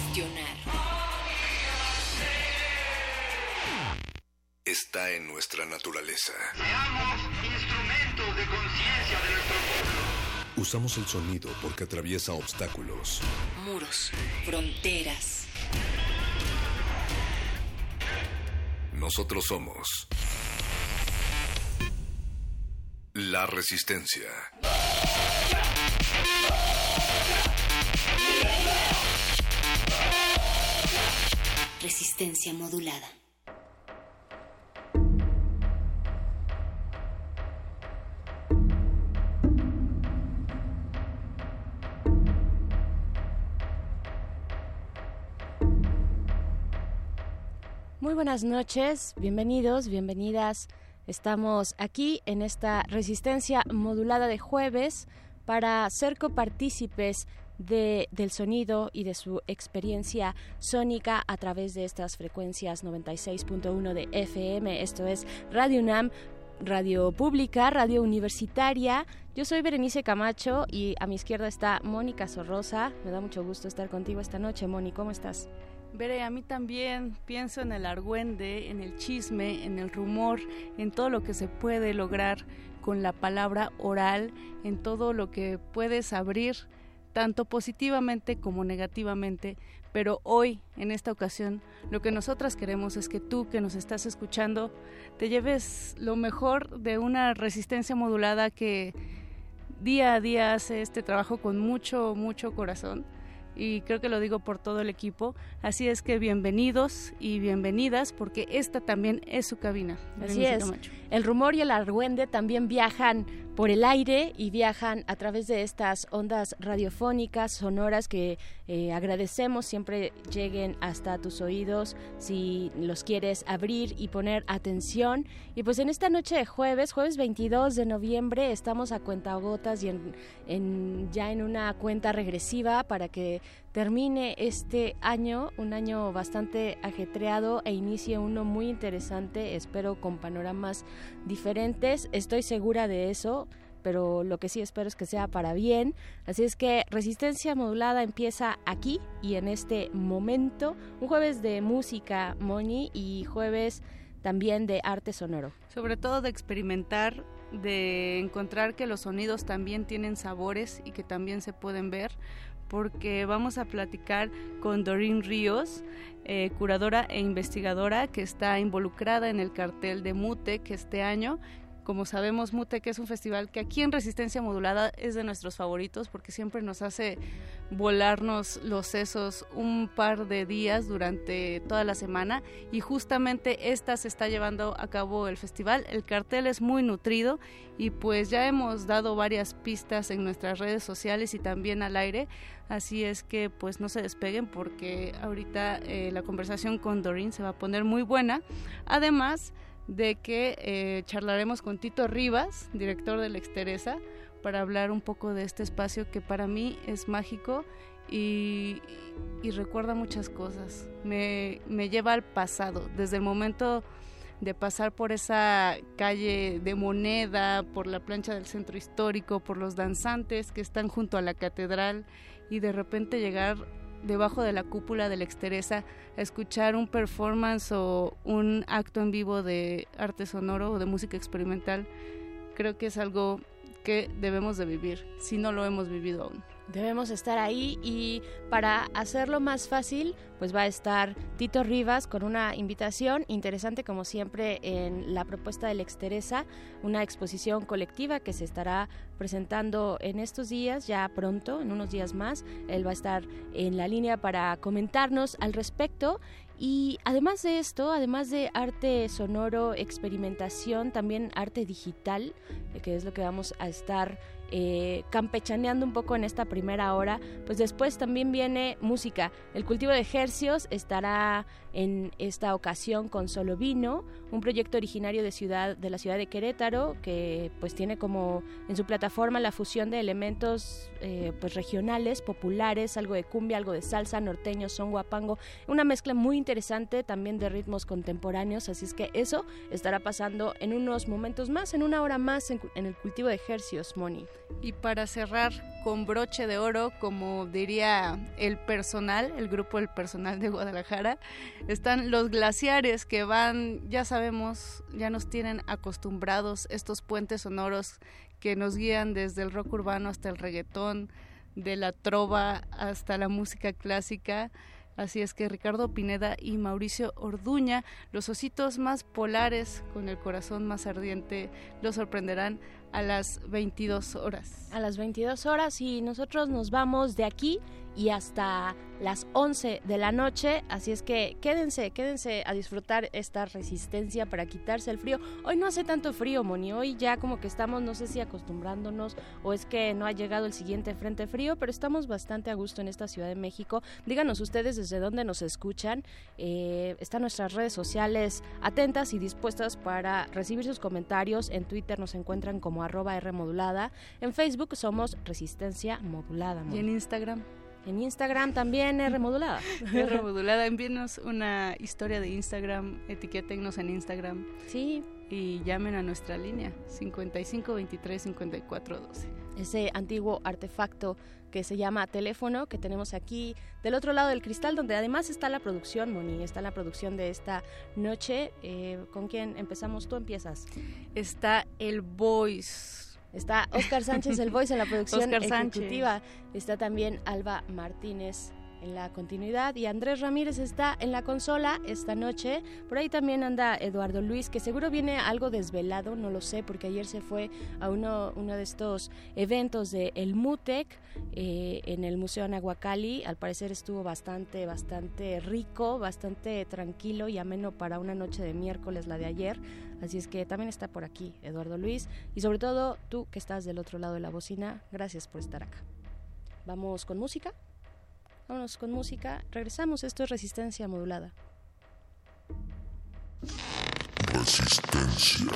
Cuestionar. Está en nuestra naturaleza. Seamos instrumentos de conciencia de nuestro pueblo. Usamos el sonido porque atraviesa obstáculos. Muros, fronteras. Nosotros somos la resistencia. Resistencia modulada. Muy buenas noches, bienvenidos, bienvenidas. Estamos aquí en esta resistencia modulada de jueves para ser copartícipes de, del sonido y de su experiencia sónica a través de estas frecuencias 96.1 de FM. Esto es Radio UNAM, radio pública, radio universitaria. Yo soy Berenice Camacho y a mi izquierda está Mónica Sorrosa. Me da mucho gusto estar contigo esta noche, Mónica. ¿Cómo estás? Veré, a mí también pienso en el argüende, en el chisme, en el rumor, en todo lo que se puede lograr con la palabra oral, en todo lo que puedes abrir, tanto positivamente como negativamente. Pero hoy, en esta ocasión, lo que nosotras queremos es que tú que nos estás escuchando te lleves lo mejor de una resistencia modulada que día a día hace este trabajo con mucho, mucho corazón y creo que lo digo por todo el equipo. Así es que bienvenidos y bienvenidas porque esta también es su cabina. Así es. El rumor y el argüende también viajan por el aire y viajan a través de estas ondas radiofónicas, sonoras que eh, agradecemos siempre lleguen hasta tus oídos si los quieres abrir y poner atención. Y pues en esta noche de jueves, jueves 22 de noviembre, estamos a cuentagotas y en, ya en una cuenta regresiva para que termine este año, un año bastante ajetreado e inicie uno muy interesante, espero con panoramas diferentes, estoy segura de eso, pero lo que sí espero es que sea para bien. Así es que Resistencia Modulada empieza aquí y en este momento, un jueves de música, Moni, y jueves también de arte sonoro. Sobre todo de experimentar, de encontrar que los sonidos también tienen sabores y que también se pueden ver porque vamos a platicar con Doreen Ríos, eh, curadora e investigadora que está involucrada en el cartel de MUTEC este año. Como sabemos, MUTEC es un festival que aquí en Resistencia Modulada es de nuestros favoritos porque siempre nos hace volarnos los sesos un par de días durante toda la semana y justamente esta se está llevando a cabo el festival. El cartel es muy nutrido y pues ya hemos dado varias pistas en nuestras redes sociales y también al aire, así es que pues no se despeguen porque ahorita eh, la conversación con Doreen se va a poner muy buena. Además de que eh, charlaremos con Tito Rivas, director de la Exteresa, para hablar un poco de este espacio que para mí es mágico y, recuerda muchas cosas. Me, me, lleva al pasado, desde el momento de pasar por esa calle de moneda, por la plancha del centro histórico, por los danzantes que están junto a la catedral y de repente llegar debajo de la cúpula de la Exteresa escuchar un performance o un acto en vivo de arte sonoro o de música experimental, creo que es algo que debemos de vivir, si no lo hemos vivido aún. Debemos estar ahí y para hacerlo más fácil, pues va a estar Tito Rivas con una invitación interesante como siempre en la propuesta del Exteresa, una exposición colectiva que se estará presentando en estos días, ya pronto, en unos días más. Él va a estar en la línea para comentarnos al respecto y además de esto, además de arte sonoro, experimentación, también arte digital, que es lo que vamos a estar eh, campechaneando un poco en esta primera hora, pues después también viene música. El cultivo de ejercios estará en esta ocasión con Solo Vino, un proyecto originario de ciudad de la ciudad de Querétaro que pues tiene como en su plataforma la fusión de elementos eh, pues regionales, populares, algo de cumbia, algo de salsa, norteño, son guapango, una mezcla muy interesante también de ritmos contemporáneos, así es que eso estará pasando en unos momentos más, en una hora más en, en el cultivo de ejercios, Moni. Y para cerrar con broche de oro, como diría el personal, el grupo del personal de Guadalajara, están los glaciares que van, ya sabemos, ya nos tienen acostumbrados estos puentes sonoros que nos guían desde el rock urbano hasta el reggaetón, de la trova hasta la música clásica. Así es que Ricardo Pineda y Mauricio Orduña, los ositos más polares con el corazón más ardiente, los sorprenderán a las 22 horas. A las 22 horas y nosotros nos vamos de aquí y hasta las 11 de la noche, así es que quédense, quédense a disfrutar esta resistencia para quitarse el frío. Hoy no hace tanto frío, Moni, hoy ya como que estamos, no sé si acostumbrándonos o es que no ha llegado el siguiente frente frío, pero estamos bastante a gusto en esta Ciudad de México. Díganos ustedes desde dónde nos escuchan, eh, están nuestras redes sociales atentas y dispuestas para recibir sus comentarios. En Twitter nos encuentran como arroba R modulada, en Facebook somos Resistencia Modulada. Y en Instagram. En Instagram también R modulada. R modulada, envíenos una historia de Instagram, etiquétennos en Instagram. Sí. Y llamen a nuestra línea 55 23 54 12. Ese antiguo artefacto que se llama teléfono que tenemos aquí del otro lado del cristal, donde además está la producción, Moni, está la producción de esta noche. Eh, ¿Con quién empezamos? Tú empiezas. Está el Voice Está Oscar Sánchez, el voice en la producción ejecutiva. Está también Alba Martínez en la continuidad y Andrés Ramírez está en la consola esta noche. Por ahí también anda Eduardo Luis, que seguro viene algo desvelado, no lo sé, porque ayer se fue a uno, uno de estos eventos de El Mutec eh, en el Museo Anahuacali. Al parecer estuvo bastante, bastante rico, bastante tranquilo y ameno para una noche de miércoles, la de ayer. Así es que también está por aquí Eduardo Luis y sobre todo tú que estás del otro lado de la bocina, gracias por estar acá. Vamos con música. Vámonos con música. Regresamos. Esto es Resistencia Modulada. Resistencia.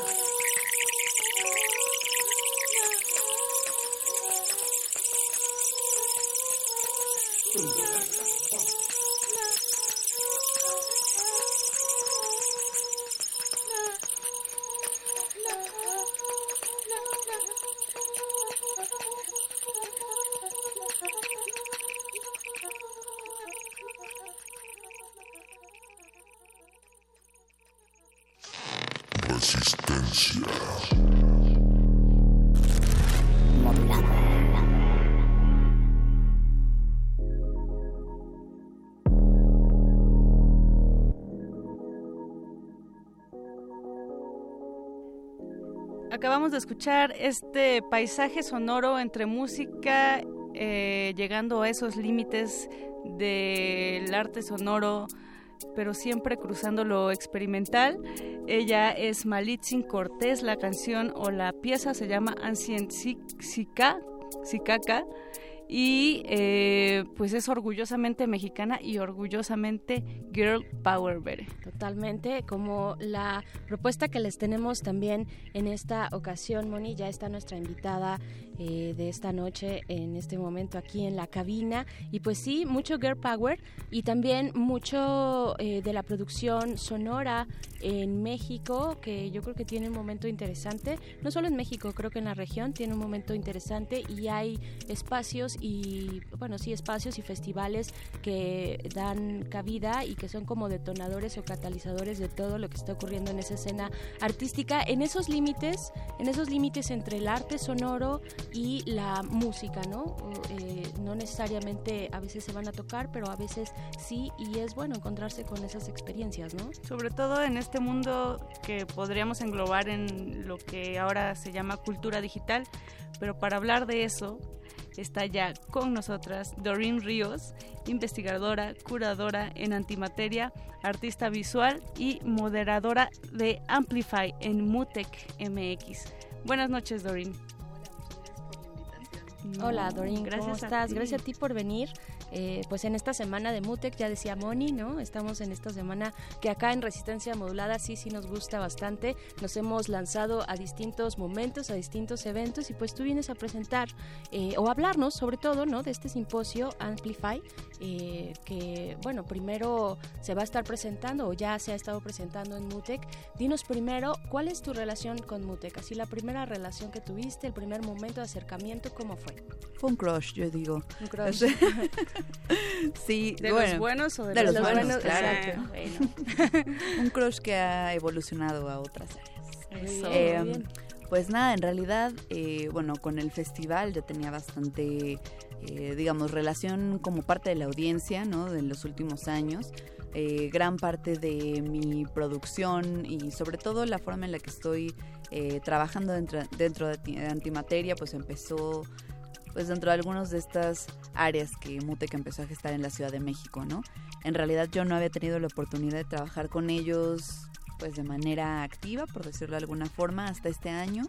Bye. Acabamos de escuchar este paisaje sonoro entre música, eh, llegando a esos límites del arte sonoro, pero siempre cruzando lo experimental. Ella es Malitzin Cortés, la canción o la pieza se llama Ancient Sikaka y eh, pues es orgullosamente mexicana y orgullosamente girl power Bere. Totalmente, como la propuesta que les tenemos también en esta ocasión, Moni, ya está nuestra invitada eh, de esta noche en este momento aquí en la cabina y pues sí, mucho girl power y también mucho eh, de la producción sonora en México, que yo creo que tiene un momento interesante, no solo en México, creo que en la región tiene un momento interesante y hay espacios y, bueno, sí, espacios y festivales que dan cabida y que son como detonadores o catalizadores de todo lo que está ocurriendo en esa escena artística, en esos límites, en esos límites entre el arte sonoro y la música, ¿no? Eh, no necesariamente a veces se van a tocar, pero a veces sí, y es bueno encontrarse con esas experiencias, ¿no? Sobre todo en este mundo que podríamos englobar en lo que ahora se llama cultura digital, pero para hablar de eso está ya con nosotras Doreen Ríos, investigadora, curadora en antimateria, artista visual y moderadora de Amplify en Mutec MX. Buenas noches, Doreen. Hola, Doreen, gracias ¿cómo estás? Gracias a ti por venir. Eh, pues en esta semana de Mutec, ya decía Moni, ¿no? Estamos en esta semana que acá en Resistencia Modulada sí, sí nos gusta bastante. Nos hemos lanzado a distintos momentos, a distintos eventos y pues tú vienes a presentar eh, o hablarnos sobre todo, ¿no? De este simposio Amplify, eh, que bueno, primero se va a estar presentando o ya se ha estado presentando en Mutec. Dinos primero, ¿cuál es tu relación con Mutec? Así la primera relación que tuviste, el primer momento de acercamiento, ¿cómo fue? Fue un crush, yo digo. Un crush. sí, ¿De bueno, los buenos o de, de los, los buenos, claro. Bueno. un crush que ha evolucionado a otras áreas. Eso, Eh, bien. Pues nada, en realidad, eh, bueno, con el festival ya tenía bastante, eh, digamos, relación como parte de la audiencia, ¿no? De los últimos años. Eh, gran parte de mi producción y sobre todo la forma en la que estoy eh, trabajando dentro, dentro de Antimateria, pues empezó pues dentro de algunas de estas áreas que Mutec empezó a gestar en la Ciudad de México, ¿no? En realidad yo no había tenido la oportunidad de trabajar con ellos pues de manera activa, por decirlo de alguna forma, hasta este año,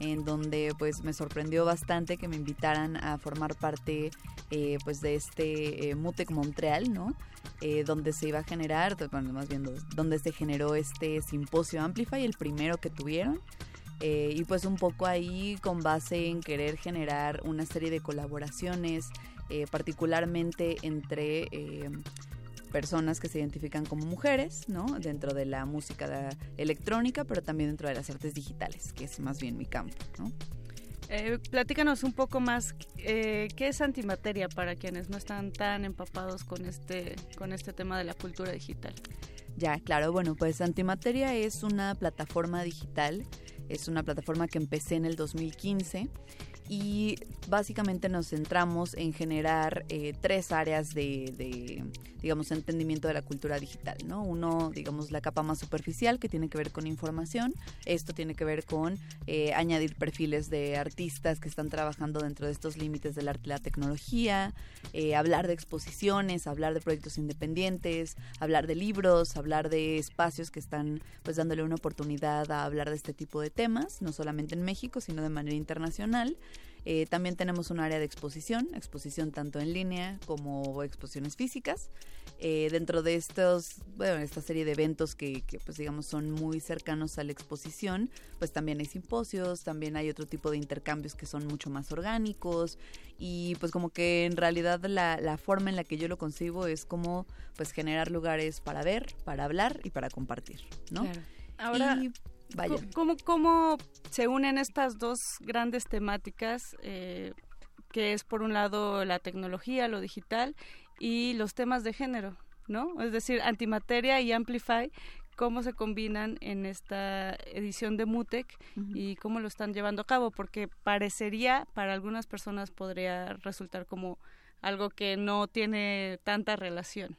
en donde pues me sorprendió bastante que me invitaran a formar parte eh, pues de este eh, Mutec Montreal, ¿no? Eh, donde se iba a generar, bueno, más bien do- donde se generó este simposio Amplify, el primero que tuvieron. Eh, y pues un poco ahí con base en querer generar una serie de colaboraciones, eh, particularmente entre eh, personas que se identifican como mujeres, ¿no? Dentro de la música electrónica, pero también dentro de las artes digitales, que es más bien mi campo, ¿no? Eh, platícanos un poco más eh, qué es antimateria para quienes no están tan empapados con este con este tema de la cultura digital. Ya, claro, bueno, pues Antimateria es una plataforma digital, es una plataforma que empecé en el 2015 y básicamente nos centramos en generar eh, tres áreas de, digamos, entendimiento de la cultura digital, ¿no? Uno, digamos, la capa más superficial que tiene que ver con información. Esto tiene que ver con eh, añadir perfiles de artistas que están trabajando dentro de estos límites del arte y la tecnología, eh, hablar de exposiciones, hablar de proyectos independientes, hablar de libros, hablar de espacios que están, pues, dándole una oportunidad a hablar de este tipo de temas, no solamente en México, sino de manera internacional. Eh, también tenemos un área de exposición, exposición tanto en línea como exposiciones físicas. Eh, dentro de estos, bueno, esta serie de eventos que, pues digamos son muy cercanos a la exposición, pues también hay simposios, también hay otro tipo de intercambios que son mucho más orgánicos y pues como que en realidad la, la forma en la que yo lo concibo es como pues generar lugares para ver, para hablar y para compartir, ¿no? Claro. Ahora, ¿Cómo, cómo se unen estas dos grandes temáticas, eh, que es por un lado la tecnología, lo digital, y los temas de género, ¿no? Es decir, antimateria y Amplify, cómo se combinan en esta edición de Mutec y cómo lo están llevando a cabo, porque parecería, para algunas personas podría resultar como algo que no tiene tanta relación.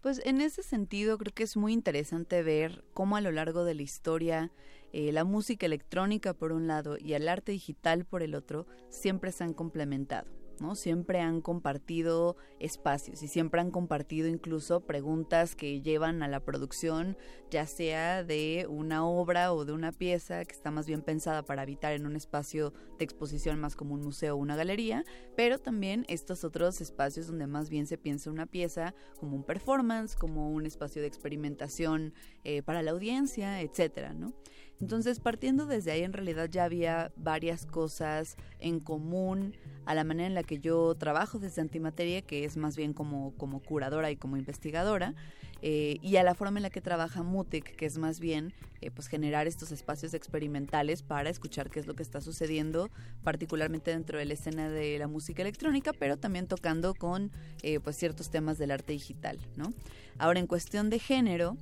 Pues en ese sentido creo que es muy interesante ver cómo a lo largo de la historia eh, la música electrónica por un lado y el arte digital por el otro siempre se han complementado. ¿No? Siempre han compartido espacios y siempre han compartido incluso preguntas que llevan a la producción, ya sea de una obra o de una pieza que está más bien pensada para habitar en un espacio de exposición más como un museo o una galería, pero también estos otros espacios donde más bien se piensa una pieza como un performance, como un espacio de experimentación eh, para la audiencia, etcétera, ¿no? Entonces, partiendo desde ahí, en realidad ya había varias cosas en común a la manera en la que yo trabajo desde Antimateria, que es más bien como, como curadora y como investigadora, eh, y a la forma en la que trabaja Mutic, que es más bien eh, pues generar estos espacios experimentales para escuchar qué es lo que está sucediendo, particularmente dentro de la escena de la música electrónica, pero también tocando con eh, pues ciertos temas del arte digital, ¿no? Ahora, en cuestión de género,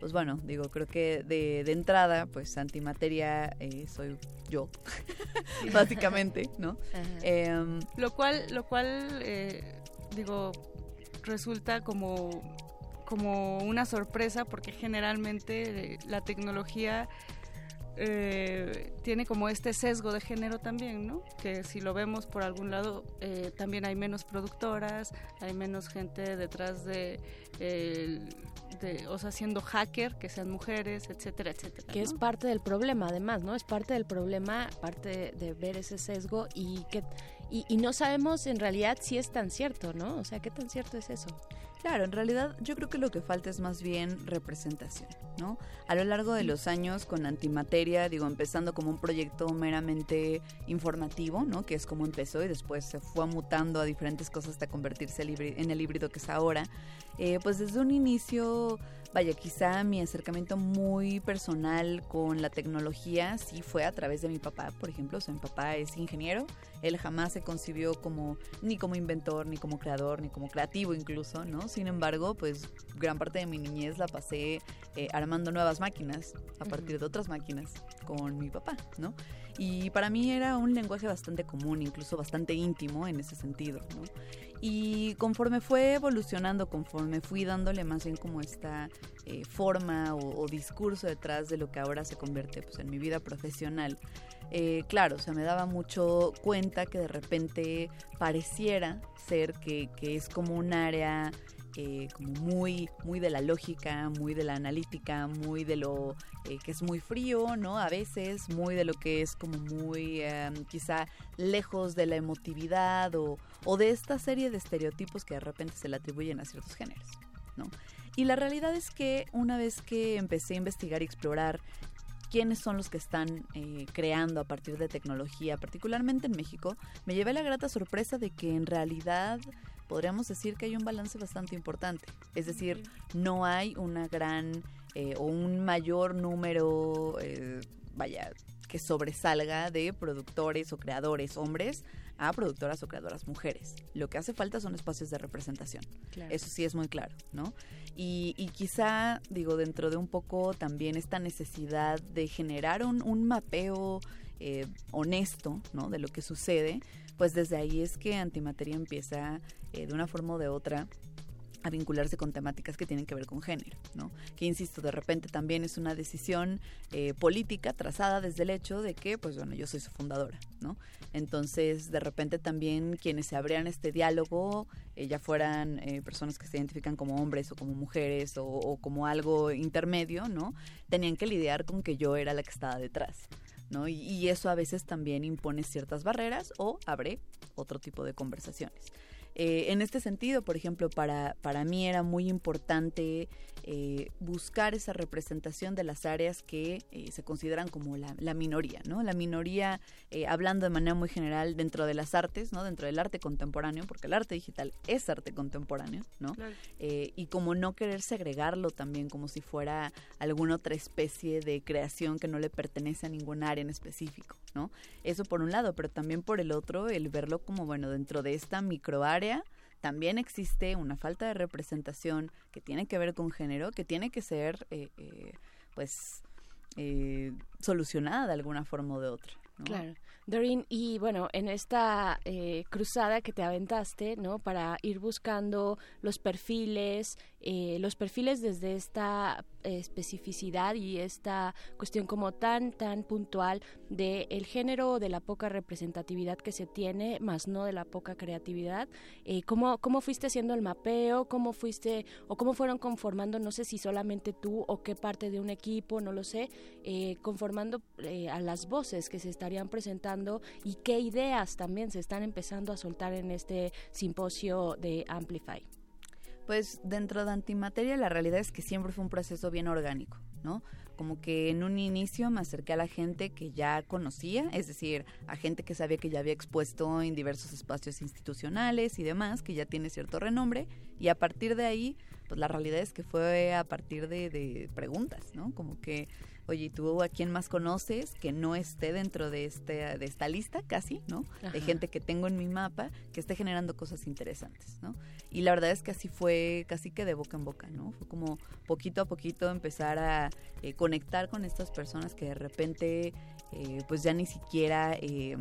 pues bueno, digo, creo que de, de entrada, pues antimateria eh, soy yo, básicamente, ¿no? Em, lo cual, lo cual, eh, digo, resulta como, como una sorpresa porque generalmente la tecnología eh, tiene como este sesgo de género también, ¿no? Que si lo vemos por algún lado, eh, también hay menos productoras, hay menos gente detrás de, o sea, siendo hacker, que sean mujeres, etcétera, etcétera. Que es parte del problema, además, ¿no? Es parte del problema, parte de ver ese sesgo y que y, y no sabemos en realidad si es tan cierto, ¿no? O sea, ¿qué tan cierto es eso? Claro, en realidad yo creo que lo que falta es más bien representación, ¿no? A lo largo de los años con Antimateria, digo, empezando como un proyecto meramente informativo, ¿no? Que es como empezó y después se fue mutando a diferentes cosas hasta convertirse en el híbrido que es ahora. Eh, pues desde un inicio Vaya, quizá mi acercamiento muy personal con la tecnología sí fue a través de mi papá, por ejemplo. O sea, mi papá es ingeniero. Él jamás se concibió como ni como inventor, ni como creador, ni como creativo incluso, ¿no? Sin embargo, pues gran parte de mi niñez la pasé eh, armando nuevas máquinas a partir de otras máquinas con mi papá, ¿no? Y para mí era un lenguaje bastante común, incluso bastante íntimo en ese sentido, ¿no? Y conforme fue evolucionando, conforme fui dándole más bien como esta eh, forma o, discurso detrás de lo que ahora se convierte pues, en mi vida profesional, eh, claro, se me daba mucho cuenta que de repente pareciera ser que, que es como un área eh, como muy, muy de la lógica, muy de la analítica, muy de lo eh, que es muy frío, ¿no? A veces, muy de lo que es como muy em, quizá lejos de la emotividad o, de esta serie de estereotipos que de repente se le atribuyen a ciertos géneros, ¿no? Y la realidad es que una vez que empecé a investigar y explorar quiénes son los que están eh, creando a partir de tecnología, particularmente en México, me llevé la grata sorpresa de que en realidad podríamos decir que hay un balance bastante importante. Es decir, no hay una gran eh, o un mayor número, eh, vaya, que sobresalga de productores o creadores hombres a productoras o creadoras mujeres. Lo que hace falta son espacios de representación. Eso sí es muy claro, ¿no? Y, quizá, digo, dentro de un poco también esta necesidad de generar un, un mapeo eh, honesto, ¿no? De lo que sucede, pues desde ahí es que Antimateria empieza eh, de una forma o de otra a vincularse con temáticas que tienen que ver con género, ¿no? Que insisto, de repente también es una decisión eh, política trazada desde el hecho de que, pues bueno, yo soy su fundadora, ¿no? Entonces, de repente también quienes se abrían este diálogo, eh, ya fueran eh, personas que se identifican como hombres o como mujeres o, como algo intermedio, ¿no? Tenían que lidiar con que yo era la que estaba detrás. ¿No? Y, eso a veces también impone ciertas barreras o abre otro tipo de conversaciones. Eh, en este sentido, por ejemplo, para, para mí era muy importante eh, buscar esa representación de las áreas que eh, se consideran como la, la, minoría, ¿no? La minoría, hablando de manera muy general, dentro de las artes, ¿no? Dentro del arte contemporáneo, porque el arte digital es arte contemporáneo, ¿no? y como no querer segregarlo también como si fuera alguna otra especie de creación que no le pertenece a ningún área en específico, ¿no? Eso por un lado, pero también por el otro, el verlo como, bueno, dentro de esta microárea también existe una falta de representación que tiene que ver con género, que tiene que ser, eh, eh, pues, eh, solucionada de alguna forma o de otra. Claro. Doreen, y bueno, en esta eh, cruzada que te aventaste, ¿no? Para ir buscando los perfiles, eh, los perfiles desde esta especificidad y esta cuestión como tan, tan puntual de el género, de la poca representatividad que se tiene, más no de la poca creatividad. Eh, ¿cómo, ¿Cómo fuiste haciendo el mapeo? ¿Cómo fuiste, o cómo fueron conformando, no sé si solamente tú o qué parte de un equipo, no lo sé, eh, conformando a las voces que se estarían presentando y qué ideas también se están empezando a soltar en este simposio de Amplify? Pues dentro de antimateria la realidad es que siempre fue un proceso bien orgánico, ¿no? Como que en un inicio me acerqué a la gente que ya conocía, es decir, a gente que sabía que ya había expuesto en diversos espacios institucionales y demás, que ya tiene cierto renombre, y a partir de ahí, pues la realidad es que fue a partir de, de preguntas, ¿no? Como que oye, ¿tú a quién más conoces que no esté dentro de, este, de esta lista casi, ¿no? De gente que tengo en mi mapa que esté generando cosas interesantes, ¿no? Y la verdad es que así fue casi que de boca en boca, ¿no? Fue como poquito a poquito empezar a eh, conectar con estas personas que de repente eh, pues ya ni siquiera eh,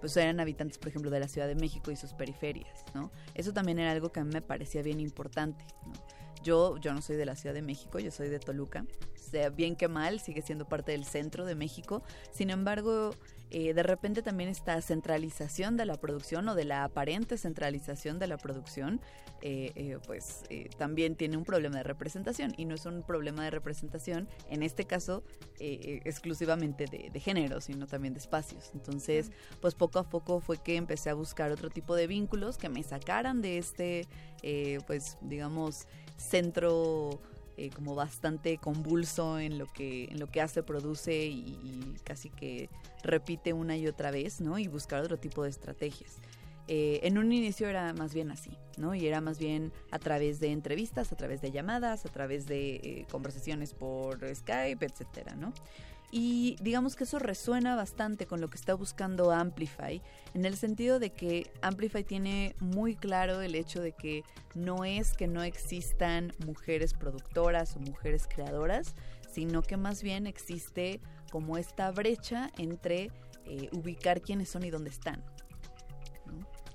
pues eran habitantes, por ejemplo, de la Ciudad de México y sus periferias, ¿no? Eso también era algo que a mí me parecía bien importante, ¿no? Yo, yo no soy de la Ciudad de México, yo soy de Toluca. Sea bien que mal, sigue siendo parte del centro de México. Sin embargo, eh, de repente también esta centralización de la producción o de la aparente centralización de la producción, eh, eh, pues también tiene un problema de representación y no es un problema de representación, en este caso, exclusivamente de, de, género, sino también de espacios. Entonces, pues poco a poco fue que empecé a buscar otro tipo de vínculos que me sacaran de este, pues digamos, centro eh, como bastante convulso en lo que en lo que hace produce y, casi que repite una y otra vez no y buscar otro tipo de estrategias. Eh, en un inicio era más bien así no y era más bien a través de entrevistas a través de llamadas a través de eh, conversaciones por Skype etcétera no y digamos que eso resuena bastante con lo que está buscando Amplify, en el sentido de que Amplify tiene muy claro el hecho de que no es que no existan mujeres productoras o mujeres creadoras, sino que más bien existe como esta brecha entre eh, ubicar quiénes son y dónde están.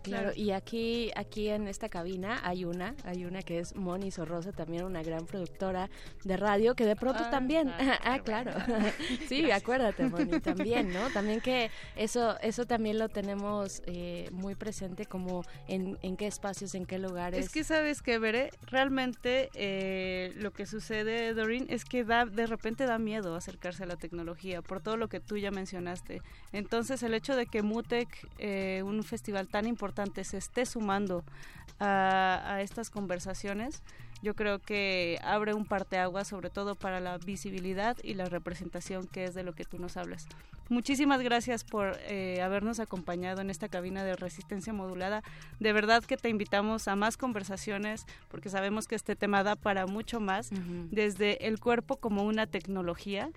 Claro, y aquí, aquí en esta cabina hay una, hay una que es Moni Sorrosa, también una gran productora de radio, que de pronto ah, también, ah, ah claro, sí, acuérdate Moni, también, ¿no? También que eso, eso también lo tenemos eh, muy presente como en, en qué espacios, en qué lugares. Es que sabes que veré, realmente eh, lo que sucede, Doreen, es que da, de repente da miedo acercarse a la tecnología, por todo lo que tú ya mencionaste. Entonces el hecho de que Mutec, eh, un festival tan importante, se esté sumando a, estas conversaciones, yo creo que abre un parteaguas sobre todo para la visibilidad y la representación que es de lo que tú nos hablas. Muchísimas gracias por eh, habernos acompañado en esta cabina de resistencia modulada. De verdad que te invitamos a más conversaciones porque sabemos que este tema da para mucho más, desde el cuerpo como una tecnología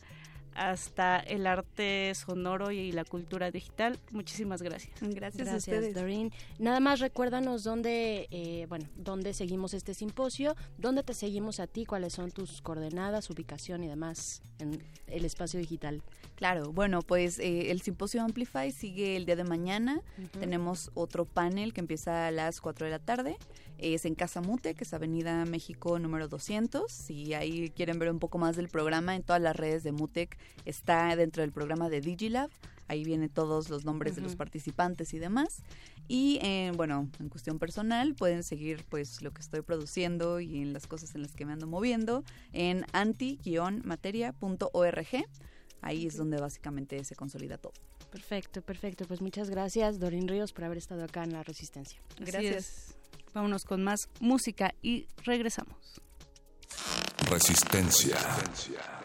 hasta el arte sonoro y la cultura digital. Muchísimas gracias. Gracias, Gracias, a ustedes. Doreen. Nada más recuérdanos dónde, eh, bueno, dónde seguimos este simposio, dónde te seguimos a ti, cuáles son tus coordenadas, ubicación y demás en el espacio digital. Claro, bueno, pues eh, el simposio Amplify sigue el día de mañana. Tenemos otro panel que empieza a las 4 de la tarde. Es en Casa Mute, que es Avenida México número 200. Si ahí quieren ver un poco más del programa, en todas las redes de Mutec está dentro del programa de Digilab. Ahí vienen todos los nombres de los participantes y demás. Y eh, bueno, en cuestión personal, pueden seguir pues lo que estoy produciendo y en las cosas en las que me ando moviendo en anti-materia.org. Ahí es donde básicamente se consolida todo. Perfecto, perfecto. Pues muchas gracias, Doreen Ríos, por haber estado acá en La Resistencia. Gracias. Vámonos con más música y regresamos. Resistencia. Resistencia.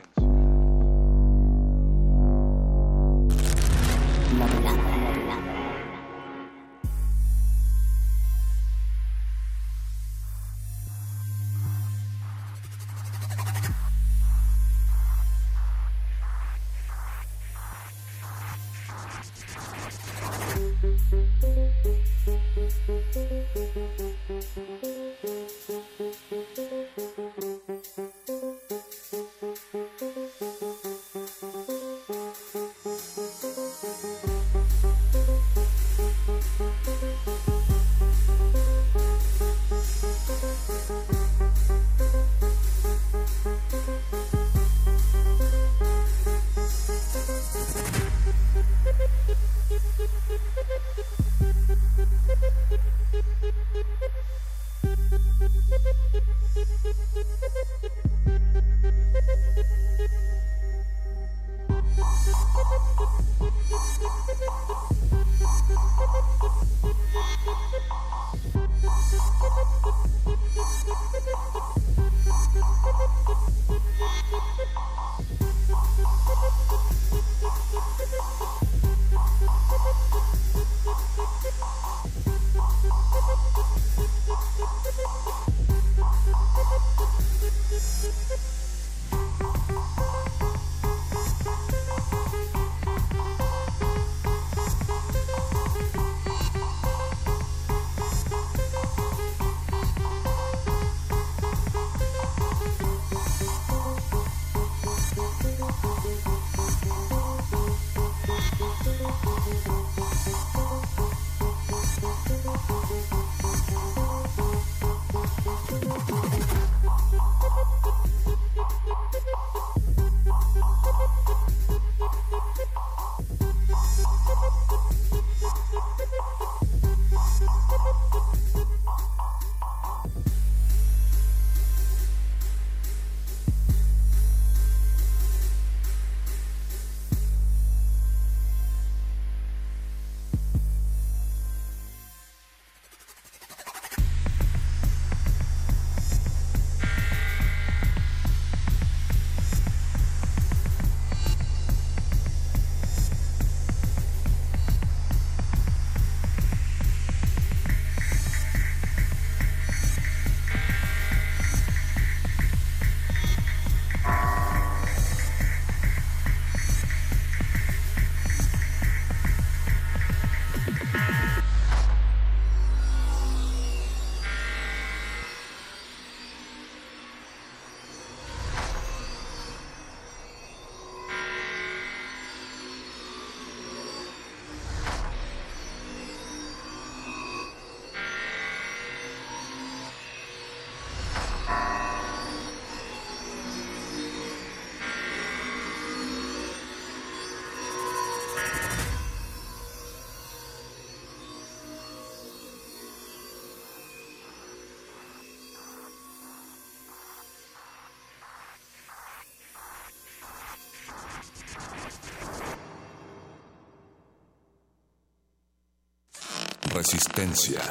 resistencia.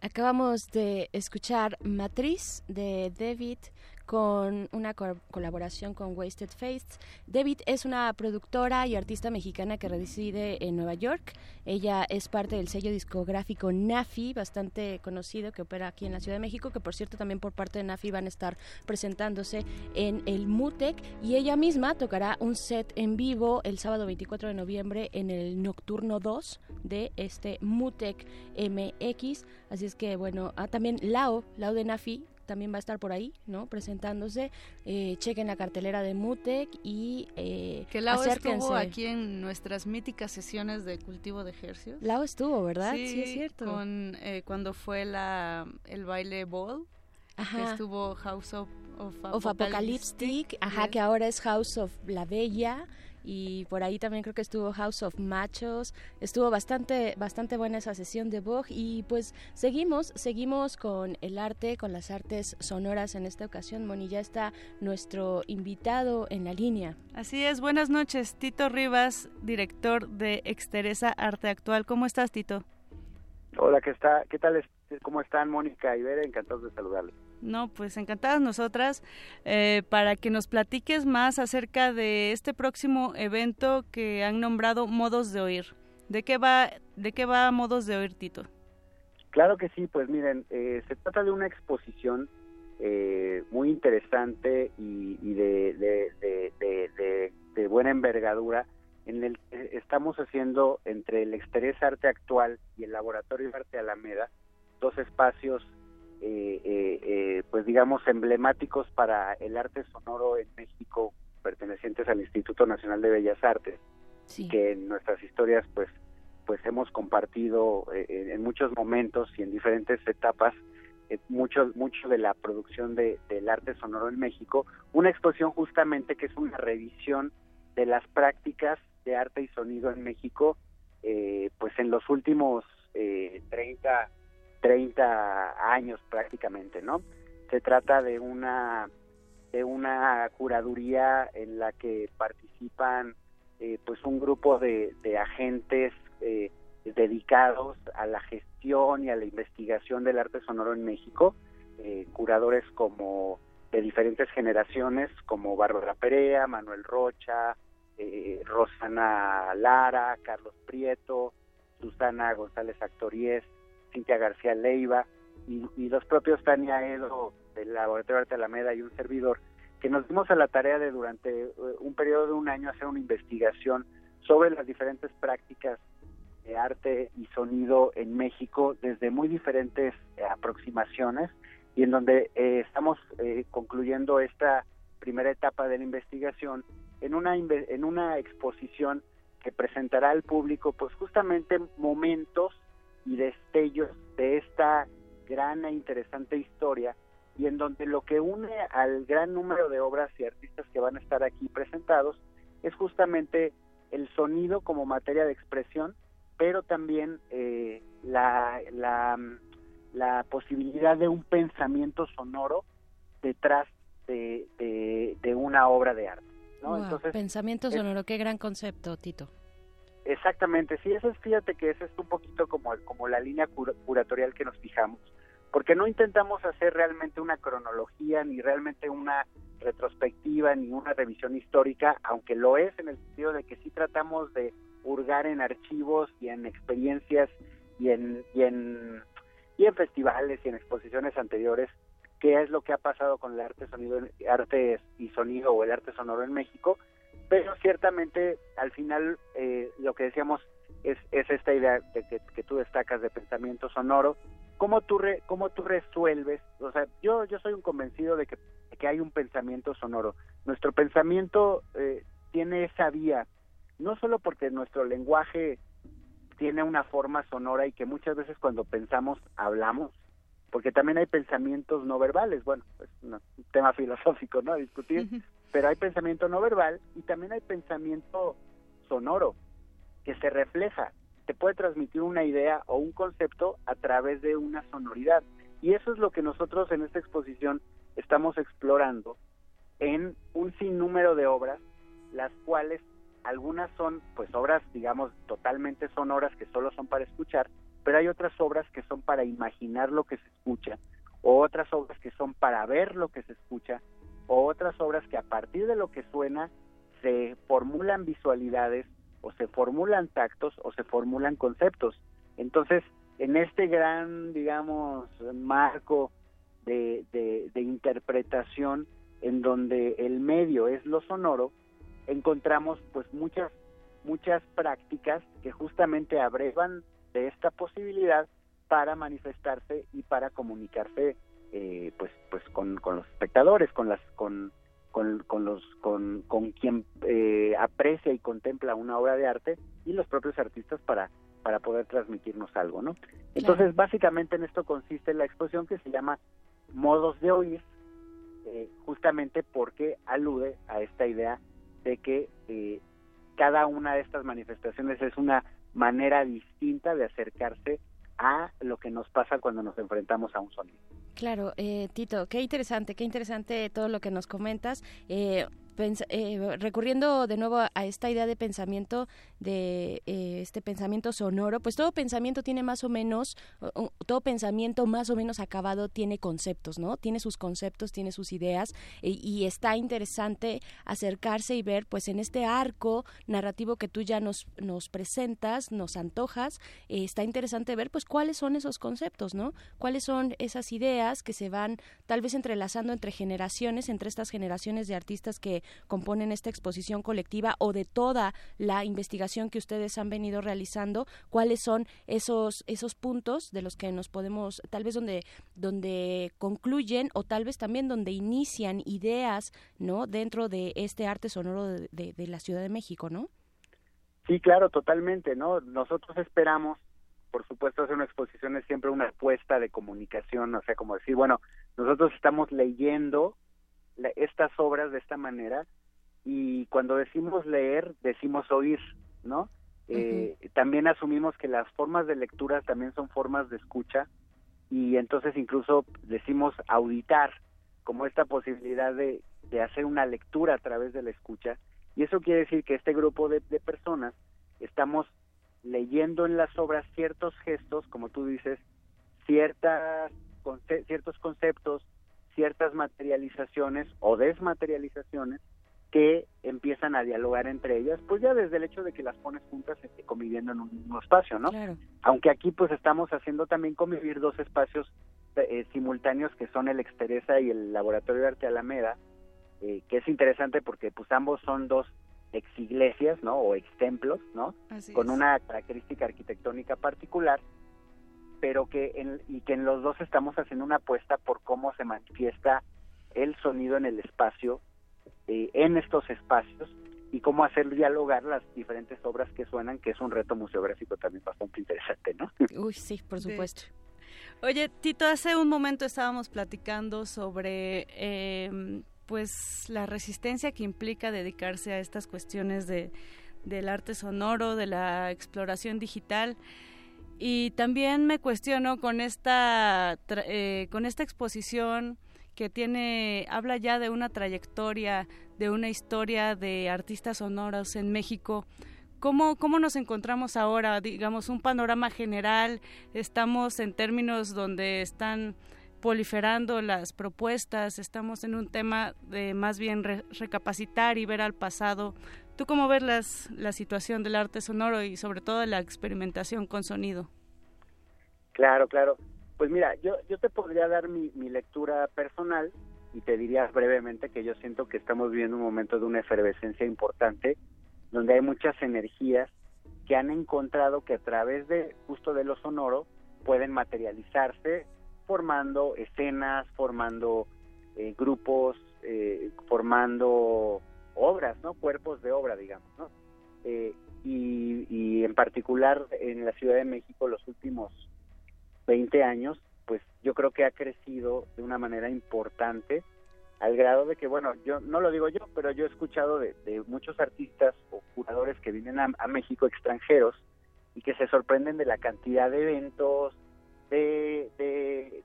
Acabamos de escuchar Matriz de David con una colaboración con Wasted Faces. David es una productora y artista mexicana que reside en Nueva York. Ella es parte del sello discográfico Nafi, bastante conocido, que opera aquí en la Ciudad de México, que por cierto también por parte de Nafi van a estar presentándose en el MUTEC y ella misma tocará un set en vivo el sábado 24 de noviembre en el Nocturno 2 de este MUTEC MX. Así es que bueno, ah, también Lao, Lao de Nafi, también va a estar por ahí, ¿no? Presentándose. Eh, chequen la cartelera de Mutec y eh, que Lao estuvo aquí en nuestras míticas sesiones de cultivo de ejercicios. Lao estuvo, ¿verdad? Sí, es cierto. Con, eh, cuando fue la el baile ball, Ajá. estuvo House of, of, Apocalyptic, ajá, que ahora es House of la Bella y por ahí también creo que estuvo House of Machos, estuvo bastante bastante buena esa sesión de Vogue y pues seguimos, seguimos con el arte, con las artes sonoras en esta ocasión. Moni, ya está nuestro invitado en la línea. Así es, buenas noches, Tito Rivas, director de Exteresa Arte Actual. ¿Cómo estás, Tito? Hola, ¿qué, está? ¿qué tal? ¿Cómo están Mónica y Vera? Encantados de saludarles. No, pues encantadas nosotras eh, para que nos platiques más acerca de este próximo evento que han nombrado Modos de Oír. ¿De qué va, de qué va Modos de Oír, Tito? Claro que sí, pues miren, eh, se trata de una exposición eh, muy interesante y, de, buena envergadura en el que estamos haciendo entre el Exterés Arte Actual y el Laboratorio de Arte Alameda dos espacios pues digamos emblemáticos para el arte sonoro en México pertenecientes al Instituto Nacional de Bellas Artes que en nuestras historias pues pues hemos compartido en muchos momentos y en diferentes etapas mucho mucho de la producción de, del arte sonoro en México. Una exposición justamente que es una revisión de las prácticas de arte y sonido en México pues en los últimos eh, 30 30 años prácticamente, ¿no? Se trata de una de una curaduría en la que participan eh, pues un grupo de, agentes eh, dedicados a la gestión y a la investigación del arte sonoro en México, eh, curadores como de diferentes generaciones como Bárbara Perea, Manuel Rocha, Rosana Lara, Carlos Prieto, Susana González Actoriés, Cintia García Leiva y, los propios Tania Edo del Laboratorio Arte Alameda y un servidor, que nos dimos a la tarea de durante eh, un periodo de un año hacer una investigación sobre las diferentes prácticas de arte y sonido en México desde muy diferentes eh, aproximaciones y en donde eh, estamos concluyendo esta primera etapa de la investigación en una en una exposición que presentará al público pues justamente momentos y destellos de esta gran e interesante historia y en donde lo que une al gran número de obras y artistas que van a estar aquí presentados es justamente el sonido como materia de expresión, pero también eh, la, la, la, posibilidad de un pensamiento sonoro detrás de, de, una obra de arte. Entonces, pensamiento sonoro, qué gran concepto, Tito. Exactamente, sí, eso es, fíjate que eso es un poquito como, como la línea curatorial que nos fijamos, porque no intentamos hacer realmente una cronología, ni realmente una retrospectiva, ni una revisión histórica, aunque lo es en el sentido de que sí tratamos de hurgar en archivos y en experiencias y en, y en, y en festivales y en exposiciones anteriores, qué es lo que ha pasado con el arte, sonido, arte y sonido o el arte sonoro en México, pero ciertamente al final eh, lo que decíamos es, es esta idea de que, tú destacas de pensamiento sonoro, cómo tú, re, cómo tú resuelves, o sea, yo, yo soy un convencido de que, que hay un pensamiento sonoro, nuestro pensamiento eh, tiene esa vía, no solo porque nuestro lenguaje tiene una forma sonora y que muchas veces cuando pensamos hablamos, porque también hay pensamientos no verbales, bueno, es un tema filosófico, ¿no? A discutir, pero hay pensamiento no verbal y también hay pensamiento sonoro que se refleja, te puede transmitir una idea o un concepto a través de una sonoridad. Y eso es lo que nosotros en esta exposición estamos explorando en un sinnúmero de obras, las cuales algunas son pues obras digamos totalmente sonoras que solo son para escuchar pero hay otras obras que son para imaginar lo que se escucha, o otras obras que son para ver lo que se escucha, o otras obras que a partir de lo que suena se formulan visualidades, o se formulan tactos, o se formulan conceptos. Entonces, en este gran, digamos, marco de, de, interpretación en donde el medio es lo sonoro, encontramos pues muchas muchas prácticas que justamente abrevan de esta posibilidad para manifestarse y para comunicarse eh, pues pues con, con, los espectadores con las con con, con los con, con quien eh, aprecia y contempla una obra de arte y los propios artistas para para poder transmitirnos algo, ¿no? Entonces, básicamente en esto consiste la exposición que se llama Modos de Oír, eh, justamente porque alude a esta idea de que eh, cada una de estas manifestaciones es una manera distinta de acercarse a lo que nos pasa cuando nos enfrentamos a un sonido. Claro, eh, Tito, qué interesante, qué interesante todo lo que nos comentas. Eh, eh, recurriendo de nuevo a esta idea de pensamiento, de eh, este pensamiento sonoro, pues todo pensamiento tiene más o menos, todo pensamiento más o menos acabado tiene conceptos, ¿no? Tiene sus conceptos, tiene sus ideas y está interesante acercarse y ver, pues en este arco narrativo que tú ya nos, nos presentas, nos antojas, eh, está interesante ver, pues cuáles son esos conceptos, ¿no? Cuáles son esas ideas que se van tal vez entrelazando entre generaciones, entre estas generaciones de artistas que componen esta exposición colectiva o de toda la investigación que ustedes han venido realizando, cuáles son esos esos puntos de los que nos podemos tal vez donde donde concluyen o tal vez también donde inician ideas, ¿no? dentro de este arte sonoro de, de la Ciudad de México, ¿no? Sí, claro, totalmente, ¿no? Nosotros esperamos por supuesto hacer una exposición es siempre una apuesta de comunicación, o sea, como decir, bueno, nosotros estamos leyendo estas obras de esta manera y cuando decimos leer decimos oír, ¿no? Eh, también asumimos que las formas de lectura también son formas de escucha y entonces incluso decimos auditar como esta posibilidad de, de hacer una lectura a través de la escucha y eso quiere decir que este grupo de, de personas estamos leyendo en las obras ciertos gestos, como tú dices, ciertas, ciertos conceptos, ciertas materializaciones o desmaterializaciones que empiezan a dialogar entre ellas, pues ya desde el hecho de que las pones juntas este, conviviendo en un mismo espacio, ¿no? Aunque aquí pues estamos haciendo también convivir dos espacios eh, simultáneos que son el Exteresa y el Laboratorio de Arte Alameda, eh, que es interesante porque pues ambos son dos ex iglesias, ¿no? O ex templos, ¿no? Con una característica arquitectónica particular pero que en, y que en los dos estamos haciendo una apuesta por cómo se manifiesta el sonido en el espacio, eh, en estos espacios, y cómo hacer dialogar las diferentes obras que suenan, que es un reto museográfico también bastante interesante, ¿no? Uy, sí, por supuesto. Oye, Tito, hace un momento estábamos platicando sobre em, pues la resistencia que implica dedicarse a estas cuestiones de, del arte sonoro, de la exploración digital. Y también me cuestiono con esta, eh, con esta exposición que tiene, habla ya de una trayectoria, de una historia de artistas sonoros en México. ¿Cómo, ¿Cómo nos encontramos ahora? Digamos, un panorama general, estamos en términos donde están proliferando las propuestas, estamos en un tema de más bien recapacitar y ver al pasado ¿Tú cómo ves las, la situación del arte sonoro y sobre todo la experimentación con sonido? Claro, claro. Pues mira, yo, yo te podría dar mi, mi lectura personal y te diría brevemente que yo siento que estamos viviendo un momento de una efervescencia importante, donde hay muchas energías que han encontrado que a través de justo de lo sonoro pueden materializarse formando escenas, formando eh, grupos, eh, formando obras, ¿no? Cuerpos de obra, digamos, ¿no? Eh, y, y, en particular en la Ciudad de México los últimos 20 años, pues yo creo que ha crecido de una manera importante al grado de que, bueno, yo no lo digo yo, pero yo he escuchado de, muchos artistas o curadores que vienen a, México extranjeros y que se sorprenden de la cantidad de eventos, de,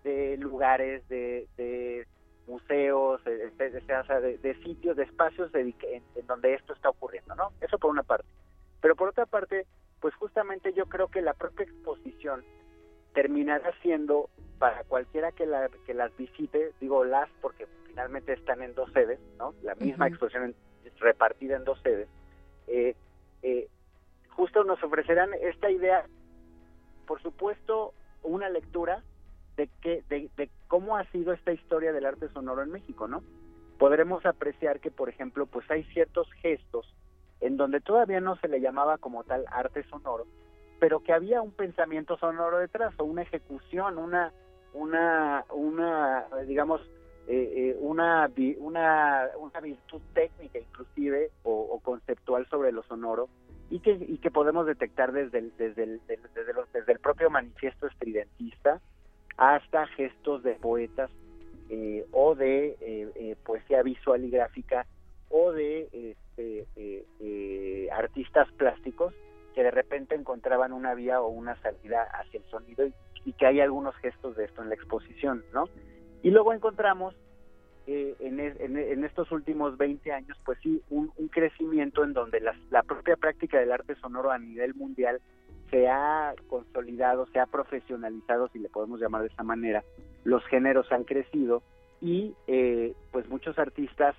de, lugares, de, de museos, eh, de, de, sitios, de espacios en, donde esto está ocurriendo, ¿no? Eso por una parte. Pero por otra parte, pues justamente yo creo que la propia exposición terminará siendo para cualquiera que, la, que las visite, digo las porque finalmente están en dos sedes, ¿no? La misma exposición repartida en dos sedes. Eh, eh, justo nos ofrecerán esta idea, por supuesto, una lectura de, que, de, de cómo ha sido esta historia del arte sonoro en México, ¿no? Podremos apreciar que, por ejemplo, pues hay ciertos gestos en donde todavía no se le llamaba como tal arte sonoro, pero que había un pensamiento sonoro detrás o una ejecución, una una una digamos eh, eh, una, una una virtud técnica inclusive o, conceptual sobre lo sonoro y que y que podemos detectar desde el, desde desde, los, desde el propio manifiesto estridentista hasta gestos de poetas eh, o de poesía visual y gráfica o de este, artistas plásticos que de repente encontraban una vía o una salida hacia el sonido y, que hay algunos gestos de esto en la exposición, ¿no? Y luego encontramos eh, en, en, estos últimos 20 años, pues sí, un, crecimiento en donde la propia práctica del arte sonoro a nivel mundial se ha consolidado, se ha profesionalizado, si le podemos llamar de esa manera, los géneros han crecido y eh, pues muchos artistas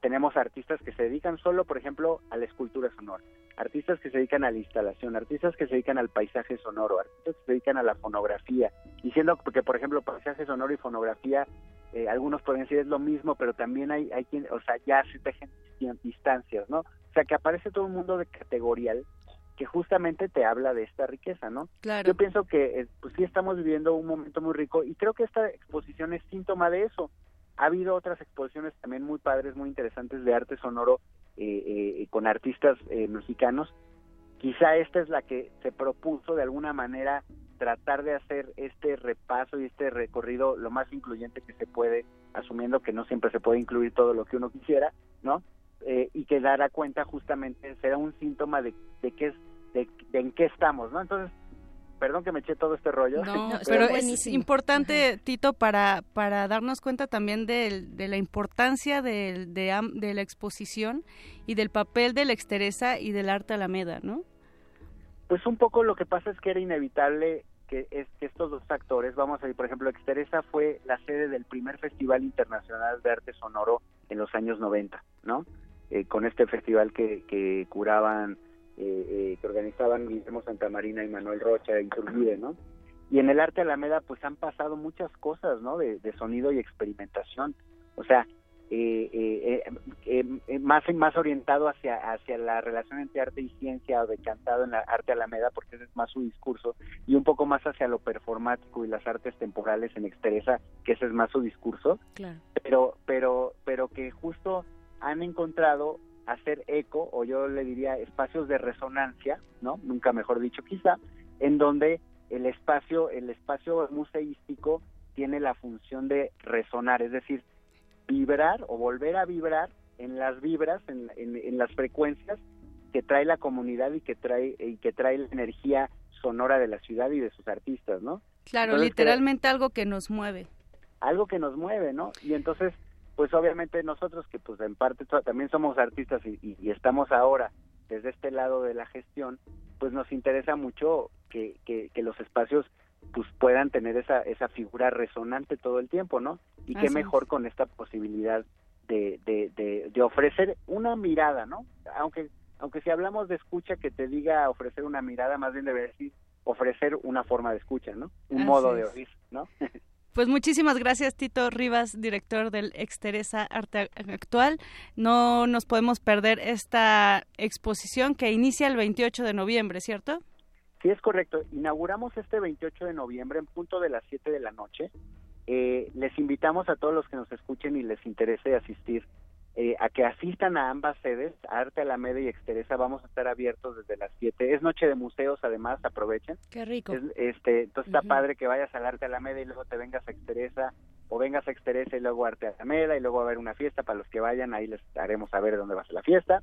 tenemos artistas que se dedican solo, por ejemplo, a la escultura sonora, artistas que se dedican a la instalación, artistas que se dedican al paisaje sonoro, artistas que se dedican a la fonografía, diciendo que, por ejemplo, paisaje sonoro y fonografía, eh, algunos pueden decir es lo mismo, pero también hay, hay quien, o sea, ya se tejen distancias, ¿no? O sea, que aparece todo un mundo de categorial que justamente te habla de esta riqueza, ¿no? Claro. Yo pienso que, eh, pues sí estamos viviendo un momento muy rico y creo que esta exposición es síntoma de eso ha habido otras exposiciones también muy padres, muy interesantes de arte sonoro eh, eh, con artistas eh, mexicanos. Quizá esta es la que se propuso de alguna manera tratar de hacer este repaso y este recorrido lo más incluyente que se puede, asumiendo que no siempre se puede incluir todo lo que uno quisiera, ¿no? y que dará cuenta justamente será un síntoma de, de qué es de, de en qué estamos, ¿no? Entonces perdón que me eché todo este rollo. No, pero es importante, Tito, para, para darnos cuenta también de, de la importancia de, de, la exposición y del papel de la exteresa y del arte alameda, ¿no? Pues un poco lo que pasa es que era inevitable que, es, que estos dos actores, vamos a ver, por ejemplo, Exteresa fue la sede del primer Festival Internacional de Arte Sonoro en los años 90, ¿no? Eh, con este festival que, que curaban eh, eh, que organizaban Guillermo Santamarina y Manuel Rocha y Turbide, ¿no? Y en el arte Alameda pues han pasado muchas cosas, ¿no? De, sonido y experimentación. O sea, eh, más más orientado hacia hacia la relación entre arte y ciencia o decantado en la arte Alameda porque ese es más su discurso y un poco más hacia lo performático y las artes temporales en Exteresa que ese es más su discurso claro. pero pero pero que justo han encontrado hacer eco, o yo le diría espacios de resonancia, ¿no? Nunca mejor dicho quizá, en donde el espacio, el espacio museístico tiene la función de resonar, es decir, vibrar o volver a vibrar en las vibras, en, en, las frecuencias que trae la comunidad y que trae y que trae la energía sonora de la ciudad y de sus artistas, ¿no? Claro, literalmente algo que nos mueve. Algo que nos mueve, ¿no? Y entonces pues obviamente nosotros que pues en parte también somos artistas y, estamos ahora desde este lado de la gestión, pues nos interesa mucho que, que, los espacios pues puedan tener esa, esa figura resonante todo el tiempo, ¿no? Y qué mejor con esta posibilidad de, de, de, ofrecer una mirada, ¿no? Aunque, aunque si hablamos de escucha que te diga ofrecer una mirada, más bien debe decir ofrecer una forma de escucha, ¿no? Un modo de oír, ¿no? Pues muchísimas gracias, Tito Rivas, director del Exteresa Arte Actual. No nos podemos perder esta exposición que inicia el 28 de noviembre, ¿cierto? Sí, es correcto. Inauguramos este 28 de noviembre en punto de las 7 de la noche. Eh, les invitamos a todos los que nos escuchen y les interese asistir eh, a que asistan a ambas sedes, Arte Alameda y Exteresa, vamos a estar abiertos desde las 7. Es noche de museos, además, aprovechen. Qué rico. este, entonces está padre que vayas al Arte Alameda y luego te vengas a Exteresa, o vengas a Exteresa y luego a Arte Alameda, y luego a haber una fiesta para los que vayan, ahí les haremos saber dónde va a ser la fiesta.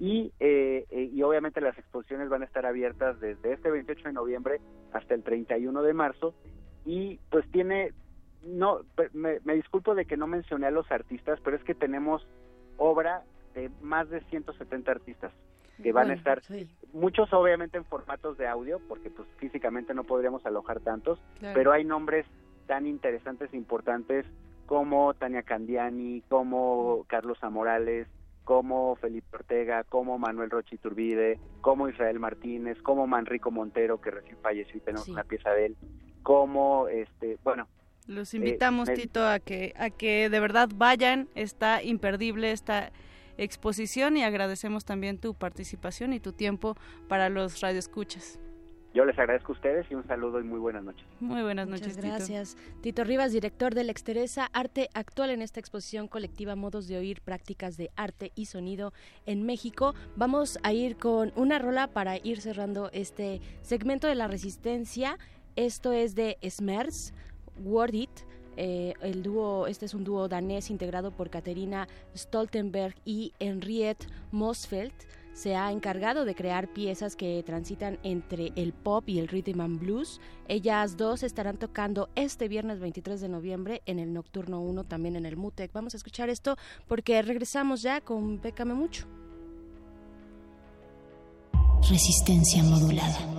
Y, eh, eh, y obviamente las exposiciones van a estar abiertas desde este 28 de noviembre hasta el 31 de marzo, y pues tiene no, me, me, disculpo de que no mencioné a los artistas, pero es que tenemos obra de más de 170 artistas que van a estar muchos obviamente en formatos de audio, porque pues físicamente no podríamos alojar tantos, Claro. pero hay nombres tan interesantes e importantes como Tania Candiani, como Carlos Amorales, como Felipe Ortega, como Manuel Rochi Turbide, como Israel Martínez, como Manrico Montero, que recién falleció y tenemos Sí. una pieza de él, como, este, bueno, Los invitamos, eh, Tito, a que, a que de verdad vayan. Está imperdible esta exposición y agradecemos también tu participación y tu tiempo para los radioescuchas. yo les agradezco a ustedes y un saludo y muy buenas noches. Muy buenas Muchas noches, Tito. gracias. Tito. Rivas, director de la Exteresa, arte actual en esta exposición colectiva Modos de Oír, Prácticas de Arte y Sonido en México. Vamos a ir con una rola para ir cerrando este segmento de la resistencia. Esto es de Smers, Word It. Eh, el dúo, este es un dúo danés integrado por Katerina Stoltenberg y Henriette Mosfeld. Se ha encargado de crear piezas que transitan entre el pop y el rhythm and blues. Ellas dos estarán tocando este viernes 23 de noviembre en el Nocturno 1, también en el MUTEC. Vamos a escuchar esto porque regresamos ya con Pécame Mucho. Resistencia modulada.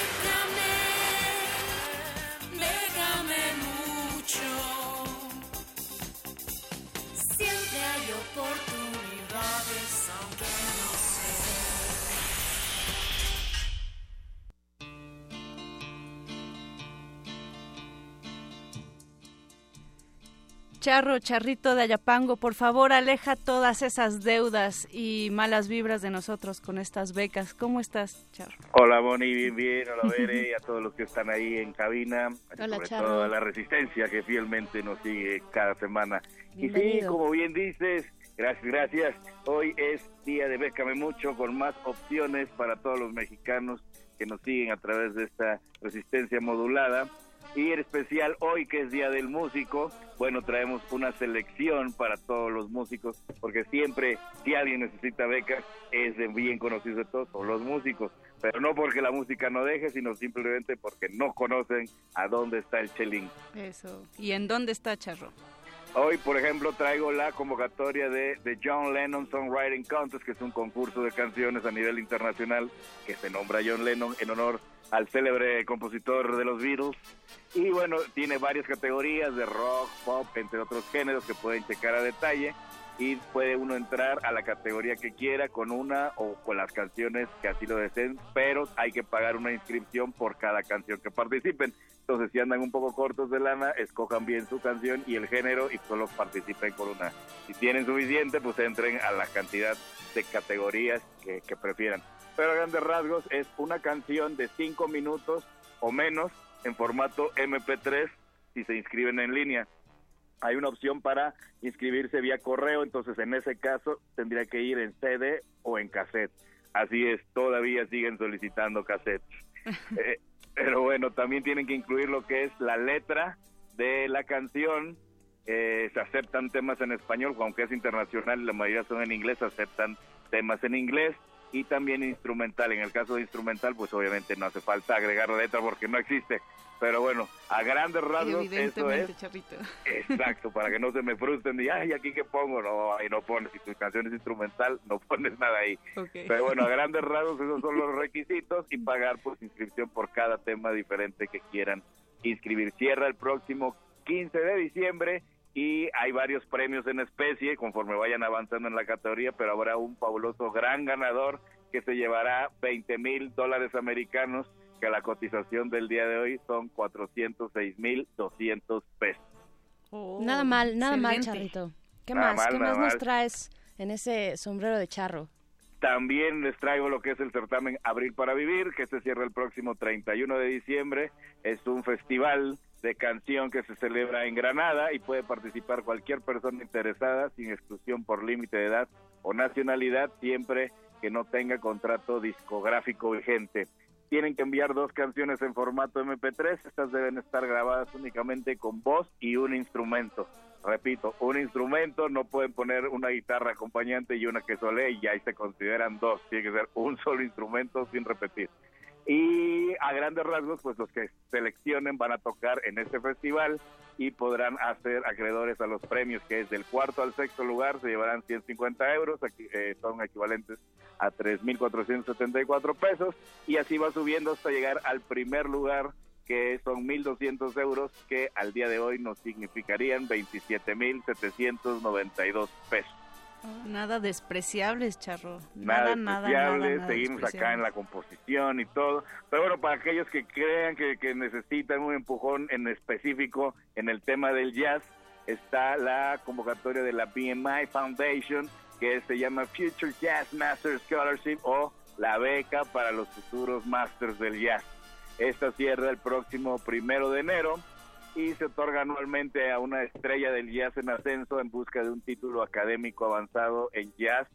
Charro, charrito de Ayapango, por favor, aleja todas esas deudas y malas vibras de nosotros con estas becas. ¿Cómo estás, Charro? Hola Bonnie, bien, bien, hola Bere y a todos los que están ahí en cabina, Hola, sobre Charro. todo a la resistencia que fielmente nos sigue cada semana. Y sí, como bien dices, gracias, gracias, hoy es día de Bécame Mucho con más opciones para todos los mexicanos que nos siguen a través de esta resistencia modulada. Y en especial hoy que es Día del Músico, bueno, traemos una selección para todos los músicos, porque siempre si alguien necesita becas, es de bien conocido de todos, son los músicos, pero no porque la música no deje, sino simplemente porque no conocen a dónde está el chelín. Eso. ¿Y en dónde está Charro? Hoy, por ejemplo, traigo la convocatoria de, de John Lennon Songwriting Contest, que es un concurso de canciones a nivel internacional que se nombra John Lennon en honor al célebre compositor de los Beatles. Y bueno, tiene varias categorías de rock, pop, entre otros géneros que pueden checar a detalle. Y puede uno entrar a la categoría que quiera con una o con las canciones que así lo deseen, pero hay que pagar una inscripción por cada canción que participen. Entonces, si andan un poco cortos de lana, escojan bien su canción y el género y solo participen con una. Si tienen suficiente, pues entren a la cantidad de categorías que, prefieran. Pero a grandes rasgos es una canción de cinco minutos o menos en formato MP3 si se inscriben en línea. Hay una opción para inscribirse vía correo, entonces en ese caso tendría que ir en CD o en cassette. Así es, todavía siguen solicitando cassettes. Eh, pero bueno, también tienen que incluir lo que es la letra de la canción. Eh, se aceptan temas en español, aunque es internacional, la mayoría son en inglés, se aceptan temas en inglés. Y también instrumental. En el caso de instrumental, pues obviamente no hace falta agregar letra porque no existe. Pero bueno, a grandes rasgos eso es. Chapito. Exacto, para que no se me frustren y, ay, aquí qué pongo, no, ahí no pones, si tu canción es instrumental, no pones nada ahí. Pero bueno, a grandes rasgos esos son los requisitos y pagar pues inscripción por cada tema diferente que quieran inscribir. Cierra el próximo 15 de diciembre y hay varios premios en especie conforme vayan avanzando en la categoría, pero habrá un fabuloso gran ganador que se llevará 20 mil dólares americanos, que la cotización del día de hoy son 406 mil 200 pesos. nada mal, nada mal. Charrito. ¿Qué Nada más? mal, ¿Qué más nos mal. traes en ese sombrero de charro? También les traigo lo que es el certamen Abril para Vivir, que se cierra el próximo 31 de diciembre. Es un festival de canción que se celebra en Granada y puede participar cualquier persona interesada sin exclusión por límite de edad o nacionalidad, siempre que no tenga contrato discográfico vigente. Tienen que enviar dos canciones en formato MP3. Estas deben estar grabadas únicamente con voz y un instrumento. Repito, un instrumento, no pueden poner una guitarra acompañante y una que sole y ahí se consideran dos. Tiene que ser un solo instrumento sin repetir. Y a grandes rasgos, pues los que seleccionen van a tocar en este festival y podrán hacer acreedores a los premios, que es del cuarto al sexto lugar, se llevarán 150 euros, eh, son equivalentes a 3.474 pesos, y así va subiendo hasta llegar al primer lugar, que son 1.200 euros, que al día de hoy nos significarían 27.792 pesos. Nada despreciables, Charro. nada, Nada, nada, despreciable, nada, seguimos acá en despreciables. la composición y todo. Pero bueno, para aquellos que crean que, que necesitan un empujón en específico en el tema del jazz, está la convocatoria de la BMI Foundation, que se llama Future Jazz Master Scholarship o la beca para los futuros masters del jazz. Esta cierra el próximo primero de enero y se otorga anualmente a una estrella del jazz en ascenso en busca de un título académico avanzado en jazz,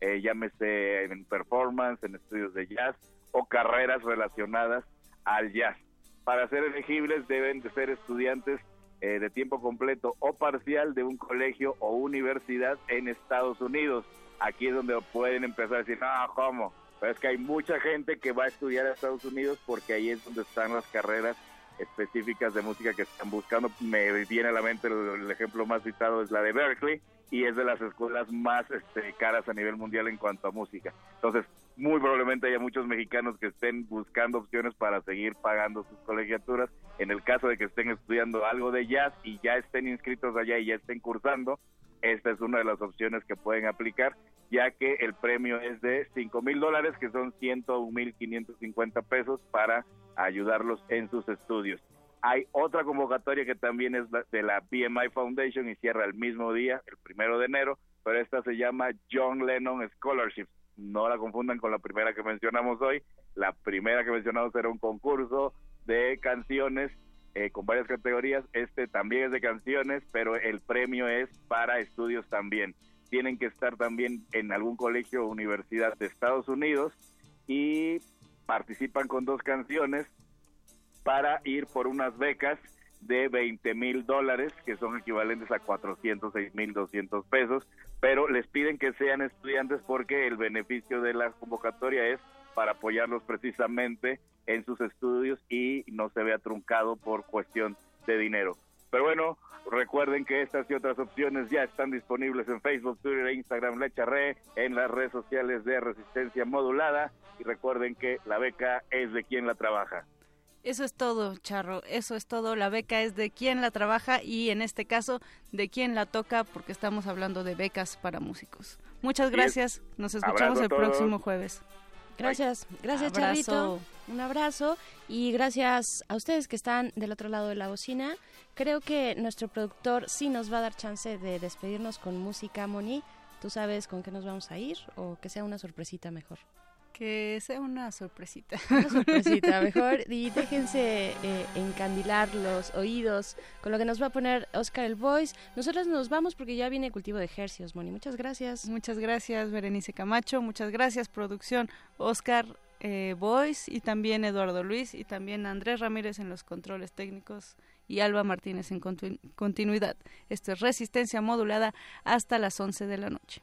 eh, llámese en performance, en estudios de jazz o carreras relacionadas al jazz. Para ser elegibles deben de ser estudiantes eh, de tiempo completo o parcial de un colegio o universidad en Estados Unidos. Aquí es donde pueden empezar a decir, no, ¿cómo? Pero es que hay mucha gente que va a estudiar a Estados Unidos porque ahí es donde están las carreras específicas de música que están buscando. Me viene a la mente el, ejemplo más citado es la de Berkeley y es de las escuelas más este, caras a nivel mundial en cuanto a música. Entonces, muy probablemente haya muchos mexicanos que estén buscando opciones para seguir pagando sus colegiaturas. En el caso de que estén estudiando algo de jazz y ya estén inscritos allá y ya estén cursando, esta es una de las opciones que pueden aplicar, ya que el premio es de 5 mil dólares, que son 101 mil 550 pesos para ayudarlos en sus estudios. Hay otra convocatoria que también es de la BMI Foundation y cierra el mismo día, el primero de enero, pero esta se llama John Lennon Scholarship. No la confundan con la primera que mencionamos hoy. La primera que mencionamos era un concurso de canciones eh, con varias categorías. Este también es de canciones, pero el premio es para estudios también. Tienen que estar también en algún colegio o universidad de Estados Unidos y participan con dos canciones para ir por unas becas de 20 mil dólares, que son equivalentes a 406 mil 200 pesos, pero les piden que sean estudiantes porque el beneficio de la convocatoria es para apoyarlos precisamente en sus estudios y no se vea truncado por cuestión de dinero. Pero bueno, recuerden que estas y otras opciones ya están disponibles en Facebook, Twitter e Instagram, La Charré, en las redes sociales de Resistencia Modulada y recuerden que la beca es de quien la trabaja. Eso es todo, Charro. Eso es todo. La beca es de quien la trabaja y en este caso de quien la toca porque estamos hablando de becas para músicos. Muchas gracias. Nos escuchamos el próximo jueves. Gracias, gracias Abrazo. Charrito. Un abrazo y gracias a ustedes que están del otro lado de la bocina. Creo que nuestro productor sí nos va a dar chance de despedirnos con música, Moni. ¿Tú sabes con qué nos vamos a ir o que sea una sorpresita mejor? Que sea una sorpresita. Una sorpresita mejor y déjense eh, encandilar los oídos con lo que nos va a poner Oscar el Voice. Nosotros nos vamos porque ya viene cultivo de ejercicios, Moni. Muchas gracias. Muchas gracias, Berenice Camacho. Muchas gracias, producción. Oscar eh, Boyce y también Eduardo Luis y también Andrés Ramírez en los controles técnicos y Alba Martínez en continu- continuidad. Esto es Resistencia Modulada hasta las 11 de la noche.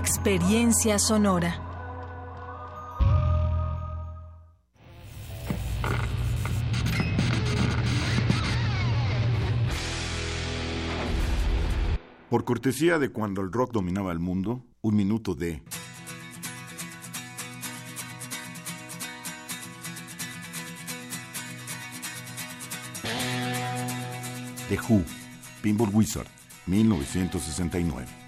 Experiencia sonora. Por cortesía de cuando el rock dominaba el mundo, un minuto de... The Who, Pinball Wizard, 1969.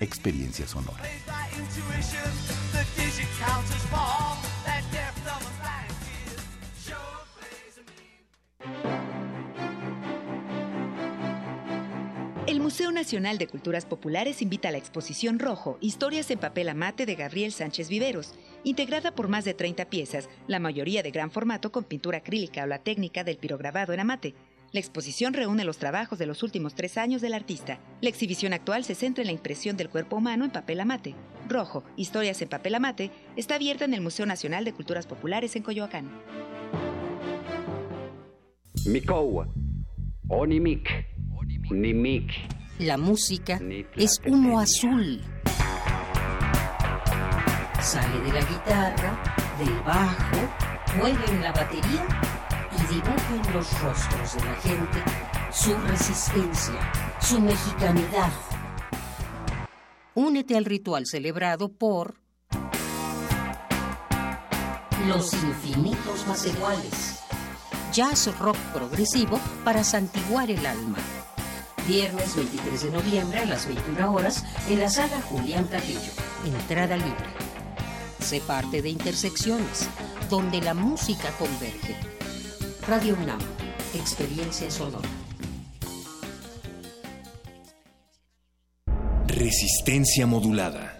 Experiencia Sonora. El Museo Nacional de Culturas Populares invita a la exposición Rojo, Historias en papel amate de Gabriel Sánchez Viveros, integrada por más de 30 piezas, la mayoría de gran formato con pintura acrílica o la técnica del pirograbado en amate. La exposición reúne los trabajos de los últimos tres años del artista. La exhibición actual se centra en la impresión del cuerpo humano en papel amate. Rojo, Historias en papel amate, está abierta en el Museo Nacional de Culturas Populares en Coyoacán. Mikowa, Onimik, Nimik. La música es humo azul. Sale de la guitarra, del bajo, mueve en la batería y dibuja en los rostros de la gente su resistencia, su mexicanidad. Únete al ritual celebrado por los infinitos más iguales. Jazz rock progresivo para santiguar el alma. Viernes 23 de noviembre a las 21 horas en la sala Julián Carrillo. Entrada libre. Sé parte de Intersecciones, donde la música converge. Radio UNAM, experiencia sonora. Resistencia modulada.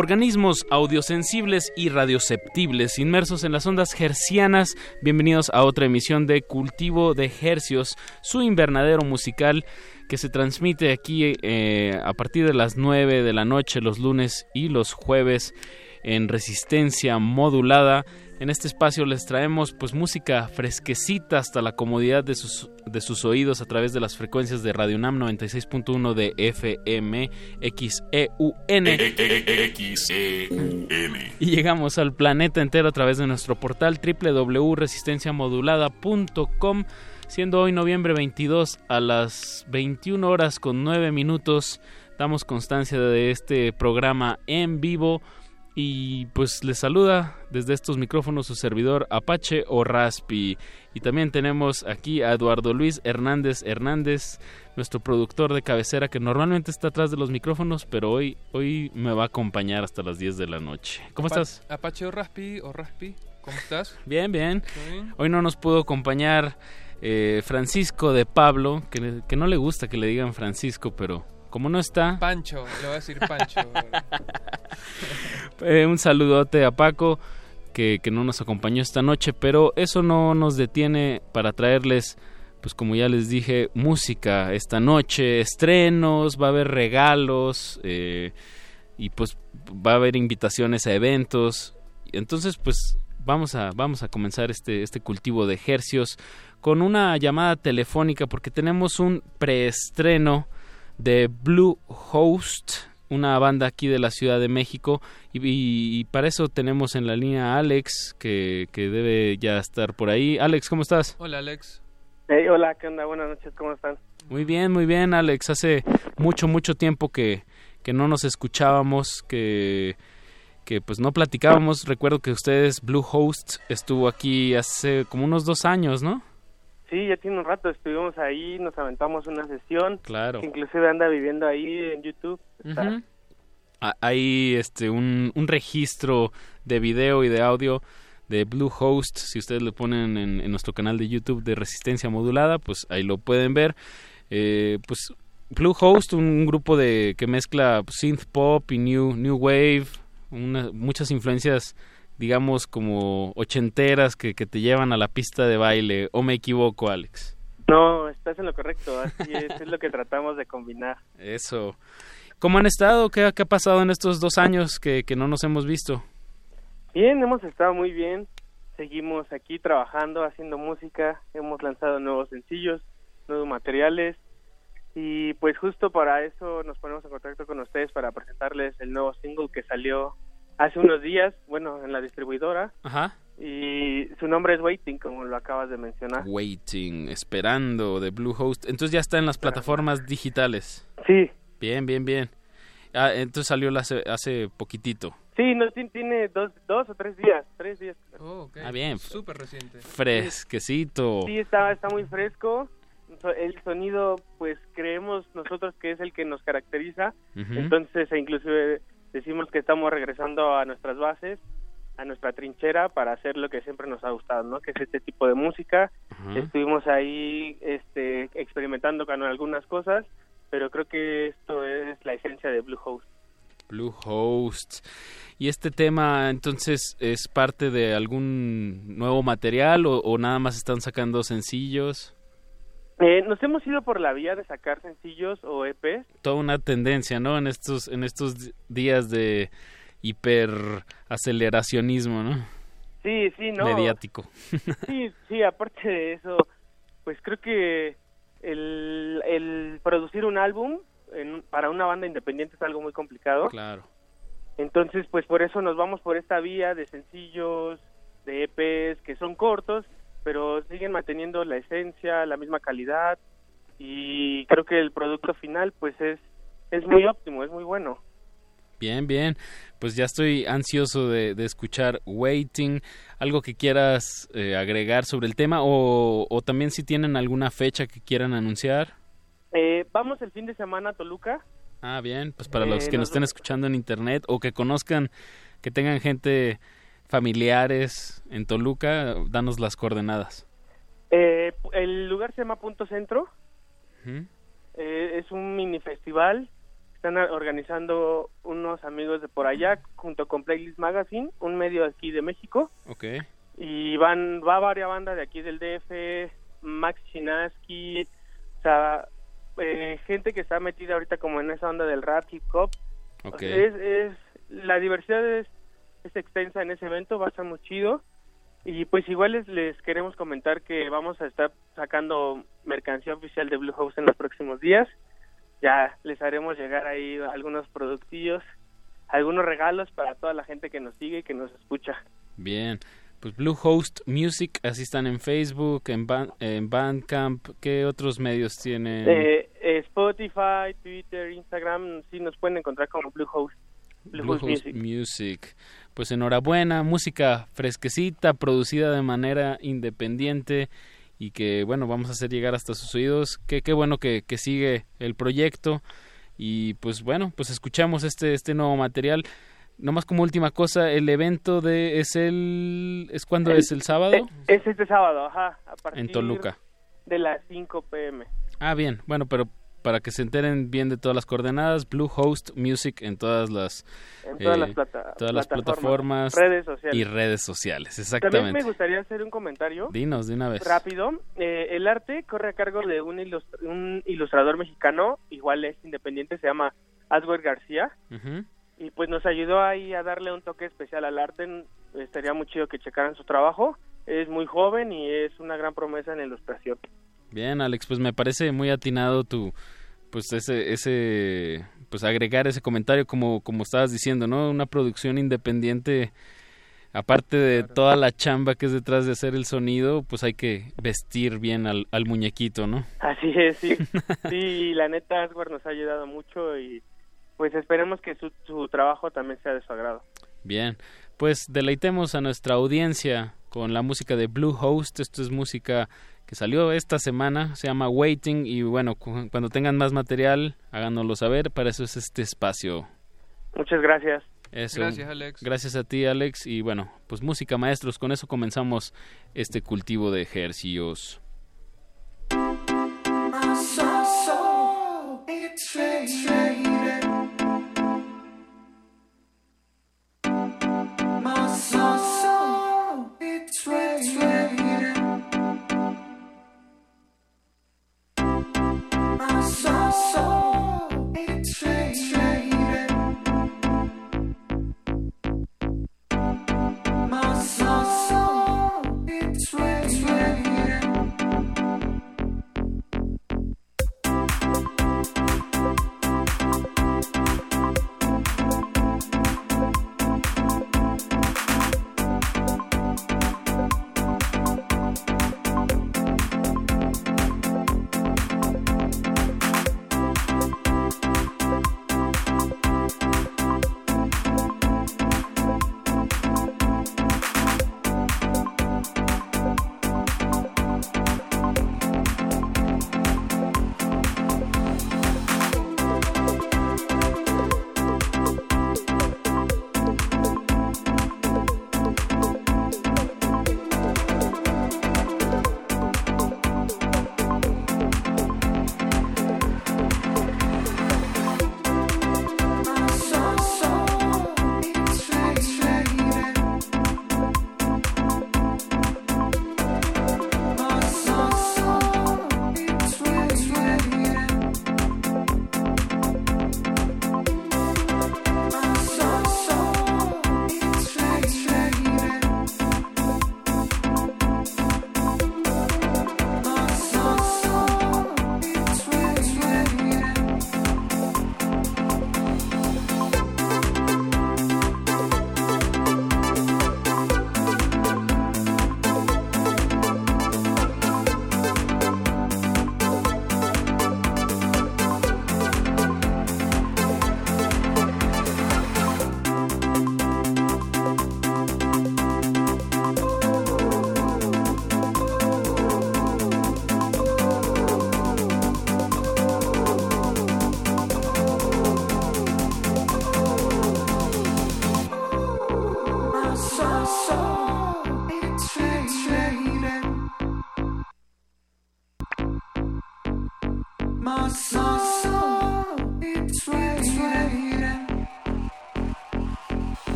Organismos audiosensibles y radioceptibles inmersos en las ondas hercianas, bienvenidos a otra emisión de Cultivo de Hercios, su invernadero musical que se transmite aquí eh, a partir de las 9 de la noche los lunes y los jueves en resistencia modulada. En este espacio les traemos pues música fresquecita hasta la comodidad de sus, de sus oídos a través de las frecuencias de Radio UNAM 96.1 de FM XEUN. Y llegamos al planeta entero a través de nuestro portal www.resistenciamodulada.com siendo hoy noviembre 22 a las 21 horas con 9 minutos. Damos constancia de este programa en vivo y pues les saluda desde estos micrófonos su servidor Apache o Raspi. Y también tenemos aquí a Eduardo Luis Hernández Hernández, nuestro productor de cabecera que normalmente está atrás de los micrófonos, pero hoy, hoy me va a acompañar hasta las 10 de la noche. ¿Cómo Apa- estás? Apache o Raspi o Raspi, ¿cómo estás? Bien, bien. Hoy no nos pudo acompañar eh, Francisco de Pablo, que, que no le gusta que le digan Francisco, pero como no está, Pancho, le voy a decir Pancho. Eh, un saludote a Paco que, que no nos acompañó esta noche, pero eso no nos detiene para traerles, pues como ya les dije, música esta noche, estrenos, va a haber regalos eh, y pues va a haber invitaciones a eventos. Entonces, pues vamos a, vamos a comenzar este, este cultivo de ejercios con una llamada telefónica porque tenemos un preestreno de Blue Host, una banda aquí de la Ciudad de México. Y, y- y para eso tenemos en la línea a Alex, que, que debe ya estar por ahí. Alex, ¿cómo estás? Hola Alex. Hey, hola, ¿qué onda? Buenas noches, ¿cómo están? Muy bien, muy bien, Alex. Hace mucho, mucho tiempo que, que no nos escuchábamos, que, que pues no platicábamos. Recuerdo que ustedes, Blue Host, estuvo aquí hace como unos dos años, ¿no? Sí, ya tiene un rato, estuvimos ahí, nos aventamos una sesión. Claro. que Inclusive anda viviendo ahí en YouTube. Está-. Ah, Hay este un, un registro de video y de audio de Bluehost. Si ustedes lo ponen en, en nuestro canal de YouTube de Resistencia Modulada, pues ahí lo pueden ver. Eh, pues Bluehost, un grupo de que mezcla synth pop y new new wave, una- muchas influencias digamos como ochenteras que, que te llevan a la pista de baile. ¿O me equivoco, Alex? No, estás en lo correcto, así es, es lo que tratamos de combinar. Eso. ¿Cómo han estado? ¿Qué, qué ha pasado en estos dos años que, que no nos hemos visto? Bien, hemos estado muy bien, seguimos aquí trabajando, haciendo música, hemos lanzado nuevos sencillos, nuevos materiales y pues justo para eso nos ponemos en contacto con ustedes para presentarles el nuevo single que salió hace unos días, bueno, en la distribuidora Ajá. y su nombre es Waiting, como lo acabas de mencionar. Waiting, esperando de Bluehost. Entonces ya está en las plataformas digitales. Sí. Bien, bien, bien. Ah, entonces salió hace, hace poquitito. Sí, no, ti- tiene dos, dos o tres días, tres días. Oh, ok. Ah, bien. Súper reciente. Fresquecito. Sí, está, está muy fresco. El sonido, pues creemos nosotros que es el que nos caracteriza. Ujú. Entonces, e inclusive decimos que estamos regresando a nuestras bases, a nuestra trinchera para hacer lo que siempre nos ha gustado, ¿no? Que es este tipo de música. Estuvimos ahí este, experimentando con algunas cosas, pero creo que esto es la esencia de Bluehost. Bluehost. ¿Y este tema entonces es parte de algún nuevo material o, o nada más están sacando sencillos? Eh, nos hemos ido por la vía de sacar sencillos o EPs. Toda una tendencia, ¿no? En estos, en estos días de hiper aceleracionismo, ¿no? Sí, sí, no. Mediático. Sí, sí, aparte de eso, pues creo que el, el producir un álbum en- para una banda independiente es algo muy complicado. Claro. Entonces, pues por eso nos vamos por esta vía de sencillos, de EPs que son cortos pero siguen manteniendo la esencia, la misma calidad y creo que el producto final pues es es muy óptimo, es muy bueno. Bien, bien. Pues ya estoy ansioso de, de escuchar Waiting. ¿Algo que quieras eh, agregar sobre el tema? O, o también si tienen alguna fecha que quieran anunciar. Eh, vamos el fin de semana a Toluca. Ah, bien. Pues para Eh, los que nos nos- estén escuchando en internet o que conozcan, que tengan gente familiares en Toluca, danos las coordenadas. Eh, el lugar se llama Punto Centro. Eh, es un mini festival. Están organizando unos amigos de por allá junto con Playlist Magazine, un medio aquí de México. Ok. Y van va varias bandas de aquí del DF, Max Chinaski, o sea, eh, gente que está metida ahorita como en esa onda del rap, hip hop. Ok. Es, es, la diversidad es, es extensa en ese evento, va a estar muy chido. Y pues igual les, les queremos comentar que vamos a estar sacando mercancía oficial de Bluehouse en los próximos días. Ya les haremos llegar ahí algunos productillos, algunos regalos para toda la gente que nos sigue y que nos escucha. Bien. Pues Bluehost Music, así están en Facebook, en, en Bandcamp. ¿Qué otros medios tienen? Eh, eh, Spotify, Twitter, Instagram, sí nos pueden encontrar como Bluehost. Bluehost Bluehost Music. Music. Pues enhorabuena, música fresquecita, producida de manera independiente y que bueno, vamos a hacer llegar hasta sus oídos. Qué, qué bueno que, que sigue el proyecto y pues bueno, pues escuchamos este, este nuevo material. Nomás como última cosa, el evento de es el es cuando El- es el sábado Eh, es este sábado, ajá, a partir en Toluca. de las 5 pm. Ah, bien. Bueno, pero para que se enteren bien de todas las coordenadas, Bluehost Music en todas las En todas eh, las plata- todas las plataformas, plataformas redes sociales. y redes sociales, También exactamente. me gustaría hacer un comentario Dinos de una vez. rápido. Eh, el arte corre a cargo de un, ilust- un ilustrador mexicano, igual es independiente, se llama Aswer García. Y pues nos ayudó ahí a darle un toque especial al arte. Estaría muy chido que checaran su trabajo. Es muy joven y es una gran promesa en la ilustración. Bien, Alex, pues me parece muy atinado tu pues ese ese pues agregar ese comentario como como estabas diciendo, ¿no? Una producción independiente aparte de toda la chamba que es detrás de hacer el sonido, pues hay que vestir bien al, al muñequito, ¿no? Así es, sí. sí, la neta, Asgard nos ha ayudado mucho y pues esperemos que su, su trabajo también sea de su agrado. Bien, pues deleitemos a nuestra audiencia con la música de Bluehost. Esto es música que salió esta semana, se llama Waiting y bueno, cu- cuando tengan más material, háganoslo saber, para eso es este espacio. Muchas gracias. Eso. Gracias, Alex. Gracias a ti, Alex. Y bueno, pues música, maestros. Con eso comenzamos este cultivo de ejercicios. so.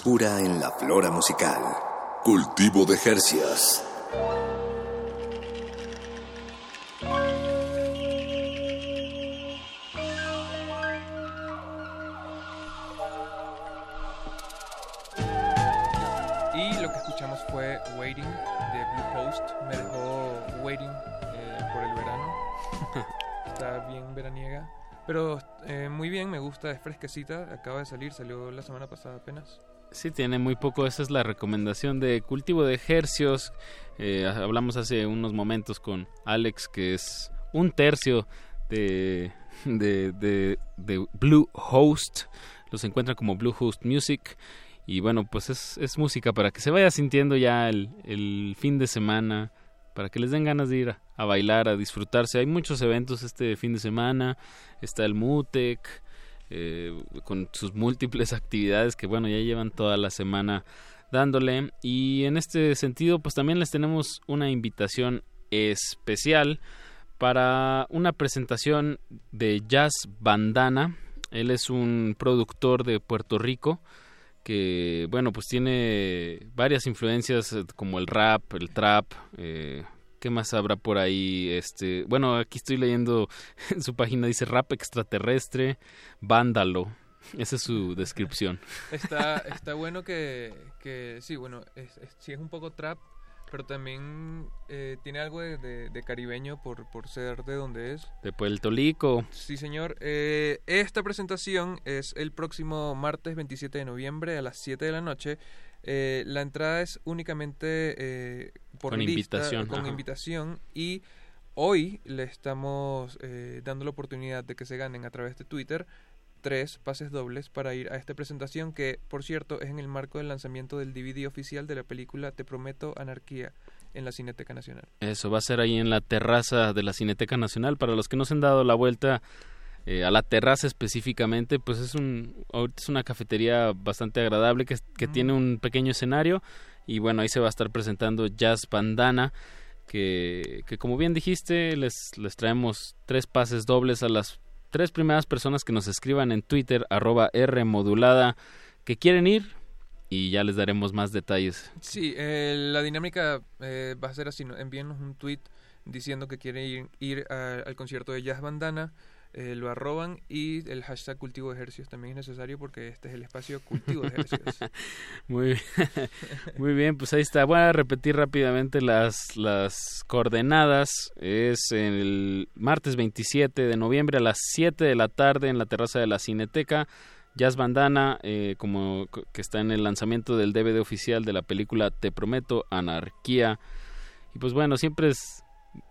Frescura en la flora musical. Cultivo de Jercias. Y lo que escuchamos fue Waiting de Blue Host. Me dejó waiting eh, por el verano. Está bien veraniega. Pero eh, muy bien, me gusta, es fresquecita. Acaba de salir, salió la semana pasada apenas. Sí, tiene muy poco. Esa es la recomendación de cultivo de ejercios. Eh, hablamos hace unos momentos con Alex, que es un tercio de, de, de, de Blue Host. Los encuentran como Blue Host Music. Y bueno, pues es, es música para que se vaya sintiendo ya el, el fin de semana, para que les den ganas de ir a, a bailar, a disfrutarse. Hay muchos eventos este fin de semana. Está el MUTEC. Eh, con sus múltiples actividades que bueno ya llevan toda la semana dándole. Y en este sentido pues también les tenemos una invitación especial para una presentación de Jazz Bandana. Él es un productor de Puerto Rico que bueno pues tiene varias influencias eh, como el rap el trap eh, ¿Qué más habrá por ahí? Este, bueno, aquí estoy leyendo en su página dice rap extraterrestre, vándalo. Esa es su descripción. Está, está bueno que, que sí, bueno, es, es- sí es un poco trap, pero también eh, tiene algo de, de- de caribeño por, por ser de donde es. De Puerto Rico. Sí, señor. Eh, esta presentación es el próximo martes 27 de noviembre a las 7 de la noche. Eh, la entrada es únicamente por Con lista, invitación, con ajá. invitación y hoy le estamos eh, dando la oportunidad de que se ganen a través de Twitter tres pases dobles para ir a esta presentación que, por cierto, es en el marco del lanzamiento del DVD oficial de la película Te Prometo Anarquía en la Cineteca Nacional. Eso va a ser ahí en la terraza de la Cineteca Nacional. Para los que no se han dado la vuelta eh, a la terraza específicamente, pues es, un, ahorita es una cafetería bastante agradable que, que tiene un pequeño escenario y bueno, ahí se va a estar presentando Jazz Bandana. Que, que como bien dijiste, les, les traemos tres pases dobles a las tres primeras personas que nos escriban en Twitter, arroba R modulada, que quieren ir y ya les daremos más detalles. Sí, eh, la dinámica eh, va a ser así, ¿no? envíenos un tweet diciendo que quieren ir, ir al concierto de Jazz Bandana, eh, lo arroban y el hashtag cultivo de ejercicios también es necesario porque este es el espacio cultivo de ejercicios. Muy bien, muy bien, pues ahí está. Voy a repetir rápidamente las, las coordenadas. Es el martes 27 de noviembre a las 7 de la tarde en la terraza de la Cineteca. Jazz Bandana, eh, como co- que está en el lanzamiento del DVD oficial de la película Te Prometo Anarquía. Y pues bueno, siempre es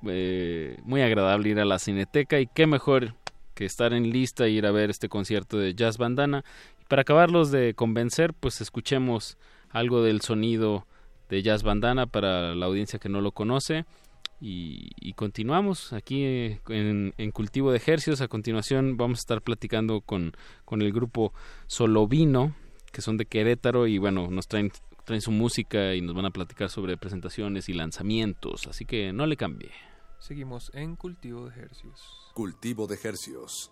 eh, muy agradable ir a la Cineteca y qué mejor que estar en lista e ir a ver este concierto de Jazz Bandana. Y para acabarlos de convencer, pues escuchemos algo del sonido de Jazz Bandana para la audiencia que no lo conoce. Y, continuamos aquí eh, en, en Cultivo de Ejercios. A continuación vamos a estar platicando con, con el grupo Solovino, que son de Querétaro y bueno, nos traen, traen su música y nos van a platicar sobre presentaciones y lanzamientos, así que no le cambie. Seguimos en Cultivo de Hercios. Cultivo de Hercios.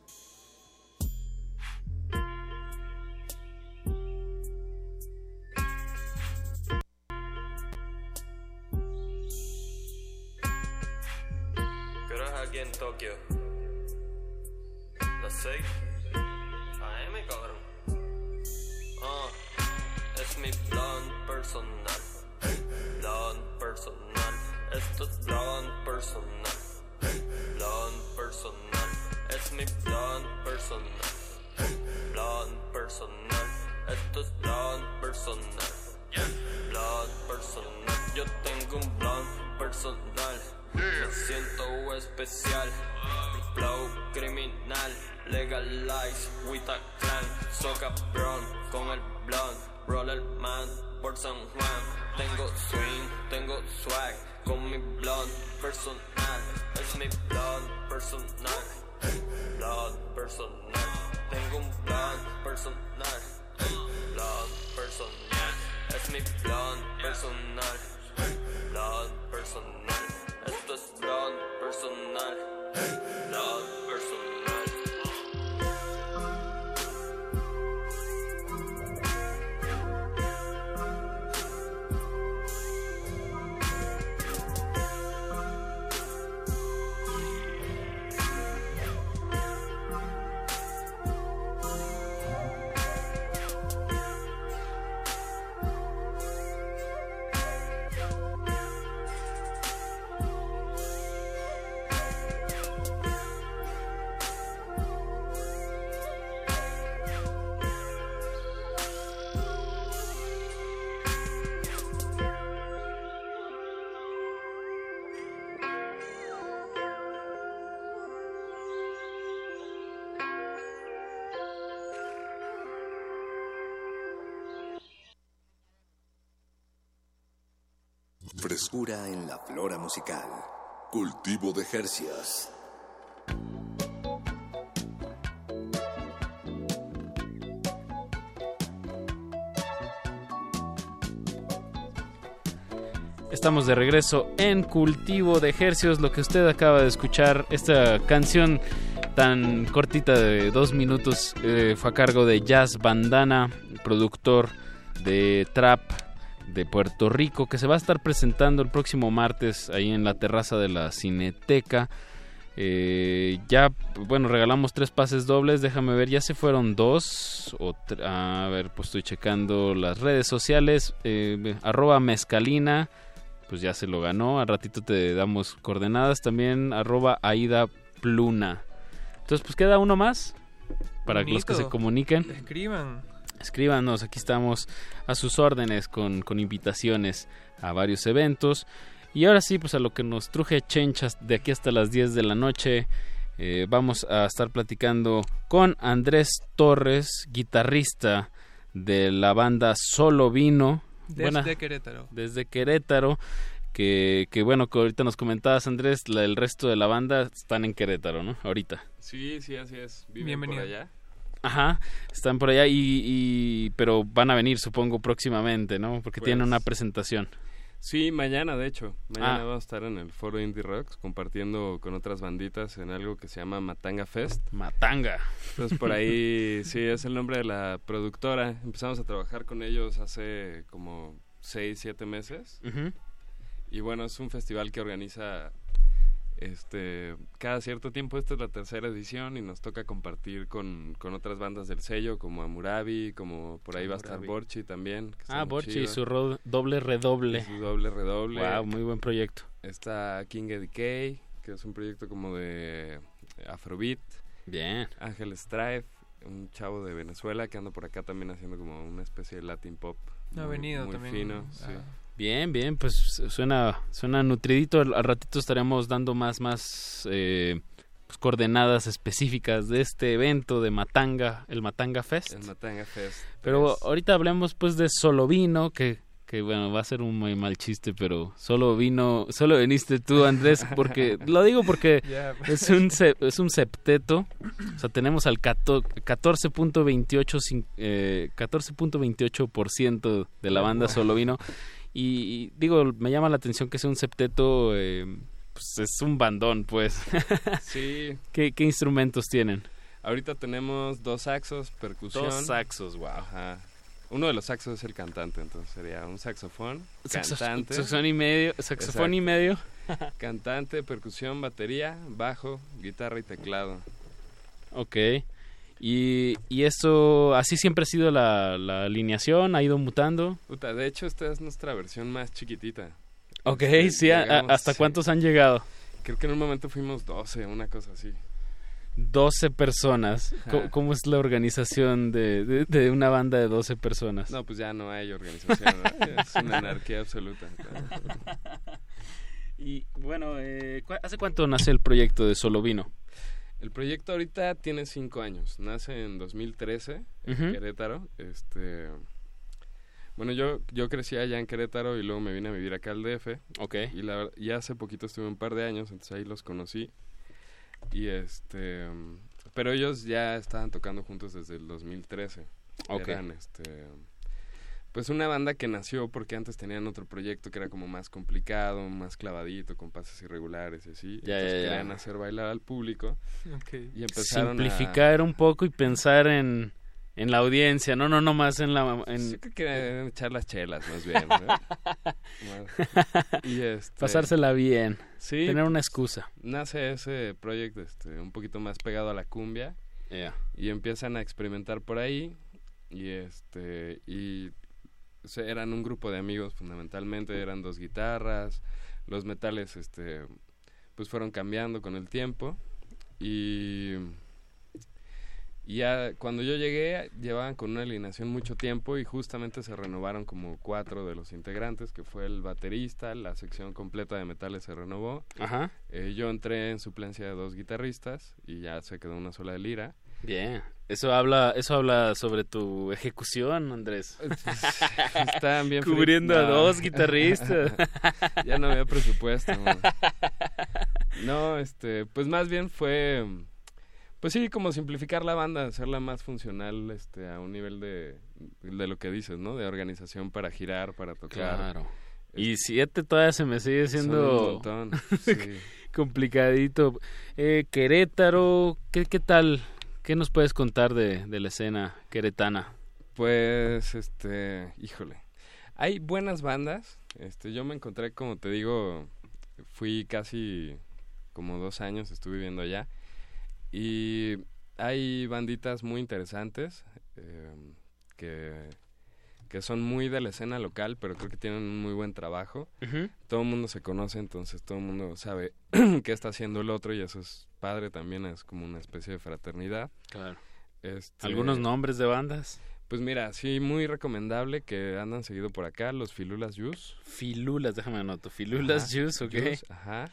¿Qué hora es aquí en Tokio? Las 6 AM, cabrón. Ah, es mi plan personal. Plan personal. Esto es plan personal. Plan personal. Es mi plan personal. Plan personal. Esto es plan personal. Plan personal. Yo tengo un plan personal. Me siento especial. Flow criminal. Legalize with a clan. Soca brown con el blond. Roller man por San Juan. Tengo swing, tengo swag. Con mi blond personal. Es mi personal. Personal. Tengo un blond personal. Blond personal. Es mi personal. Personal. Esto es blond personal. Blond personal. En la flora musical. Cultivo de Hercias. Estamos de regreso en Cultivo de Ejercios, lo que usted acaba de escuchar, esta canción tan cortita de dos minutos eh, fue a cargo de Jazz Bandana, productor de Trap de Puerto Rico, que se va a estar presentando el próximo martes ahí en la terraza de la Cineteca. Eh, ya, bueno, regalamos tres pases dobles. Déjame ver, ya se fueron dos. O tr- a ver, pues estoy checando las redes sociales. Eh, arroba mezcalina, pues ya se lo ganó. Al ratito te damos coordenadas. También arroba Aida Pluna. Entonces, pues queda uno más para los que se comuniquen. Escriban. Escríbanos, aquí estamos a sus órdenes con, con invitaciones a varios eventos. Y ahora sí, pues a lo que nos truje Chenchas de aquí hasta las 10 de la noche, eh, vamos a estar platicando con Andrés Torres, guitarrista de la banda Solo Vino. Desde Buena- Querétaro. Desde Querétaro. Que, que bueno, que ahorita nos comentabas Andrés, la- el resto de la banda están en Querétaro, ¿no? Ahorita. Sí, sí, así es. Viven Bienvenido. por allá. Ajá, están por allá y, y- pero van a venir supongo próximamente, ¿no? Porque tienen Pues- una presentación. Sí, mañana de hecho. Mañana Ah. vamos a estar en el foro Indie Rocks compartiendo con otras banditas en algo que se llama Matanga Fest. Matanga. Entonces por ahí, sí, es el nombre de la productora. Empezamos a trabajar con ellos hace como 6, 7 meses. Ujú. Y bueno, es un festival que organiza este cada cierto tiempo. Esta es la tercera edición y nos toca compartir con, con otras bandas del sello como Amurabi, como por ahí va a estar. Borchi también. que Ah, Borchi y su ro- doble redoble. Y su doble redoble. Wow, muy buen proyecto. Está King Decay, que es un proyecto como de Afrobeat. Bien. Ángel Strife, un chavo de Venezuela que anda por acá también haciendo como una especie de Latin pop. Ha muy- venido muy también, fino, ah. sí. Bien, bien, pues suena suena nutridito. Al, al ratito estaremos dando más más eh, pues, coordenadas específicas de este evento de Matanga, el Matanga Fest. El Matanga Fest. Pero Pues, ahorita hablemos pues de Solovino, que que bueno, va a ser un muy mal chiste, pero solo vino, solo viniste tú, Andrés, porque lo digo porque Ya. es un es un septeto, o sea, tenemos al cato- 14.28 cin- eh, 14.28% de la banda solo vino y, y digo, me llama la atención que sea un septeto eh, pues es un bandón, pues. Sí. ¿Qué, qué instrumentos tienen? Ahorita tenemos dos saxos, percusión. Dos saxos, wow. Ajá. Uno de los saxos es el cantante, entonces sería un saxofón, Saxo- cantante. saxofón y medio- saxofón y medio. cantante, percusión, batería, bajo, guitarra y teclado. Ok. Y, y esto, así siempre ha sido la, la alineación, ha ido mutando. Puta, de hecho esta es nuestra versión más chiquitita. Ok, Este, sí, llegamos- ¿hasta sí. cuántos han llegado? Creo que en un momento fuimos 12, una cosa así. 12 personas. ¿Cómo, es la organización de, de, de una banda de 12 personas? No, pues ya no hay organización, es una anarquía absoluta. Y bueno, eh, ¿cu- ¿hace cuánto nace el proyecto de Solo Vino? El proyecto ahorita tiene cinco años. Nace en 2013 en Ujú. Querétaro. Este, bueno, yo yo crecí allá en Querétaro y luego me vine a vivir acá al DF. Ok. Y la, y hace poquito estuve un par de años, entonces ahí los conocí. Y este, pero ellos ya estaban tocando juntos desde el 2013. Ok. Eran este pues una banda que nació porque antes tenían otro proyecto que era como más complicado, más clavadito, con pases irregulares y así. Ya, Entonces ya, ya. querían hacer bailar al público. Ok. Y empezaron Simplificar un poco y pensar en, en la audiencia, no, no, no más en la... En... Yo creo que deben echar las chelas más bien. ¿no? Y este, Pasársela bien, Sí, tener una excusa. Nace ese proyecto este, un poquito más pegado a la cumbia. Ya. Y empiezan a experimentar por ahí. Y este y eran un grupo de amigos fundamentalmente, eran dos guitarras, los metales este pues fueron cambiando con el tiempo y y ya cuando yo llegué llevaban con una alineación mucho tiempo y justamente se renovaron como cuatro de los integrantes, que fue el baterista, la sección completa de metales se renovó. Ajá. Eh, yo entré en suplencia de dos guitarristas y ya se quedó una sola de lira. Bien. Eso habla, eso habla sobre tu ejecución, Andrés. Estaban bien Cubriendo a dos guitarristas. ya no había presupuesto. man. No, este, pues más bien fue, pues sí, como simplificar la banda, hacerla más funcional, este, a un nivel de, de lo que dices, ¿no? De organización para girar, para tocar. Claro. Y siete todavía se me sigue siendo un montón, sí. complicadito. Eh, Querétaro, ¿qué, ¿qué tal? ¿Qué nos puedes contar de, la escena queretana? Pues, este, híjole, hay buenas bandas. Este, yo me encontré, como te digo, fui casi como dos años, estuve viviendo allá. Y hay banditas muy interesantes eh, que, que son muy de la escena local, pero creo que tienen un muy buen trabajo. Ujú. Todo el mundo se conoce, entonces todo el mundo sabe qué está haciendo el otro y eso es padre también, es como una especie de fraternidad. Claro. Este, ¿Algunos nombres de bandas? Pues mira, sí, muy recomendable que andan seguido por acá, los Filulas Juice. Filulas, déjame anoto. Filulas Juice, ok. Juice, ajá.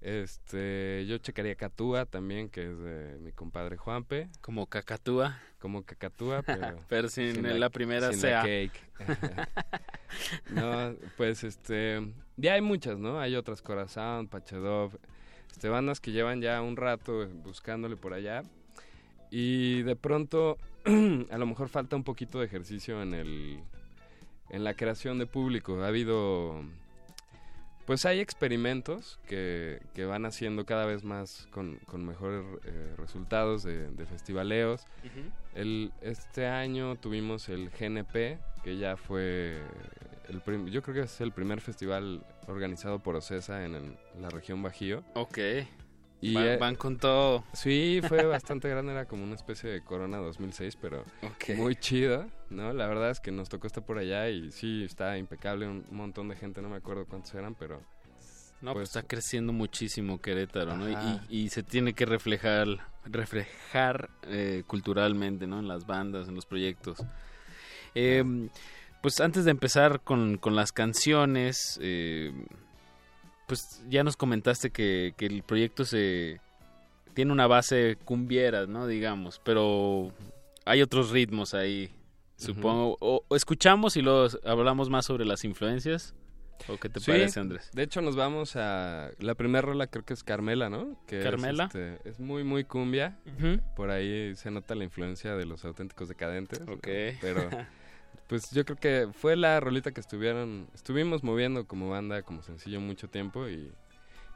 Este, yo checaría Catúa también, que es de mi compadre Juanpe. Como Cacatúa. Como Cacatúa, pero... Pero sin la primera sin CA. la cake. no, pues este... Ya hay muchas, ¿no? Hay otras, Corazón, Pachedov, este, bandas que llevan ya un rato buscándole por allá. Y de pronto, a lo mejor falta un poquito de ejercicio en el... En la creación de público. Ha habido pues hay experimentos que, que van haciendo cada vez más con, con mejores eh, resultados de, de festivaleos. El, este año tuvimos el GNP, que ya fue, el prim- yo creo que es el primer festival organizado por Ocesa en, el- la región Bajío. Ok. Y Van- eh, van con todo. Sí, fue bastante grande, era como una especie de Corona 2006, pero muy chido, ¿no? La verdad es que nos tocó estar por allá y sí, está impecable, un montón de gente, no me acuerdo cuántos eran, pero... No, pues, está creciendo muchísimo Querétaro, ¿no? Y, y- y se tiene que reflejar, reflejar eh, culturalmente, ¿no? En las bandas, en los proyectos. Eh, pues antes de empezar con, con las canciones, eh, pues ya nos comentaste que, que el proyecto se tiene una base cumbiera, ¿no? Digamos, pero hay otros ritmos ahí supongo. o, o escuchamos y luego hablamos más sobre las influencias. ¿O qué te Sí, parece, Andrés? De hecho, nos vamos a. La primera rola creo que es Carmela, ¿no? Que es, Carmela. este, Es, muy, muy cumbia. Por ahí se nota la influencia de los auténticos decadentes. Ok. Pero. Pues yo creo que fue la rolita que estuvieron, estuvimos moviendo como banda, como sencillo mucho tiempo y,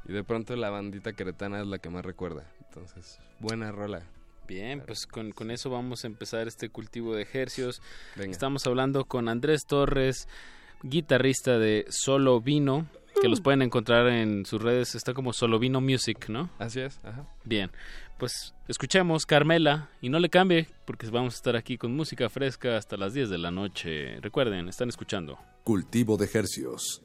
y de pronto la bandita queretana es la que más recuerda. Entonces, buena rola. Bien, pues con, con eso vamos a empezar este cultivo de ejercios. Venga. Estamos hablando con Andrés Torres, guitarrista de Solo Vino, que los pueden encontrar en sus redes, está como Solo Vino Music, ¿no? Así es, ajá. Bien, pues escuchemos Carmela y no le cambie porque vamos a estar aquí con música fresca hasta las 10 de la noche. Recuerden, están escuchando. Cultivo de Hercios.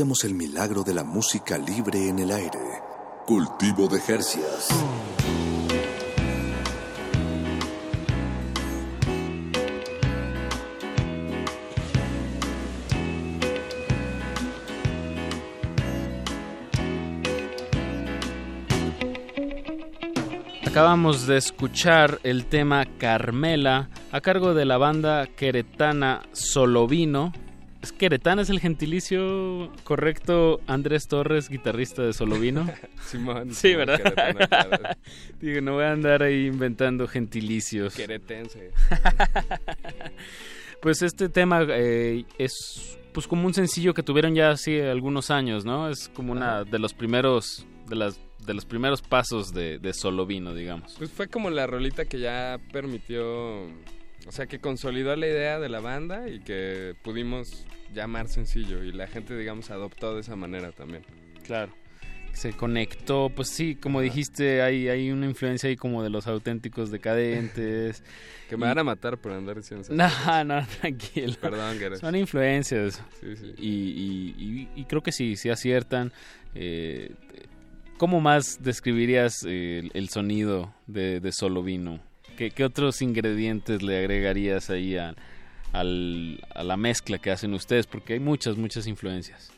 El milagro de la música libre en el aire. Cultivo de Jercias. Acabamos de escuchar el tema Carmela a cargo de la banda queretana Solovino. ¿Es queretana es el gentilicio correcto? Andrés Torres, guitarrista de Solovino. Simón. Sí, Simón, ¿verdad? claro. Digo, no voy a andar ahí inventando gentilicios. Queretense. Pues este tema eh, es pues como un sencillo que tuvieron ya hace algunos años, ¿no? Es como una de los primeros de las de los primeros pasos de, de Solovino, digamos. Pues fue como la rolita que ya permitió, o sea, que consolidó la idea de la banda y que pudimos llamar sencillo y la gente, digamos, adoptó de esa manera también. Claro. Se conectó, pues sí, como dijiste, hay, hay una influencia ahí como de los auténticos decadentes. Que me Y- van a matar por andar diciendo esas No, cosas. no, tranquilo. Perdón, Geras. Son influencias. Sí, sí. Y, y- y- y creo que sí, sí aciertan. Eh, ¿Cómo más describirías eh, el, el sonido de, de Solovino? ¿Qué, ¿Qué otros ingredientes le agregarías ahí a, al- a la mezcla que hacen ustedes? Porque hay muchas, muchas influencias.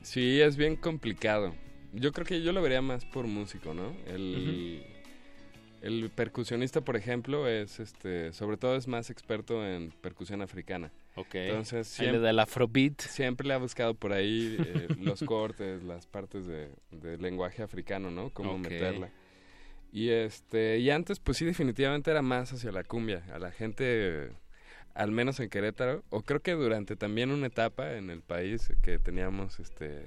Sí, es bien complicado. Yo creo que yo lo vería más por músico, ¿no? El, el percusionista, por ejemplo, es este, sobre todo es más experto en percusión africana. Ok. Entonces Ahí le da el afrobeat. Siempre le ha buscado por ahí eh, los cortes, las partes de, de lenguaje africano, ¿no? Cómo meterla. Y este, y antes, pues sí, definitivamente era más hacia la cumbia, a la gente, al menos en Querétaro, o creo que durante también una etapa en el país que teníamos este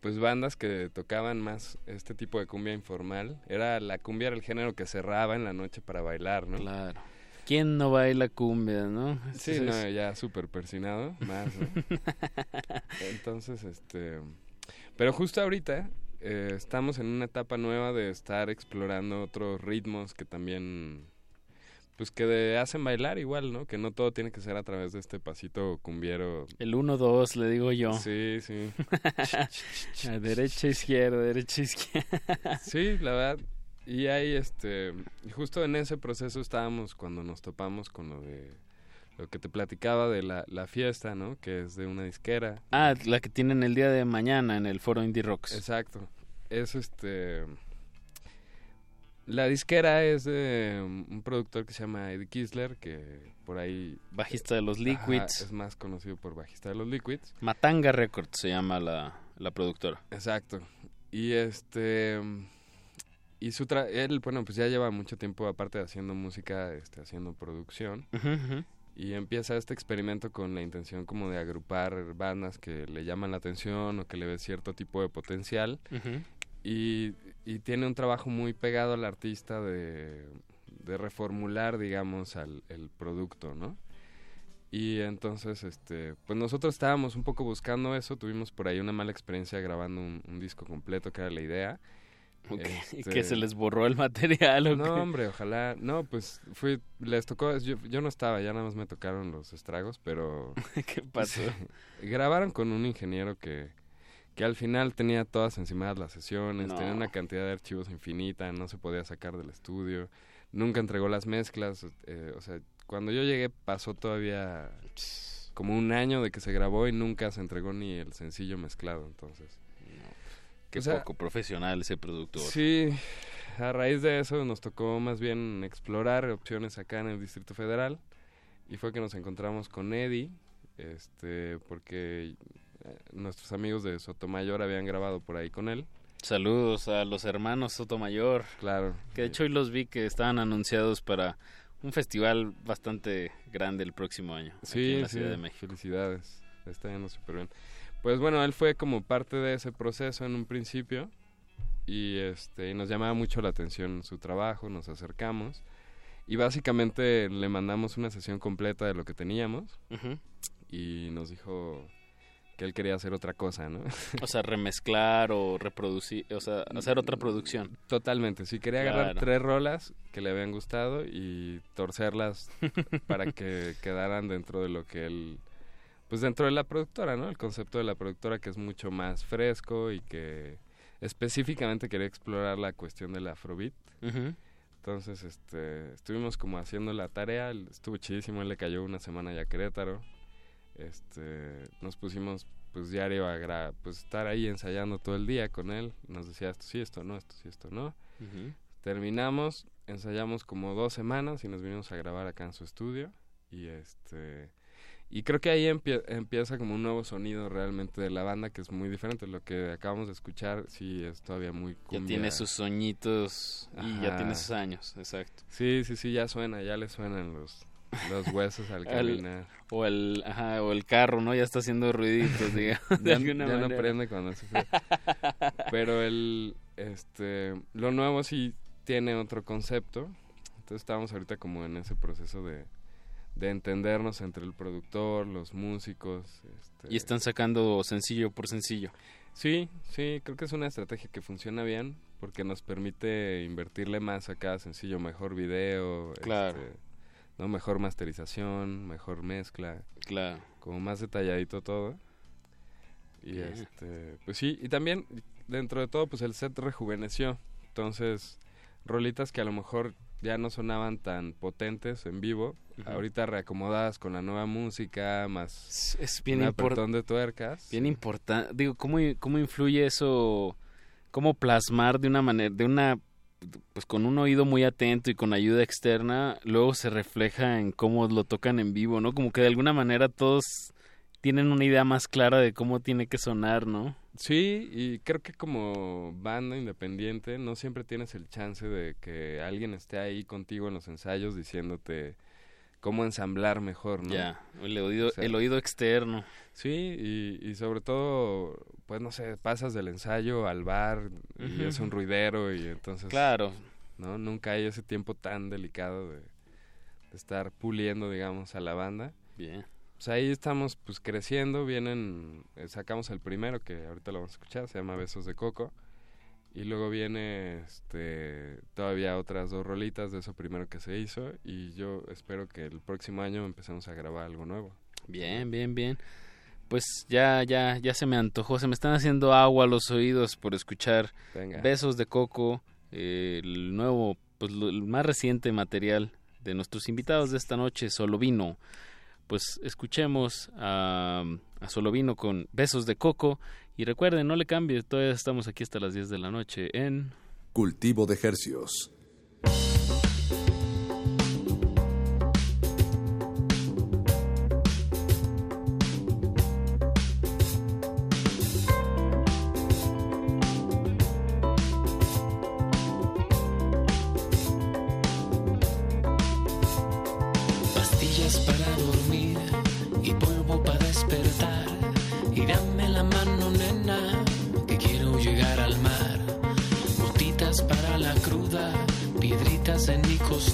pues bandas que tocaban más este tipo de cumbia informal. Era la cumbia era el género que cerraba en la noche para bailar, ¿no? Claro. ¿Quién no baila cumbia, no? Sí, Entonces- no, ya súper persinado, más, ¿no? Entonces, este... Pero justo ahorita eh, estamos en una etapa nueva de estar explorando otros ritmos que también... Pues que de- hacen bailar igual, ¿no? Que no todo tiene que ser a través de este pasito cumbiero. El 1-2, le digo yo. Sí, sí. A derecha, izquierda, derecha, izquierda. Sí, la verdad. Y ahí, este, justo en ese proceso estábamos cuando nos topamos con lo de lo que te platicaba de la, la fiesta, ¿no? Que es de una disquera. Ah, la que tienen el día de mañana en el foro Indie Rocks. Exacto. Es este. La disquera es de un productor que se llama Eddie Kisler, que por ahí. Bajista de los Ajá, Liquids. es más conocido por bajista de los Liquids. Matanga Records se llama la, la productora. Exacto. Y este. Y su tra él, bueno, pues ya lleva mucho tiempo, aparte de haciendo música, este, haciendo producción. Ujú. Y empieza este experimento con la intención como de agrupar bandas que le llaman la atención o que le ve cierto tipo de potencial. Y, y tiene un trabajo muy pegado al artista de, de reformular, digamos, al el producto, ¿no? Y entonces, este, pues nosotros estábamos un poco buscando eso, tuvimos por ahí una mala experiencia grabando un, un disco completo, que era la idea. Ok, ¿Y Este, que se les borró el material o no, hombre, ojalá. No, pues fui, les tocó, yo, yo no estaba, ya nada más me tocaron los estragos, pero... ¿Qué pasó? Sí, grabaron con un ingeniero que, que al final tenía todas encimadas las sesiones, No. tenía una cantidad de archivos infinita, no se podía sacar del estudio, nunca entregó las mezclas, eh, o sea, cuando yo llegué pasó todavía como un año de que se grabó y nunca se entregó ni el sencillo mezclado, entonces... Qué O sea, poco profesional ese productor. Sí, a raíz de eso nos tocó más bien explorar opciones acá en el Distrito Federal y fue que nos encontramos con Eddie, este, porque eh, nuestros amigos de Sotomayor habían grabado por ahí con él. Saludos a los hermanos Sotomayor. Claro. Que de hecho hoy los vi que estaban anunciados para un festival bastante grande el próximo año. aquí Sí, en la sí, Ciudad de México. felicidades. Está yendo súper bien. Pues bueno, él fue como parte de ese proceso en un principio y este y nos llamaba mucho la atención su trabajo, nos acercamos y básicamente le mandamos una sesión completa de lo que teníamos y nos dijo que él quería hacer otra cosa, ¿no? O sea, remezclar o reproducir, o sea, hacer otra producción. Totalmente, sí, quería agarrar tres rolas que le habían gustado y torcerlas para que quedaran dentro de lo que él pues dentro de la productora, ¿no? El concepto de la productora que es mucho más fresco y que específicamente quería explorar la cuestión del afrobeat. Entonces, este, estuvimos como haciendo la tarea, estuvo chidísimo, él le cayó una semana ya a Querétaro. Este, nos pusimos pues diario a gra- pues estar ahí ensayando todo el día con él, nos decía esto sí, esto no, esto sí, esto no. Terminamos, ensayamos como dos semanas y nos vinimos a grabar acá en su estudio y este y creo que ahí empie- empieza como un nuevo sonido realmente de la banda que es muy diferente. Lo que acabamos de escuchar sí es todavía muy Ya cumbia. tiene sus soñitos y ya tiene sus años, exacto. Sí, sí, sí, ya suena, ya le suenan los, los huesos al caminar. o el ajá, o el carro, ¿no? Ya está haciendo ruiditos, digamos. de ya, alguna ya no prende cuando hace frío. Pero el, este, lo nuevo sí tiene otro concepto. Entonces estamos ahorita como en ese proceso de, de entendernos entre el productor, los músicos. este, Y están sacando sencillo por sencillo. Sí, sí, creo que es una estrategia que funciona bien porque nos permite invertirle más a cada sencillo, mejor video, Claro. este, no mejor masterización, mejor mezcla, claro, como más detalladito todo. Y este, pues sí, y también dentro de todo pues el set rejuveneció. Entonces, rolitas que a lo mejor ya no sonaban tan potentes en vivo, ahorita reacomodadas con la nueva música, más Es bien un apretón de tuercas. Bien importante. Digo, ¿cómo, ¿cómo influye eso? ¿Cómo plasmar de una manera, de una, pues con un oído muy atento y con ayuda externa, luego se refleja en cómo lo tocan en vivo, ¿no? Como que de alguna manera todos tienen una idea más clara de cómo tiene que sonar, ¿no? Sí, y creo que como banda independiente no siempre tienes el chance de que alguien esté ahí contigo en los ensayos diciéndote cómo ensamblar mejor, ¿no? Ya, el oído, O sea, el oído externo. Sí, y, y sobre todo, pues no sé, pasas del ensayo al bar y es un ruidero y entonces... Claro. ¿no? Nunca hay ese tiempo tan delicado de, de estar puliendo, digamos, a la banda. Bien. Pues ahí estamos pues creciendo, vienen, eh, sacamos el primero que ahorita lo vamos a escuchar, se llama Besos de Coco. Y luego viene este todavía otras dos rolitas de eso primero que se hizo y yo espero que el próximo año empecemos a grabar algo nuevo. Bien, bien, bien. Pues ya, ya, ya se me antojó, se me están haciendo agua los oídos por escuchar Venga. Besos de Coco, eh, el nuevo, pues lo- el más reciente material de nuestros invitados de esta noche, Solo Vino. Pues escuchemos a, a Solo Vino con Besos de Coco y recuerden, no le cambie, todavía estamos aquí hasta las 10 de la noche en... Cultivo de Hercios. Piedritas en mi.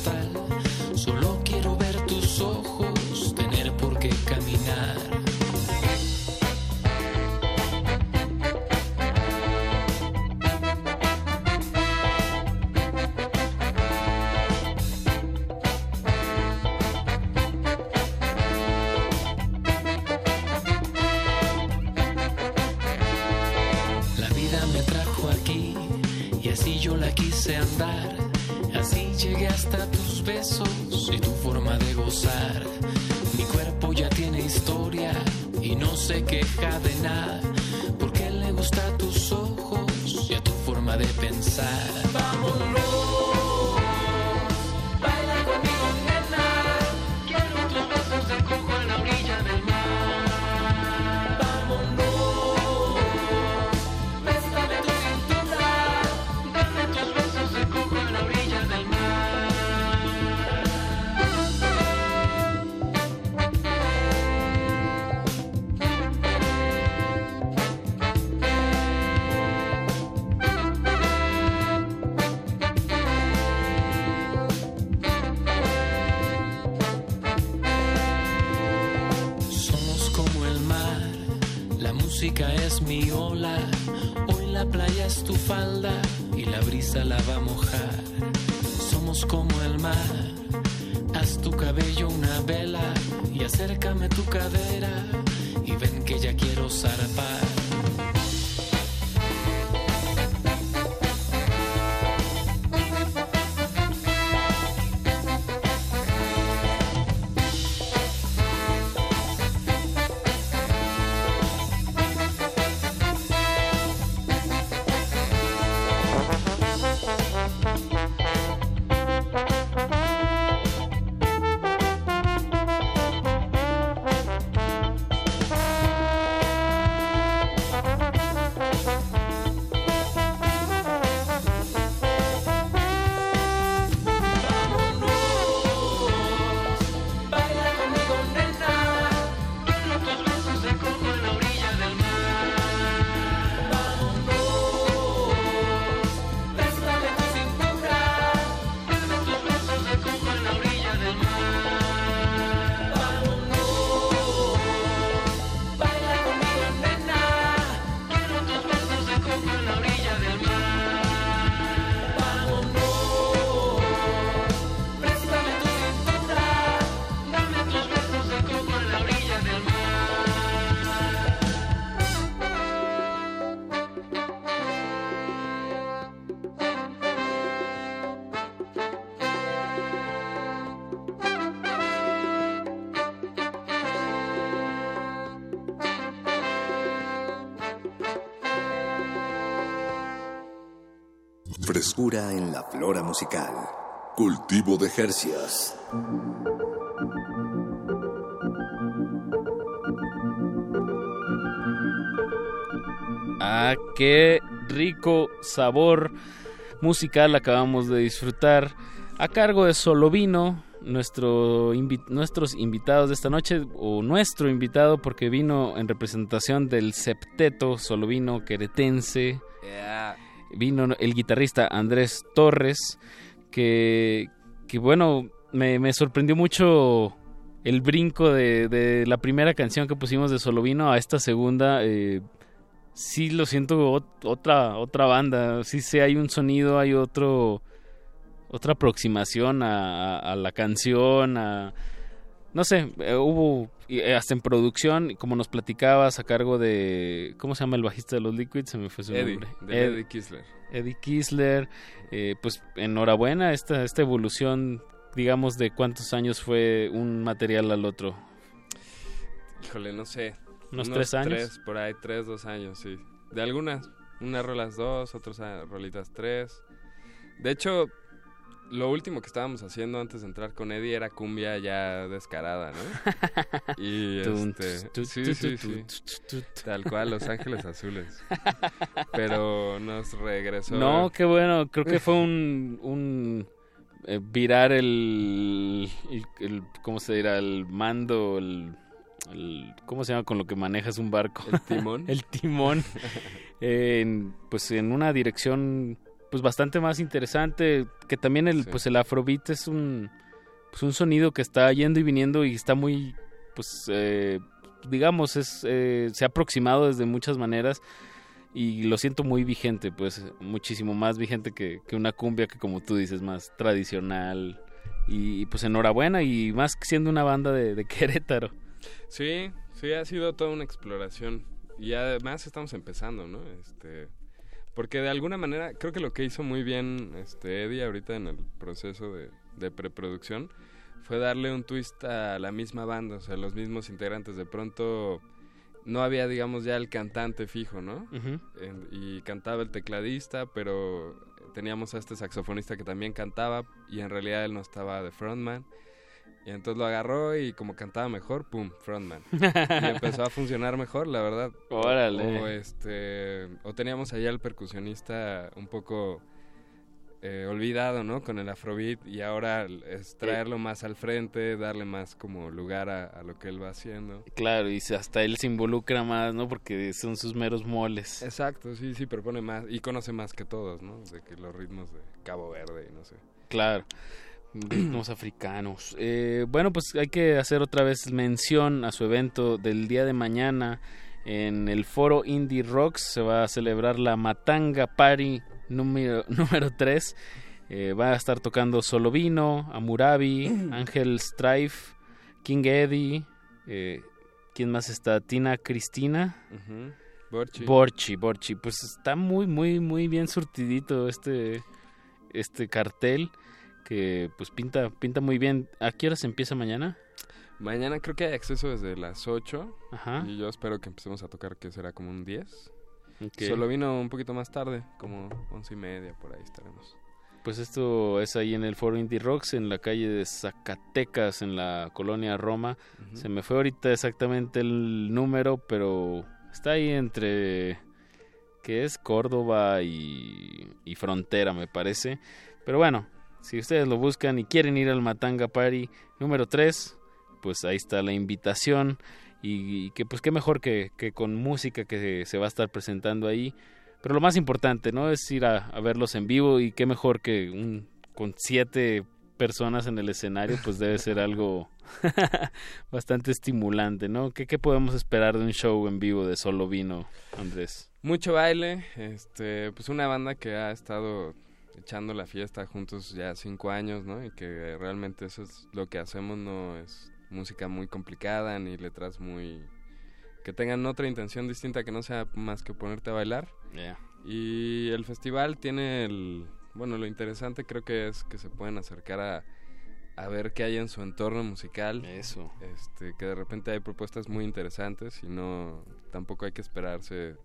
Frescura en la flora musical. Cultivo de Jercias. Ah, qué rico sabor musical acabamos de disfrutar a cargo de Solovino, nuestro invi- nuestros invitados de esta noche, o nuestro invitado porque vino en representación del septeto Solovino queretense. Vino el guitarrista Andrés Torres, que, que bueno, me, me sorprendió mucho el brinco de, de la primera canción que pusimos de Solovino a esta segunda. eh, sí lo siento ot- otra otra banda sí sé hay un sonido hay otro otra aproximación a la canción a no sé eh, hubo y, eh, hasta en producción como nos platicabas a cargo de cómo se llama el bajista de los Liquids se me fue su Eddie, nombre de Eddie Kisler. Eddie Kisler eh, pues enhorabuena esta esta evolución digamos de cuántos años fue un material al otro Híjole, no sé. ¿Unos tres años? Tres, por ahí, tres, dos años, sí. De algunas, unas rolas dos, otras ah, rolitas tres. De hecho, lo último que estábamos haciendo antes de entrar con Eddie era cumbia ya descarada, ¿no? Y este... Sí, sí, sí. Tal cual, Los Ángeles Azules. Pero nos regresó... No, qué bueno. Creo que fue un, un eh, virar el, el, el- ¿cómo se dirá? El mando, el, el- ¿cómo se llama con lo que manejas un barco? ¿El timón? el timón. en, pues en una dirección pues bastante más interesante. Que también el, pues el afrobeat es un, pues un sonido que está yendo y viniendo y está muy, pues eh, digamos, es, eh, se ha aproximado desde muchas maneras y lo siento muy vigente, pues muchísimo más vigente que, que una cumbia que como tú dices, más tradicional. Y, pues enhorabuena y más siendo una banda de, de Querétaro. Sí, sí, ha sido toda una exploración. Y además estamos empezando, ¿no? Este, porque de alguna manera, creo que lo que hizo muy bien este Eddie ahorita en el proceso de, de preproducción fue darle un twist a la misma banda, o sea, los mismos integrantes. De pronto no había, digamos, ya el cantante fijo, ¿no? En- y cantaba el tecladista, pero teníamos a este saxofonista que también cantaba y en realidad él no estaba de frontman. Y entonces lo agarró y como cantaba mejor, pum, frontman. y empezó a funcionar mejor, la verdad. Órale. O, este, o teníamos allá al percusionista un poco eh, olvidado, ¿no? Con el afrobeat y ahora es traerlo más al frente, darle más como lugar a, a lo que él va haciendo. Claro, y hasta él se involucra más, ¿no? Porque son sus meros moles. Exacto, sí, sí, propone más y conoce más que todos, ¿no? De que los ritmos de Cabo Verde y no sé. Claro. Ritmos africanos. Eh, bueno, pues hay que hacer otra vez mención a su evento del día de mañana en el foro Indie Rocks. Se va a celebrar la Matanga Party número, número 3. Eh, va a estar tocando Solovino, Amurabi, Ángel Strife, King Eddie. Eh, ¿Quién más está? Tina Cristina. Borchi, Borchi. Pues está muy, muy, muy bien surtidito este, este cartel que pues pinta, pinta muy bien. ¿A qué hora se empieza mañana? Mañana creo que hay acceso desde las 8. Ajá. Y yo espero que empecemos a tocar, que será como un 10. Ok. Solo vino un poquito más tarde, como once y media, por ahí estaremos. Pues esto es ahí en el Foro Indie Rocks, en la calle de Zacatecas, en la colonia Roma. Se me fue ahorita exactamente el número, pero está ahí entre que es Córdoba y, y Frontera, me parece. Pero bueno, si ustedes lo buscan y quieren ir al Matanga Party número 3, pues ahí está la invitación. Y, y que pues qué mejor que, que con música que se va a estar presentando ahí. Pero lo más importante, ¿no? Es ir a, a verlos en vivo y qué mejor que un, con siete personas en el escenario, pues debe ser algo bastante estimulante, ¿no? ¿Qué, ¿Qué podemos esperar de un show en vivo de Solo Vino, Andrés? Mucho baile, este, pues una banda que ha estado echando la fiesta juntos ya cinco años, ¿no? Y que realmente eso es lo que hacemos, no es música muy complicada ni letras muy que tengan otra intención distinta que no sea más que ponerte a bailar. Yeah. Y el festival tiene el, bueno, lo interesante creo que es que se pueden acercar a, a ver qué hay en su entorno musical. Eso. Este, que de repente hay propuestas muy interesantes y no, tampoco hay que esperarse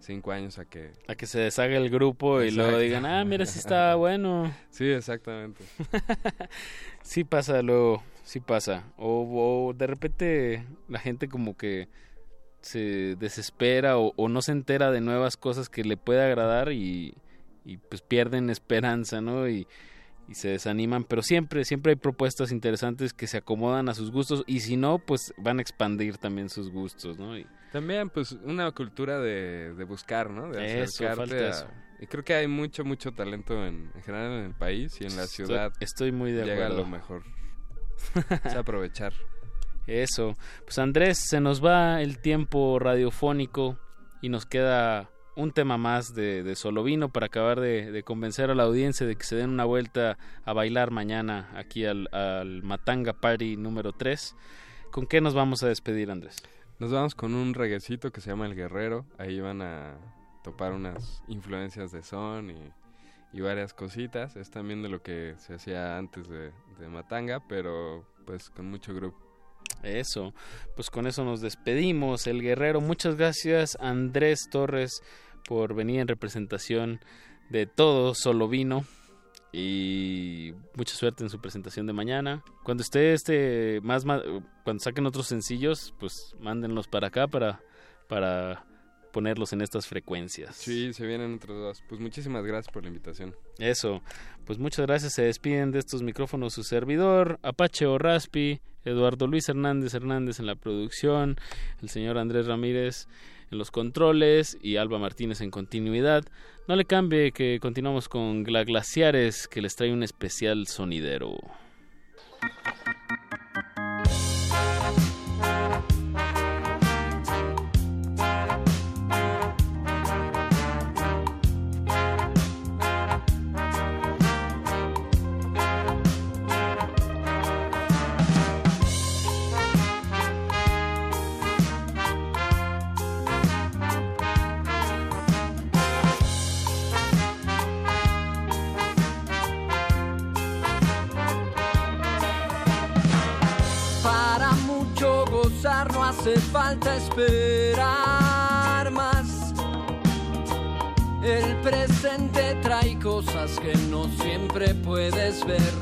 cinco años a que... A que se deshaga el grupo y luego digan, ah, mira, sí está bueno. Sí, exactamente. Sí pasa luego, sí pasa. O, o de repente la gente como que se desespera o, o no se entera de nuevas cosas que le puede agradar y, y, pues pierden esperanza, ¿no? Y, y se desaniman, pero siempre, siempre hay propuestas interesantes que se acomodan a sus gustos y si no, pues van a expandir también sus gustos, ¿no? Y También, pues, una cultura de, de buscar, ¿no? De Eso, acercarte a- eso. Y creo que hay mucho, mucho talento en, en general en el país y en la Estoy- ciudad. estoy muy de llega acuerdo. lo mejor. es aprovechar. Eso. Pues Andrés, se nos va el tiempo radiofónico y nos queda un tema más de, de Solovino para acabar de, de convencer a la audiencia de que se den una vuelta a bailar mañana aquí al, al Matanga Party número 3. ¿Con qué nos vamos a despedir, Andrés? Nos vamos con un reguecito que se llama El Guerrero. Ahí van a topar unas influencias de son y, y varias cositas. Es también de lo que se hacía antes de, de Matanga, pero pues con mucho grupo. Eso, pues con eso nos despedimos. El Guerrero, muchas gracias Andrés Torres por venir en representación de todo Solovino y mucha suerte en su presentación de mañana. Cuando esté este más, ma- cuando saquen otros sencillos, pues mándenlos para acá para para ponerlos en estas frecuencias. Sí, se vienen otros dos. Pues muchísimas gracias por la invitación. Eso, pues muchas gracias. Se despiden de estos micrófonos su servidor, Apache o Raspi, Eduardo Luis Hernández Hernández en la producción, el señor Andrés Ramírez en los controles y Alba Martínez en continuidad. No le cambie que continuamos con Gla Glaciares que les trae un especial sonidero. Esperar más. El presente trae cosas que no siempre puedes ver.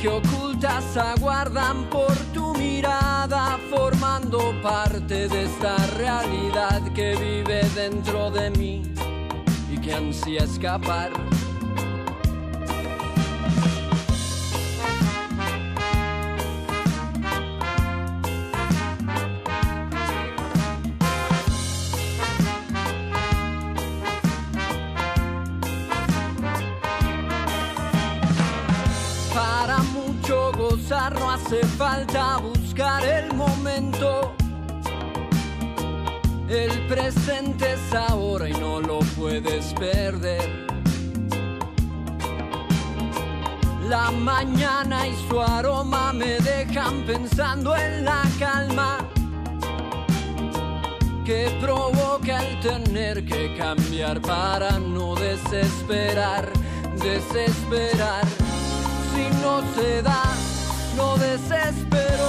Que ocultas aguardan por tu mirada, formando parte de esta realidad que vive dentro de mí y que ansía escapar. Hace falta buscar el momento. El presente es ahora y no lo puedes perder. La mañana y su aroma me dejan pensando en la calma que provoca el tener que cambiar para no desesperar, desesperar. Si no se da, no desespero,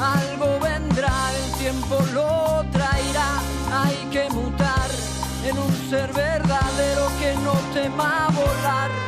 algo vendrá, el tiempo lo traerá, hay que mutar en un ser verdadero que no tema volar.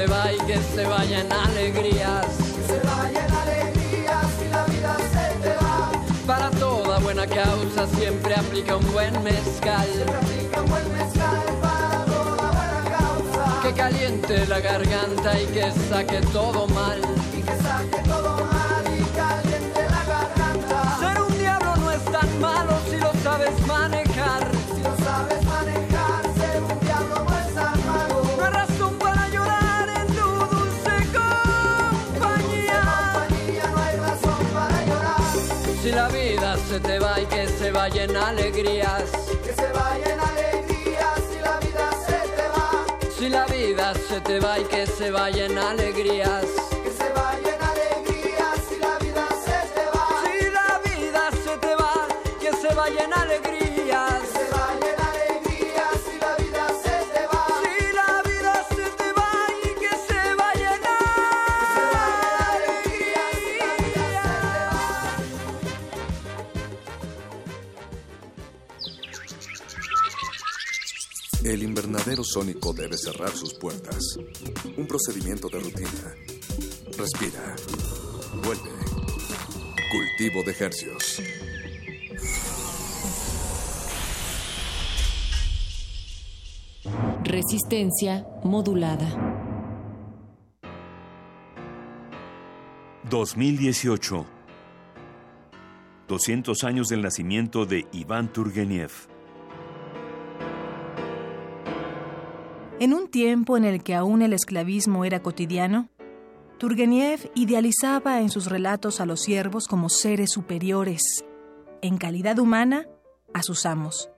Se va y que se vayan alegrías. Que se vayan alegrías si la vida se te va. Para toda buena causa siempre aplica un buen mezcal. Siempre aplica un buen mezcal para toda buena causa. Que caliente la garganta y que saque todo mal. Y que saque todo mal se vayan alegrías. Que se vayan alegrías si la vida se te va. Si la vida se te va y que se vayan alegrías. Sónico debe cerrar sus puertas. Un procedimiento de rutina. Respira. Vuelve. Cultivo de ejercios. Resistencia modulada. 2018. 200 años del nacimiento de Iván Turgeniev. Tiempo en el que aún el esclavismo era cotidiano, Turgeniev idealizaba en sus relatos a los siervos como seres superiores, en calidad humana, a sus amos.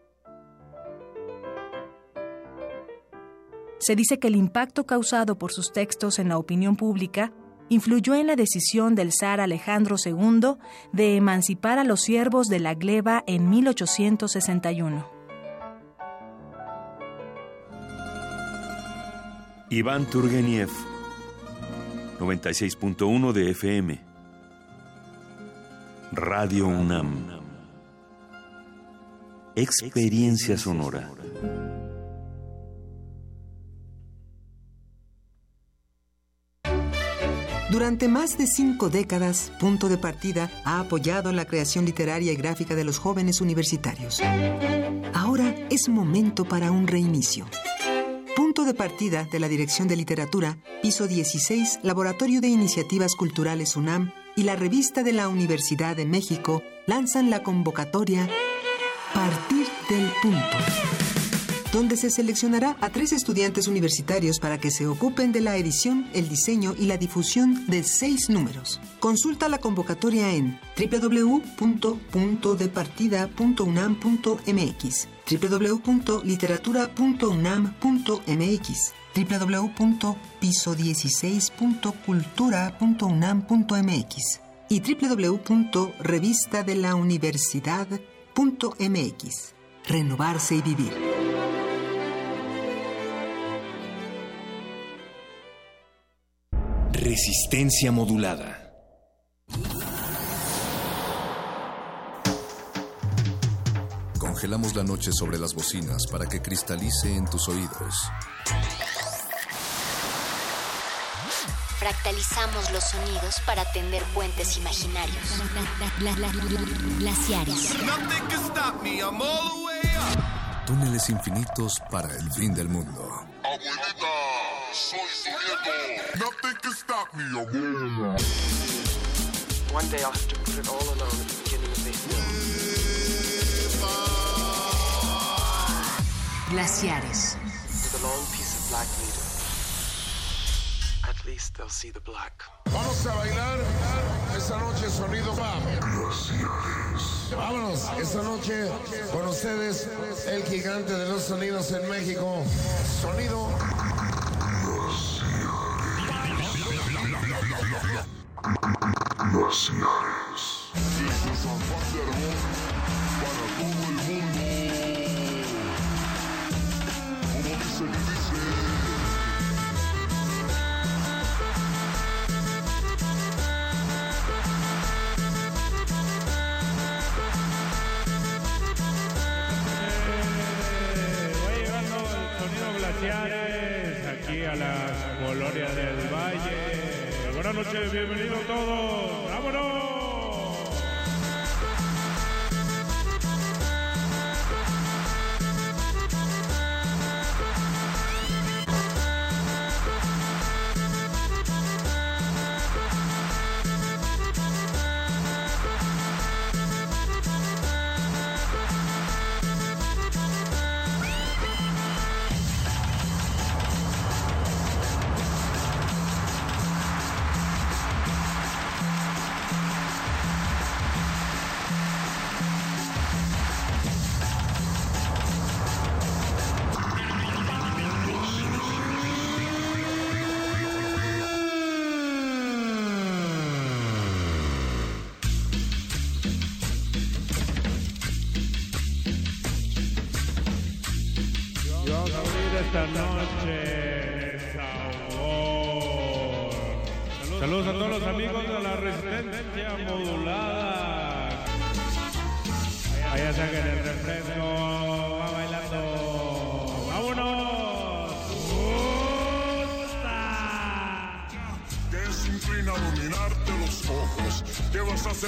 Se dice que el impacto causado por sus textos en la opinión pública influyó en la decisión del zar Alejandro II de emancipar a los siervos de la gleba en 1861. Iván Turgeniev. 96.1 de FM. Radio UNAM. Experiencia sonora. Durante más de cinco décadas, Punto de Partida ha apoyado la creación literaria y gráfica de los jóvenes universitarios. Ahora es momento para un reinicio. Punto de Partida de la Dirección de Literatura, piso 16, Laboratorio de Iniciativas Culturales UNAM y la revista de la Universidad de México lanzan la convocatoria Partir del Punto donde se seleccionará a tres estudiantes universitarios para que se ocupen de la edición, el diseño y la difusión de seis números. Consulta la convocatoria en www.puntodepartida.unam.mx, www.literatura.unam.mx, www.piso16.cultura.unam.mx y www.revistadelauniversidad.mx. Renovarse y vivir. Resistencia modulada. Congelamos la noche sobre las bocinas para que cristalice en tus oídos. Fractalizamos los sonidos para tender puentes imaginarios. Glaciares. Túneles infinitos para el fin del mundo. Soy su nieto. Nothing can stop me, abuela. One day I'll have to put it all alone at the beginning of the Glaciares. With a long piece of black needle. At least they'll see the black. Vamos a bailar esta noche sonido BAM. Vámonos, esta noche con ustedes el gigante de los sonidos en México. Sonido. Glaciares. Desde Buenas noches, bienvenidos todos.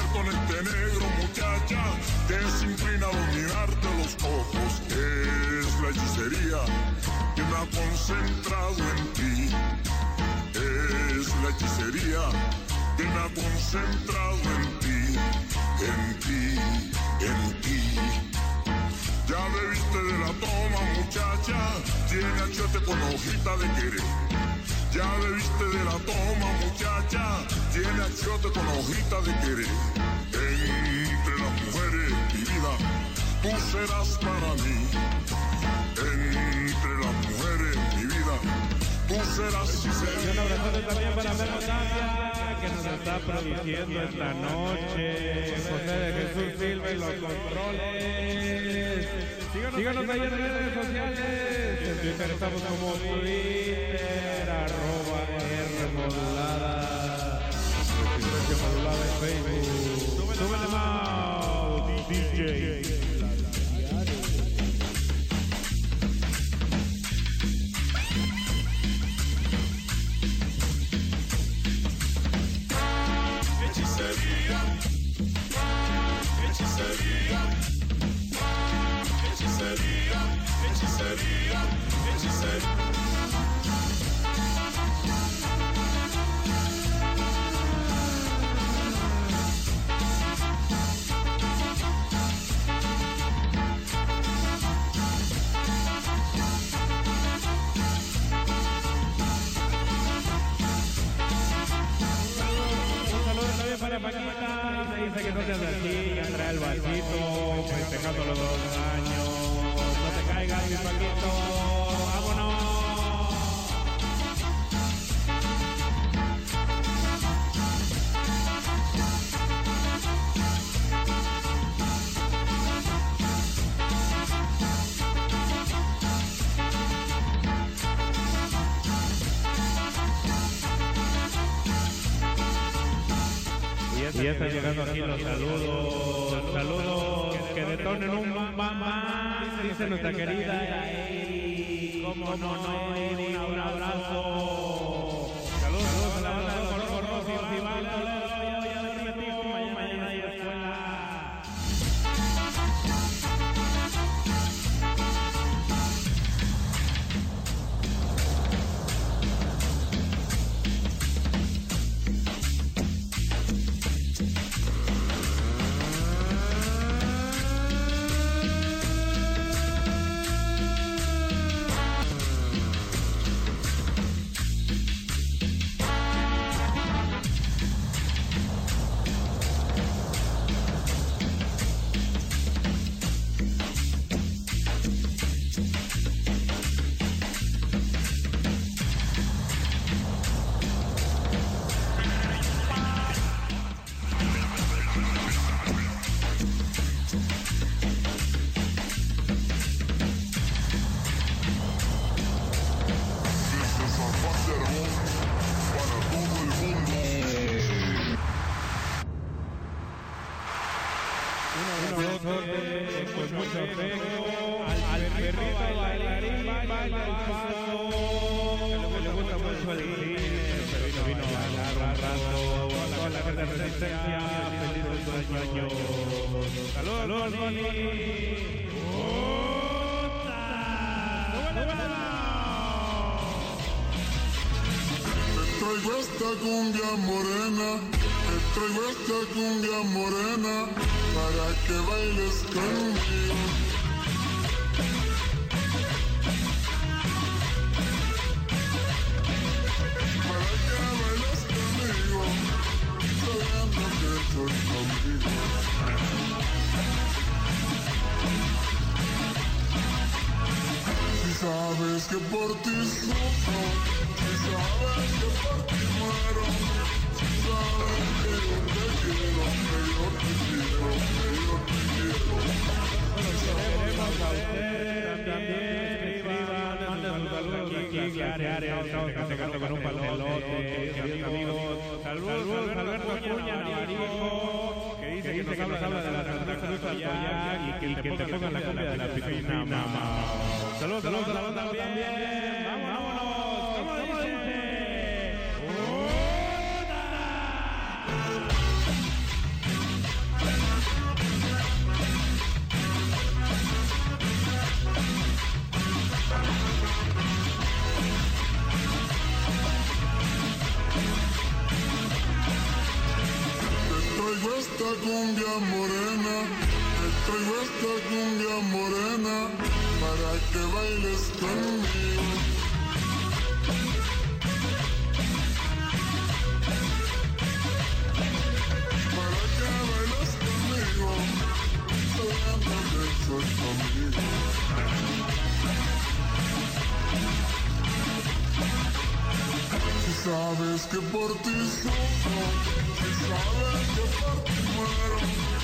Con este negro, muchacha? Desinclina a dominarte los ojos. Es la hechicería que me ha concentrado en ti. Es la hechicería que me ha concentrado en ti, en ti, en ti. Ya bebiste de la toma, muchacha. Tiene achiote con hojita de querer. Ya bebiste de la toma. Tiene achiote con hojita de querer. Entre las mujeres, mi vida, tú serás para mí. Entre las mujeres, mi vida, tú serás. Un abrazote también para Memo que nos está produciendo esta noche. José de Jesús Silva y los controles. Síganos ahí en redes sociales. En Twitter estamos como Twitter, arroba R modulada. Resistencia modulada en Facebook. Súbele más, DJ. Saludos. Saludos que detonen un mamá, dice nuestra querida Eri. Cómo no, Boni. traigo esta cumbia morena, te traigo esta cumbia morena para que bailes conmigo. Para que bailes conmigo, sabiendo que estoy contigo. Sabes que por ti sufro, si sabes que por ti muero, si sabes que yo te quiero, que yo te quiero, que yo te quiero. A ustedes también, escriban, manden sus saludos con un amigos. Saludos, que dice que nos de la y que te pongan la de la mamá. Saludos, saludos a la banda también. Vámonos, ¿cómo dice? Te traigo esta cumbia morena, te traigo esta cumbia morena para que bailes conmigo. Para que bailes conmigo, que soy conmigo. Si sabes que por ti sufro, si sabes que por ti muero,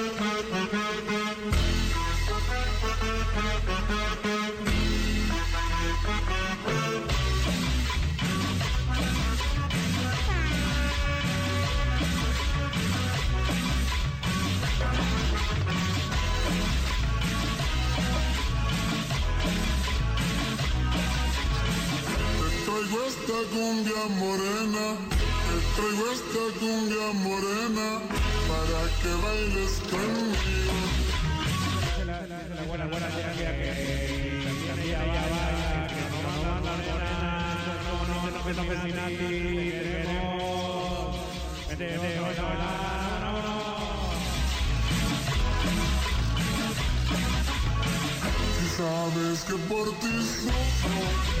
esta cumbia morena, te traigo esta cumbia morena para que bailes conmigo. Sabes que por ti sufro,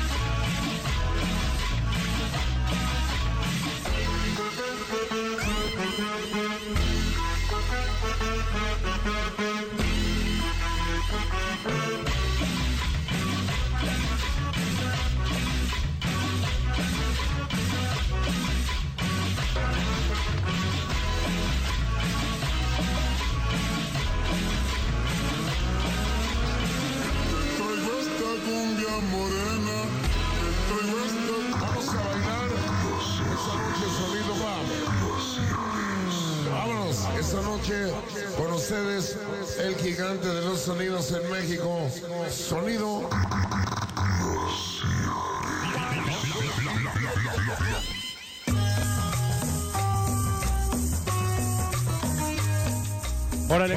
esta noche con ustedes el gigante de los sonidos en México, sonido... Órale,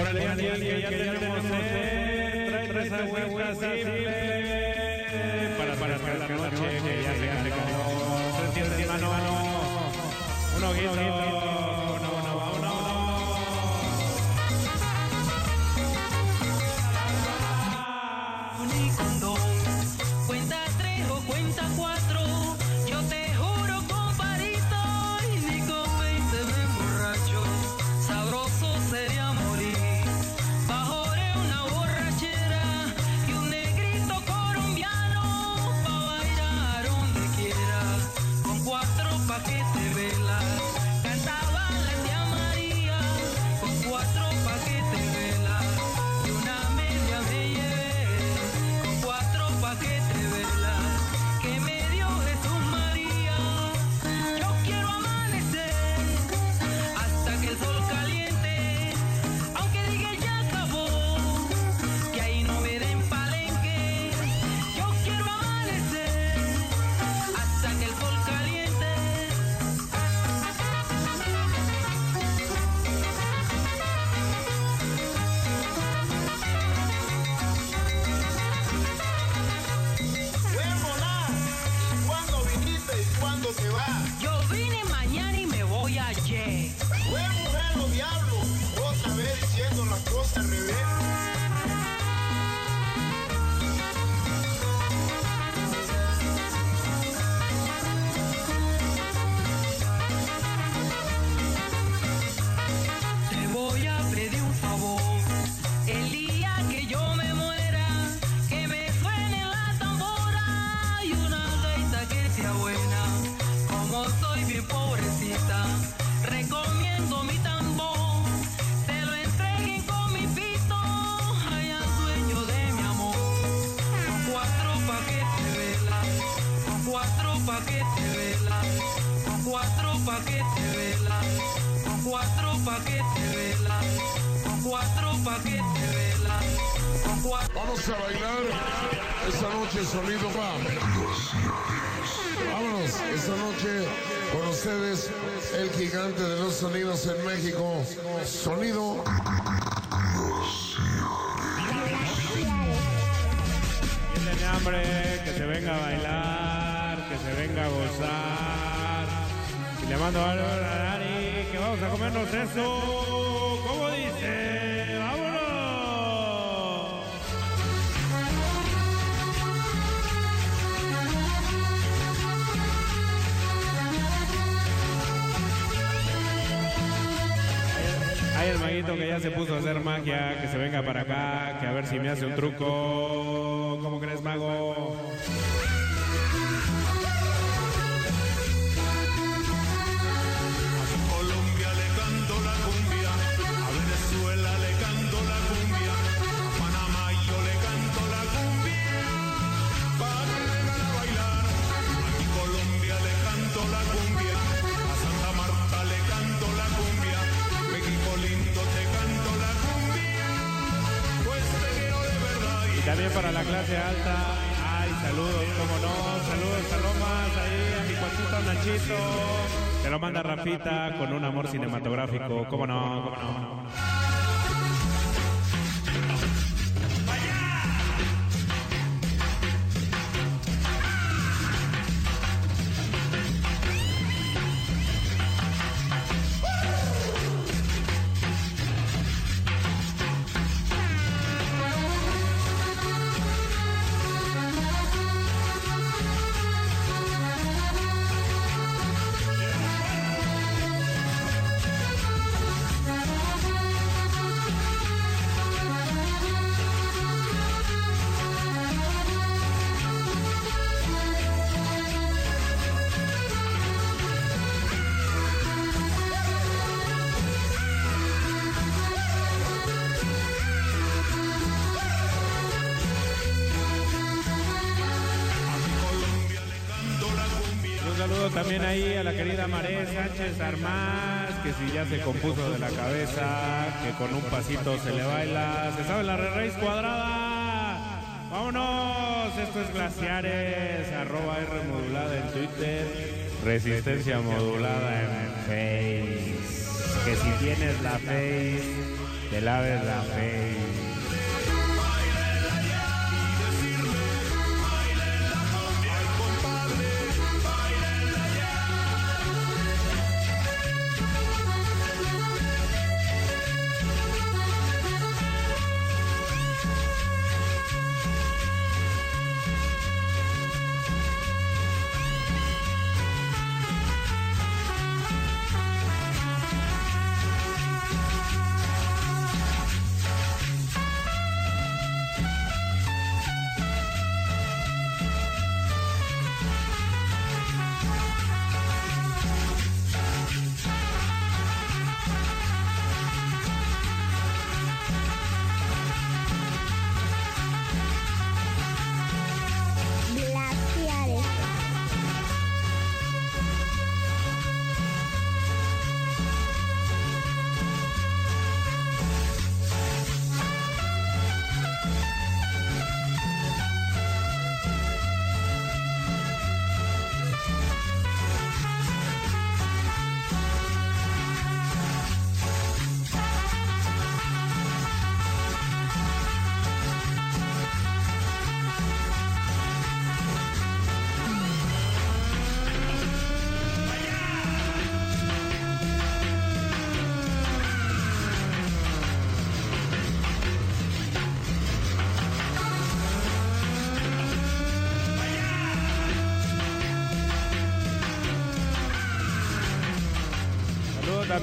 sonido va. Vámonos, esta noche con ustedes el gigante de los sonidos en México. Sonido. ¿Quién tiene hambre? Que se venga a bailar, que se venga a gozar. Y le mando algo a Dani, que vamos a comernos eso. El maguito que ya se puso a hacer magia, que se venga para acá, que a ver si me hace un truco. También para la clase alta. Ay, saludos, como no. Saludos, Salomas. Ahí a mi cuantito Nachito. Te lo manda Rafita con un amor cinematográfico. ¿Cómo no? ¿Cómo no? Que si ya se compuso de la cabeza, que con un pasito se le baila. ¿Se sabe la re raíz cuadrada? ¡Vámonos! Esto es Glaciares, arroba R modulada en Twitter, Resistencia modulada en Face. Que si tienes la Face, te laves la Face.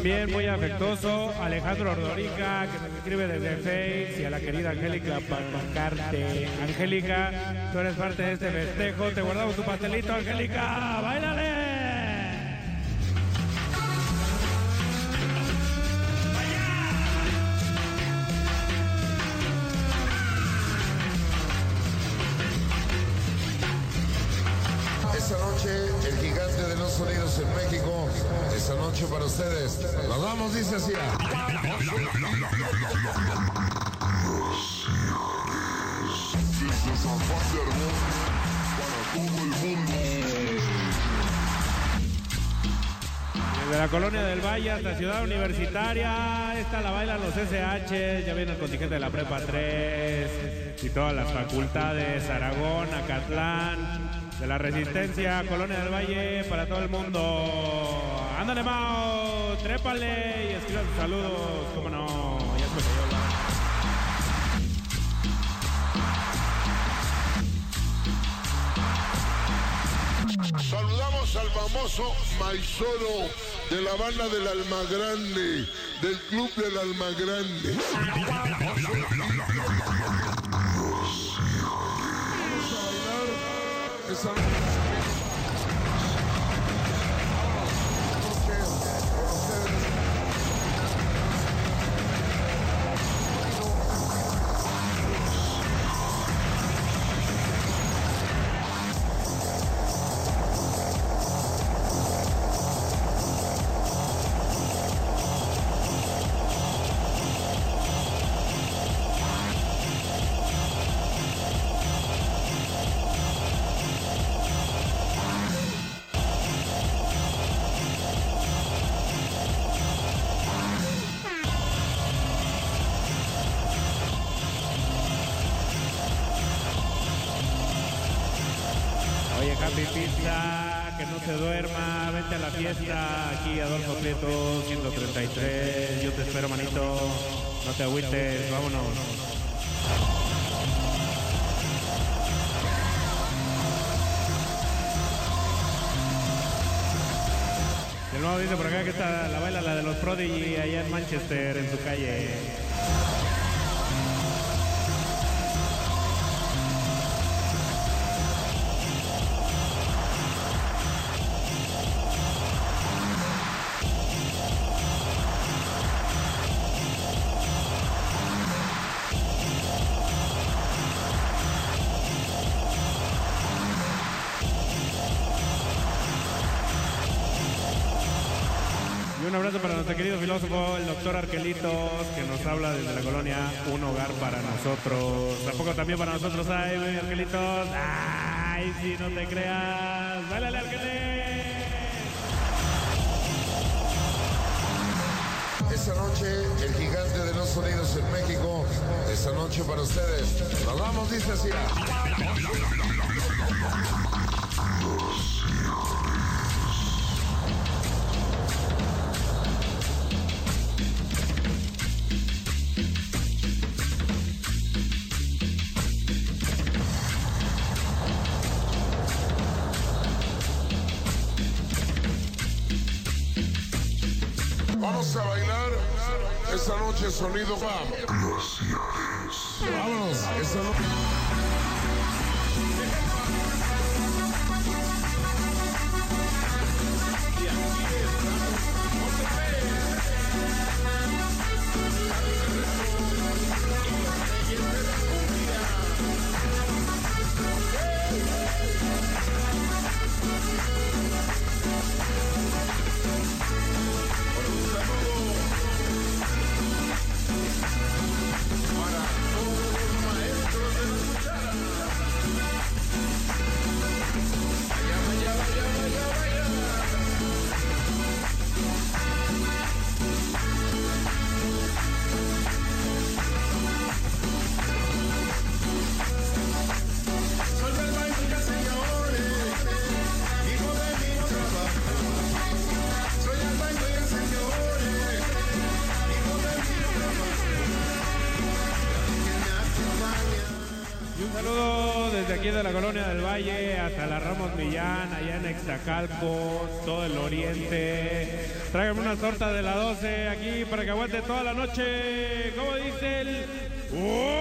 También muy afectuoso Alejandro Ordorica, que nos escribe desde Face, y a la querida Angélica Pacarte. Angélica, tú eres parte de este festejo, te guardamos tu pastelito, Angélica, ¡bailale! Desde la colonia del Valle hasta Ciudad Universitaria, esta la bailan los SH, ya viene el contingente de la Prepa 3 y todas las facultades, Aragón, Acatlán, de la Resistencia, Colonia del Valle, para todo el mundo. Ándale, Mao, trépale y saludos, cómo no, ya se me Saludamos al famoso Maizoro de la banda del Alma Grande, del club del Alma Grande. Vámonos. De nuevo dice por acá que está la baila la de los Prodigy allá en Manchester, en su calle. Querido filósofo, el doctor Arquelitos, que nos habla desde la colonia Un Hogar para Nosotros. Tampoco también para nosotros hay, Arquelitos. Ay, si no te creas. ¡Báilale, Arqueles! Esta noche, el gigante de los sonidos en México. Esta noche para ustedes. La damos, dice así. Noche sonido va. Vámonos, esta noche. Colonia del Valle hasta la Ramos Millán, allá en Extacalco, todo el oriente. Tráigame una torta de la 12 aquí para que aguante toda la noche. ¿Cómo dice el... Yo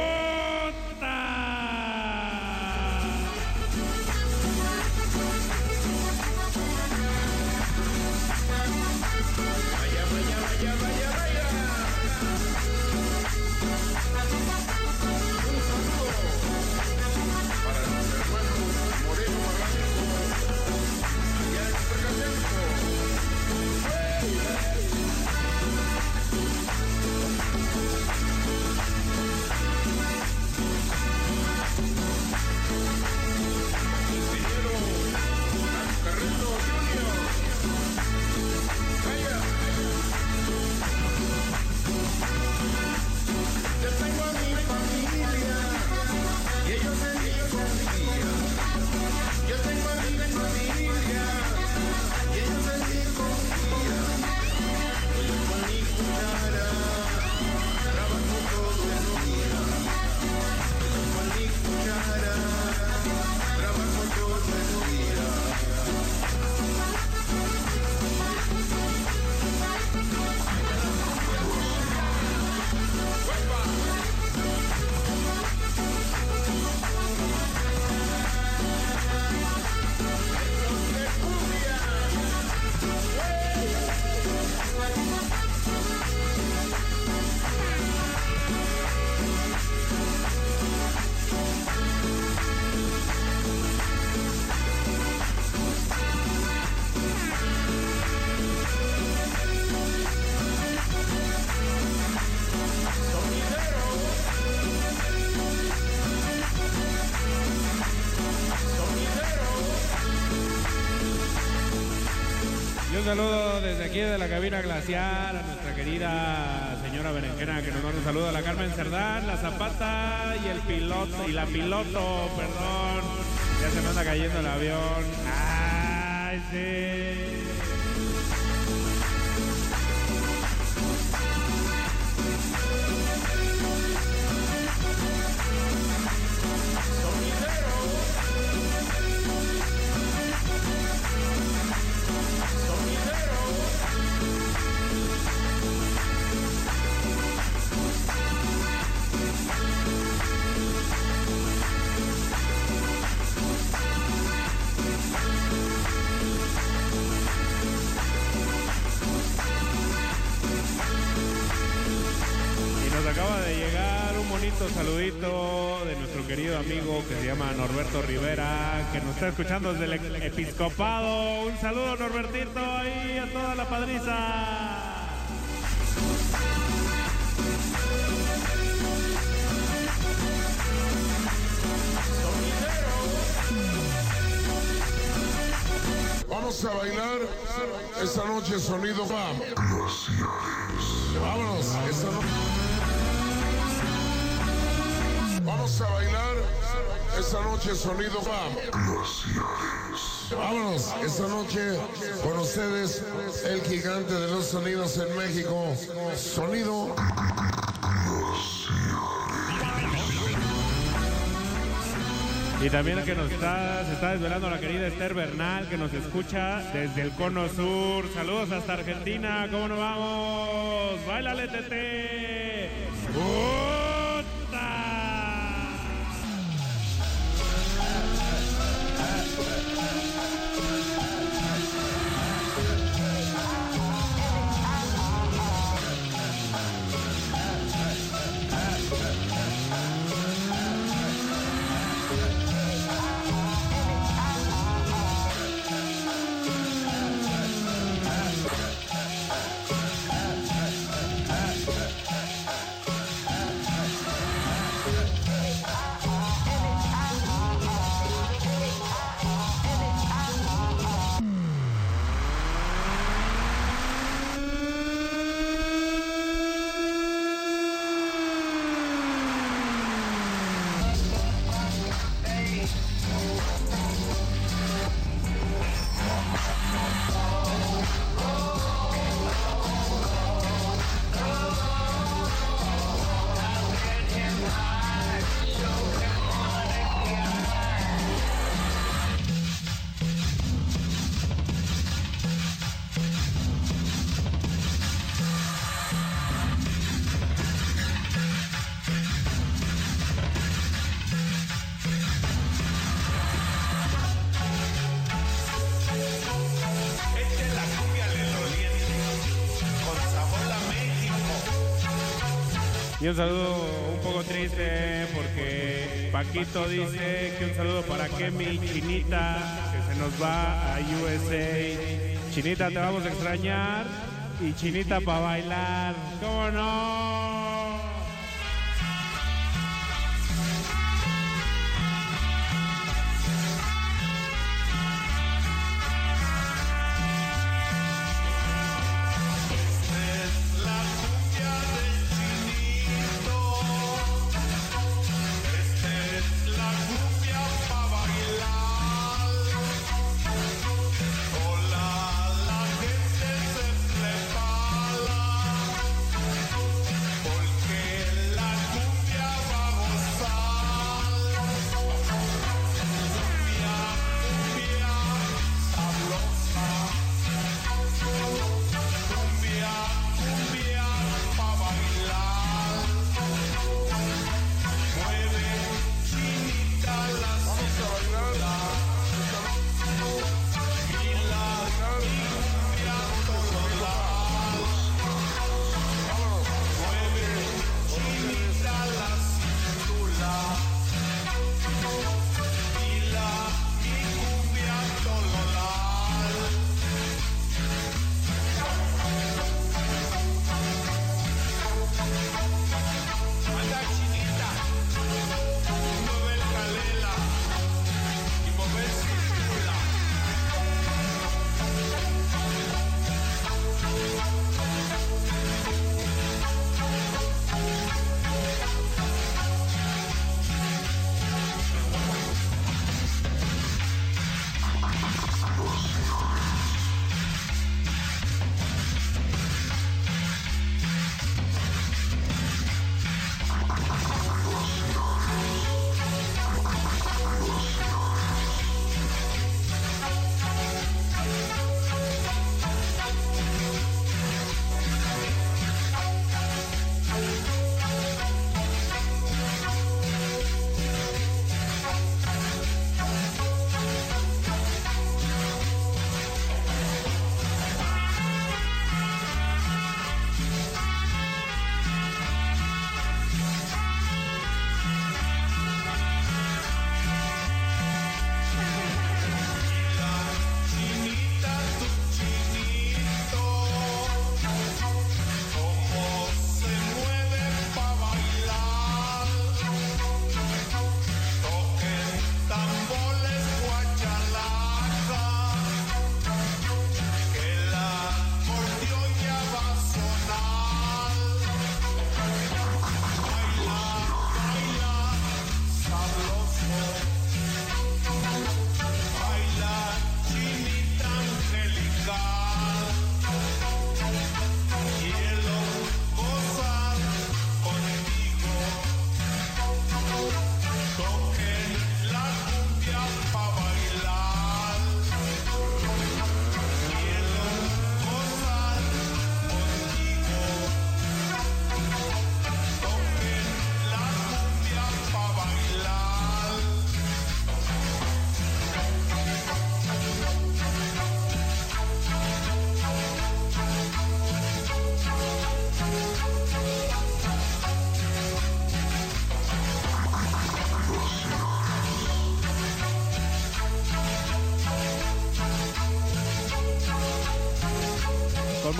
de la cabina glacial a nuestra querida señora Berenjena que nos manda un saludo a la Carmen Cerdán, la Zapata y el piloto y la piloto, perdón. Ya se me anda cayendo el avión. Ay, sí. Está escuchando desde el episcopado. Un saludo Norbertito ahí a toda la padriza. Vamos a bailar esta noche sonido BAM. Vámonos, esta noche. Vamos a bailar esta noche sonido BAM. Vámonos, esta noche con ustedes el gigante de los sonidos en México. Sonido. Y también que nos está, se está desvelando la querida Esther Bernal, que nos escucha desde el Cono Sur. Saludos hasta Argentina, ¿cómo nos vamos? ¡Báilale, Tete! Y un saludo un poco triste porque Paquito dice que un saludo para Kemi Chinita, que se nos va a USA. Chinita, te vamos a extrañar. Y Chinita para bailar. ¿Cómo no?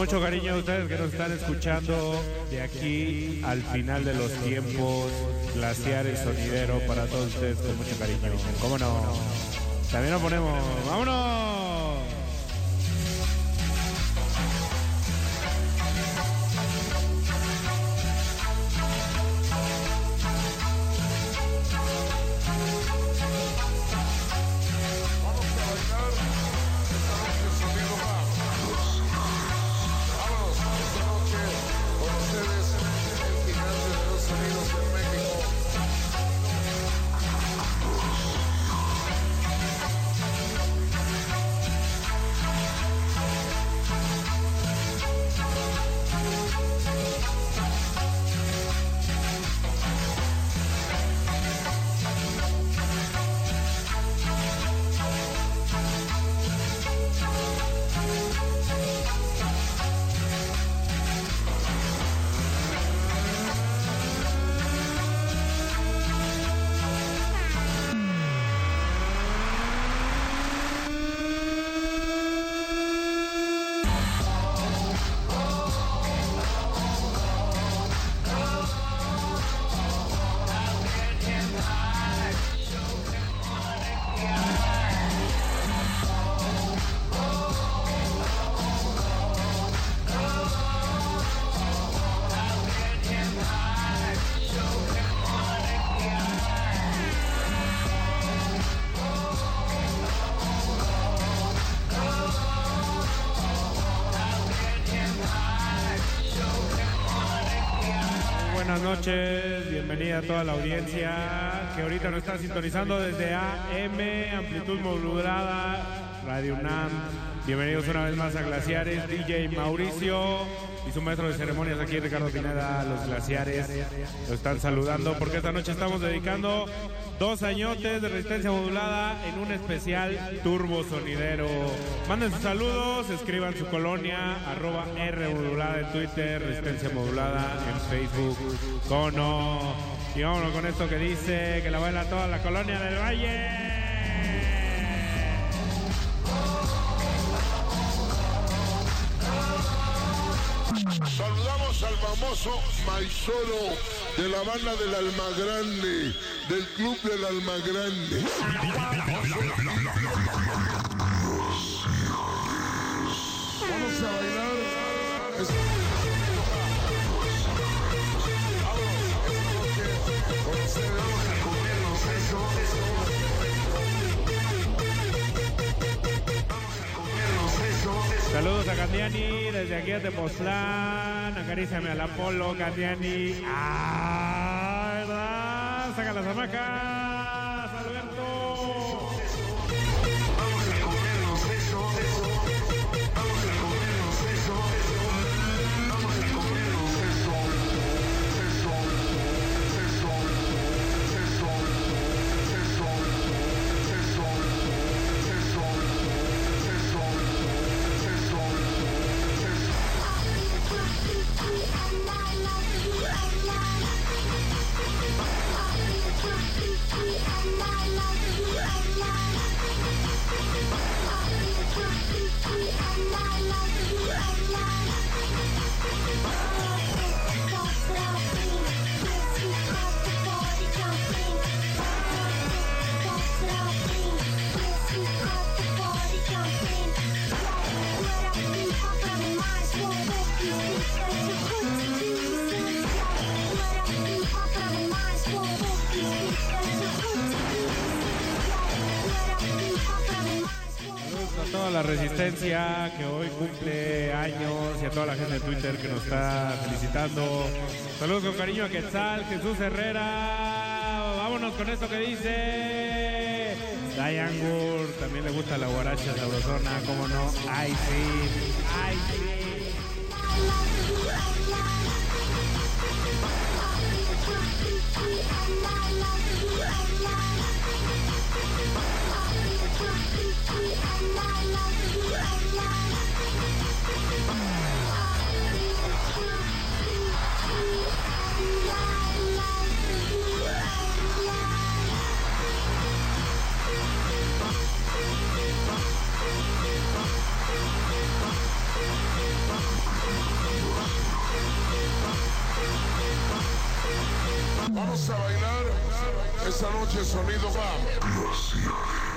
Mucho cariño a ustedes que nos están escuchando de aquí al final de los tiempos, glaciar el sonidero para todos ustedes con mucho cariño. ¿Cómo no? También lo ponemos. ¡Vámonos! Sintonizando desde AM, amplitud modulada, Radio UNAM. Bienvenidos una vez más a Glaciares, DJ Mauricio y su maestro de ceremonias aquí, Ricardo Pineda, los Glaciares. Lo están saludando porque esta noche estamos dedicando dos añotes de resistencia modulada en un especial turbo sonidero. Manden sus saludos, escriban su colonia, arroba R modulada en Twitter, resistencia modulada en Facebook, cono. Y vámonos con esto que dice que la baila toda la colonia del Valle. Saludamos al famoso Maizoro de la banda del Alma Grande, del club del Alma Grande. Vamos a bailar. Saludos a Candiani desde aquí a Tepoztlán. Acaríciame al Apolo, Candiani. ¡Ah! ¿Verdad? Saca las hamacas, resistencia que hoy cumple años y a toda la gente de Twitter que nos está felicitando. Saludos con cariño a Quetzal, Jesús Herrera. Vámonos con esto que dice. Wood, también le gusta la guaracha sabrosona, cómo no. Ay, sí, ay, sí. Vamos a bailar esa noche sonido va.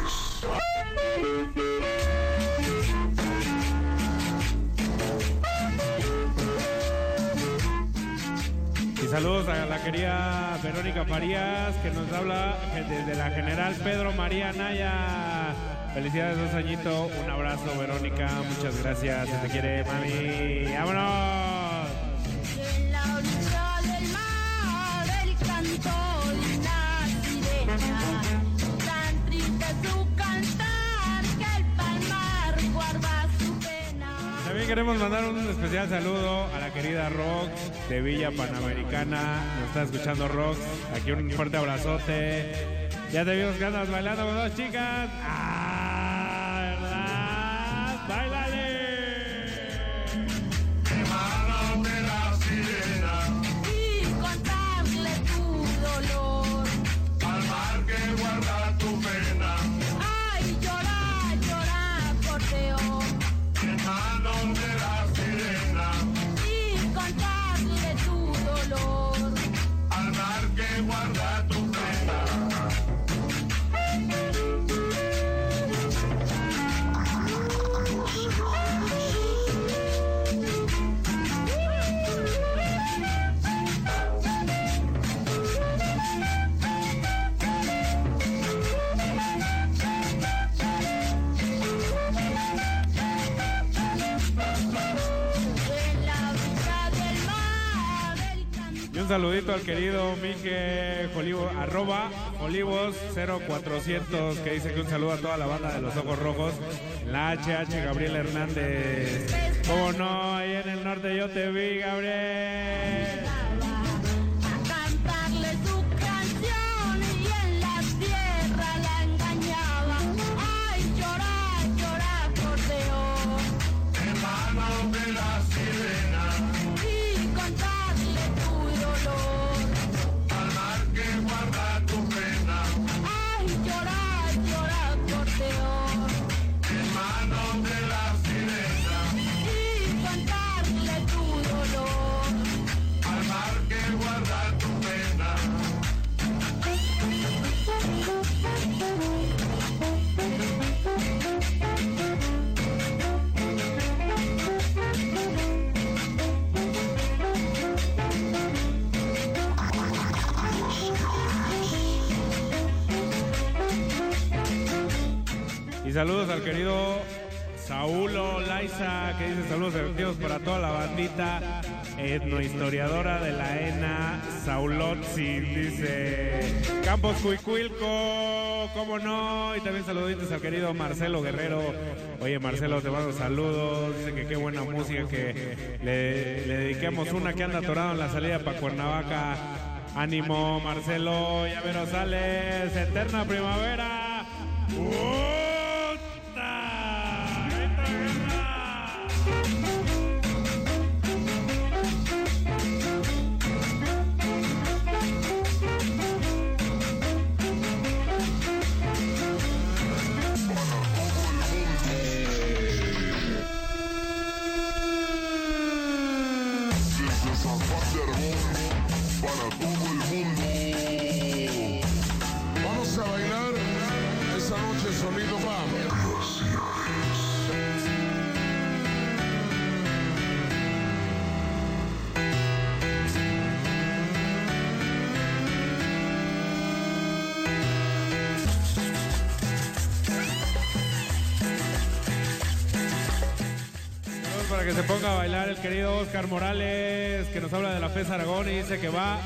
Y saludos a la querida Verónica Farías, que nos habla desde la General Pedro María Naya. Felicidades, dos añitos. Un abrazo, Verónica. Muchas gracias. Se te quiere, mami. ¡Vámonos! Queremos mandar un especial saludo a la querida Rox de Villa Panamericana. Nos está escuchando Rox. Aquí un fuerte abrazote. Ya te vimos que andas bailando con dos chicas. ¡Ah! Saludito al querido Mije Olivo, arroba Olivos0400 que dice que un saludo a toda la banda de los Ojos Rojos. La HH Gabriel Hernández. ¿Cómo no? Ahí en el norte yo te vi, Gabriel. Saludos al querido Saulo Laiza, que dice saludos efectivos para toda la bandita etnohistoriadora de la ENA, Saulotzi, dice Campos Cuicuilco, cómo no, y también saluditos al querido Marcelo Guerrero. Oye Marcelo, te mando saludos, dice que qué buena música, que le, dediquemos una que anda atorado en la salida para Cuernavaca. Ánimo Marcelo, ya veros sales, eterna primavera. Desde querido Oscar Morales, que nos habla de la FES Aragón y dice que va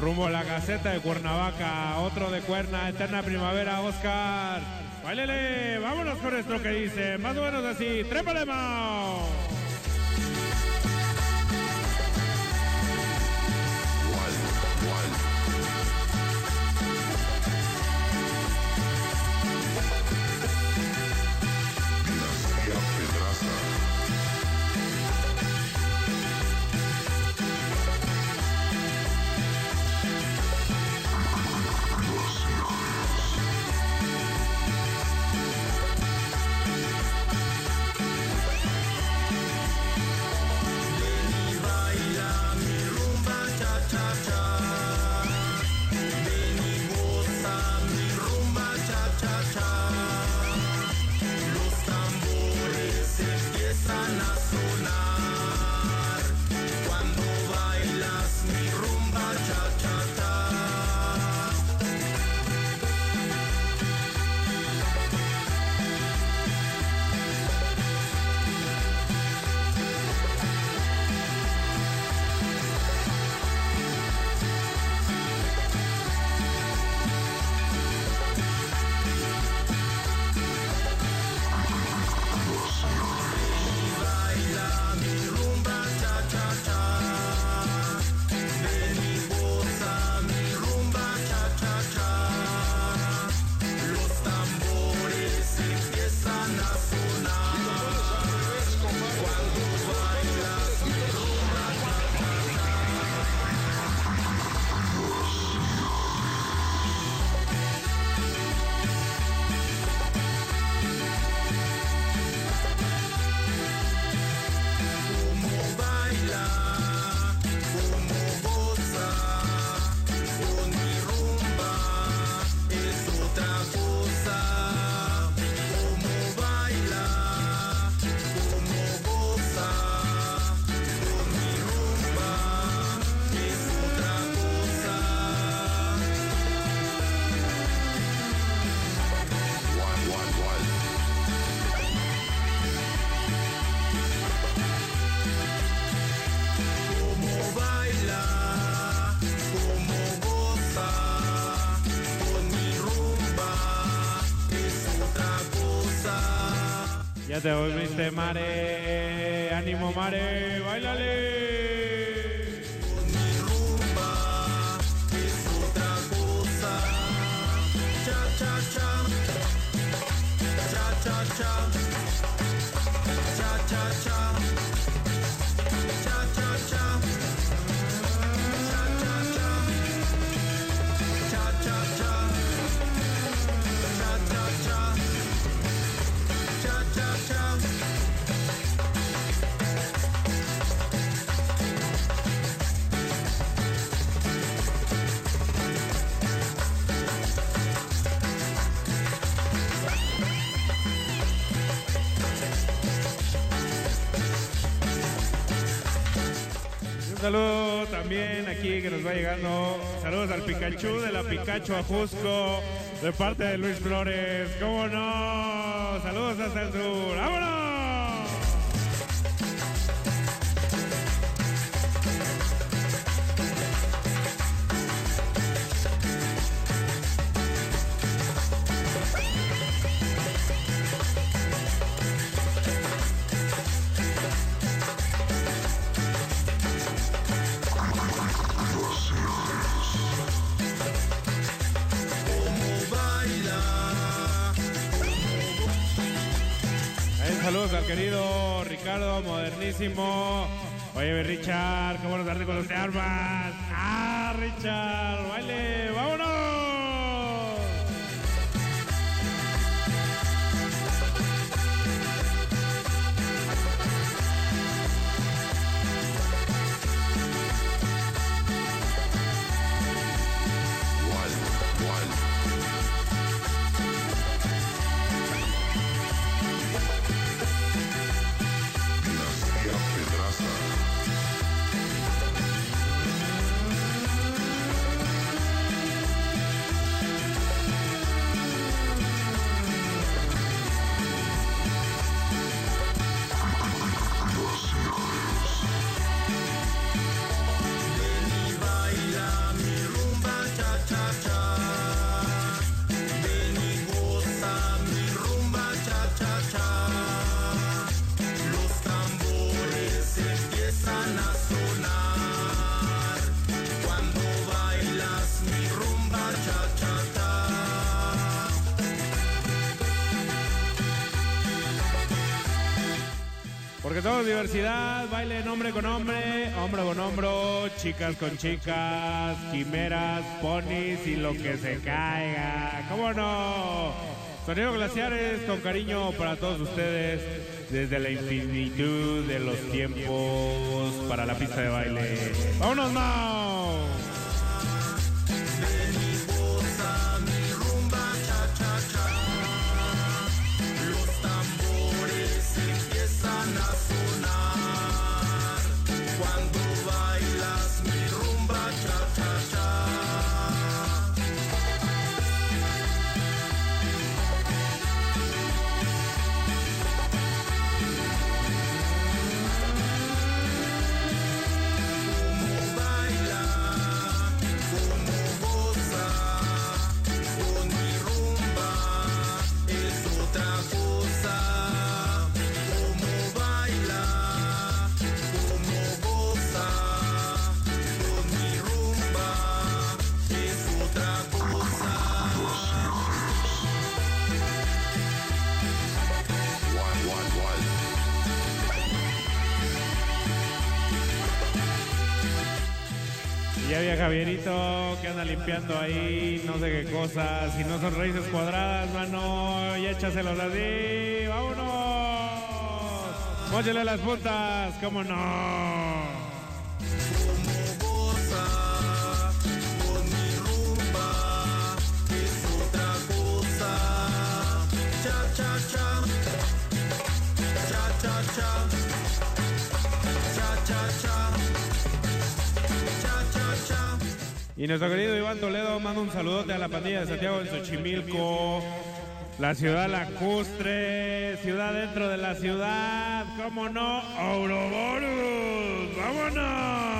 rumbo a la Gaceta de Cuernavaca. Otro de Cuerna, eterna primavera, Oscar. Báilele, vámonos con esto que dice, más o menos así, trépale, Mao. Te volviste, Mare. Ánimo, Mare. Bailale. Saludo también aquí que nos va llegando. Saludos al Pikachu de la Pikachu Ajusco de parte de Luis Flores. ¿Cómo no? Saludos hasta el sur. ¡Vámonos! querido Ricardo, modernísimo. Oye, Richard, qué bueno darte con los armas. ¡Ah, Richard! ¡Baile! Diversidad, baile hombre con hombre, hombro con hombro, chicas con chicas, quimeras, ponis y lo que se caiga. ¿Cómo no? Sonido Glaciares con cariño para todos ustedes desde la infinitud de los tiempos para la pista de baile. ¡Vámonos! Que anda limpiando ahí, no sé qué cosas. Si no son raíces cuadradas, mano, y échaselos así. ¡Vámonos! Móchele las puntas, ¿cómo no? Y nuestro querido Iván Toledo manda un saludote a la pandilla de Santiago de Xochimilco. La ciudad lacustre, ciudad dentro de la ciudad, ¿cómo no? Ouroboros, vámonos.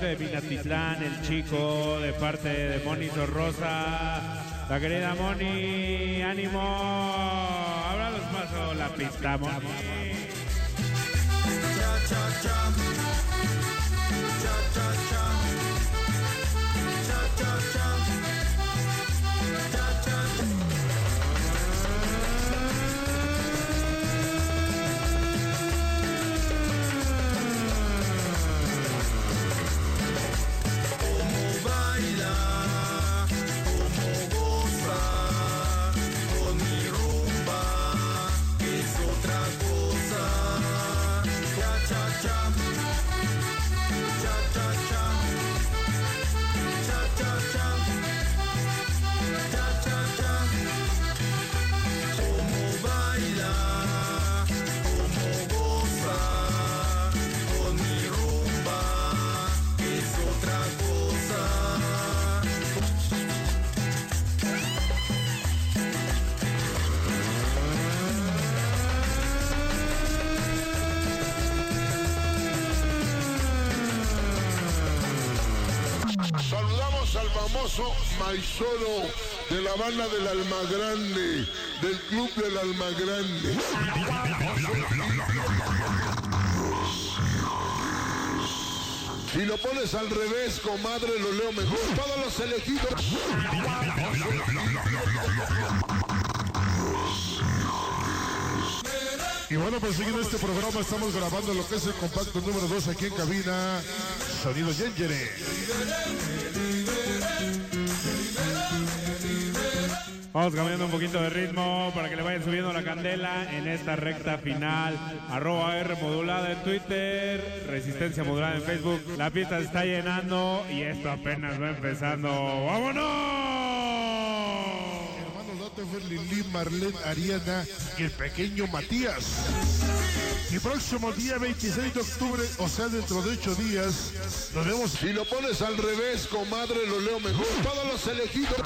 De Minatitlán, el chico, de parte de Moni Sorrosa. La querida Moni, ánimo. Ahora los paso la pista, Moni. Maizolo de la banda del Almagrande, del club del Almagrande. Si lo pones al revés, comadre, lo leo mejor. Todos los elegidos. Y bueno, pues siguiendo este programa estamos grabando lo que es el compacto número 2 aquí en cabina. Sonido Yengere. Vamos cambiando un poquito de ritmo para que le vayan subiendo la candela en esta recta final. Arroba R modulada en Twitter, Resistencia modulada en Facebook. La pista se está llenando y esto apenas va empezando. ¡Vámonos! Hermanos Lili, Marlene, Ariana y el pequeño Matías. Y próximo día 26 de octubre, o sea, dentro de 8 días, nos vemos. Si lo pones al revés, comadre, lo leo mejor. Todos los elegidos.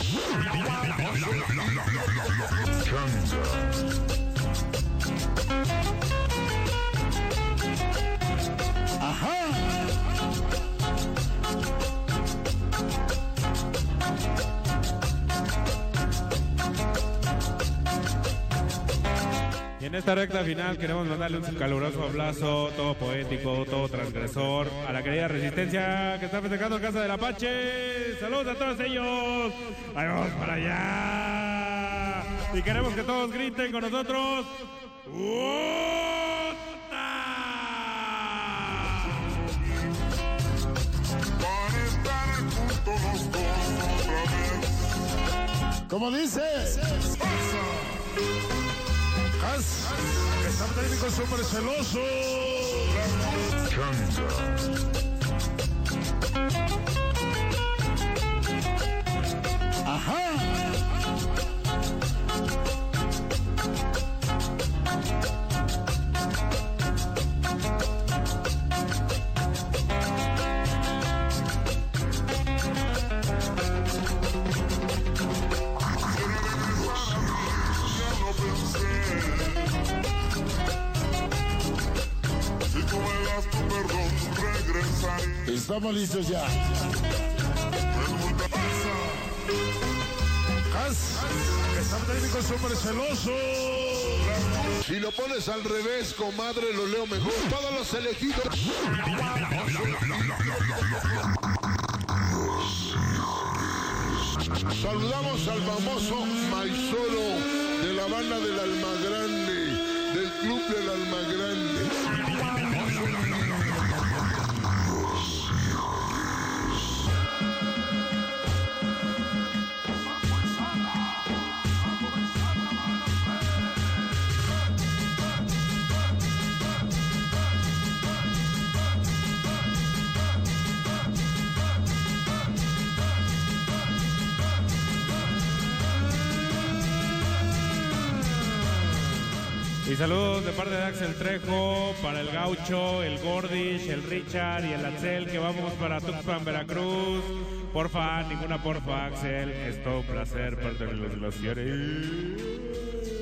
Y en esta recta final queremos mandarle un caluroso abrazo, todo poético, todo transgresor, a la querida Resistencia que está festejando en Casa del Apache. Saludos a todos ellos. Ahí vamos para allá. Y queremos que todos griten con nosotros. Como dice. Has, está técnico súper celoso. Si tu perdón, regresaré. Estamos listos ya. Has, está técnico súper celoso. Si lo pones al revés, comadre, lo leo mejor. Todos los elegidos. Saludamos al famoso Maizolo de la banda del Almagrande, del club del Almagrande. Saludos de parte de Axel Trejo, para el Gaucho, el Gordish, el Richard y el Axel, que vamos para Tuxpan, Veracruz. Porfa, ninguna porfa, Axel. Es todo un placer, parte de los glaciares.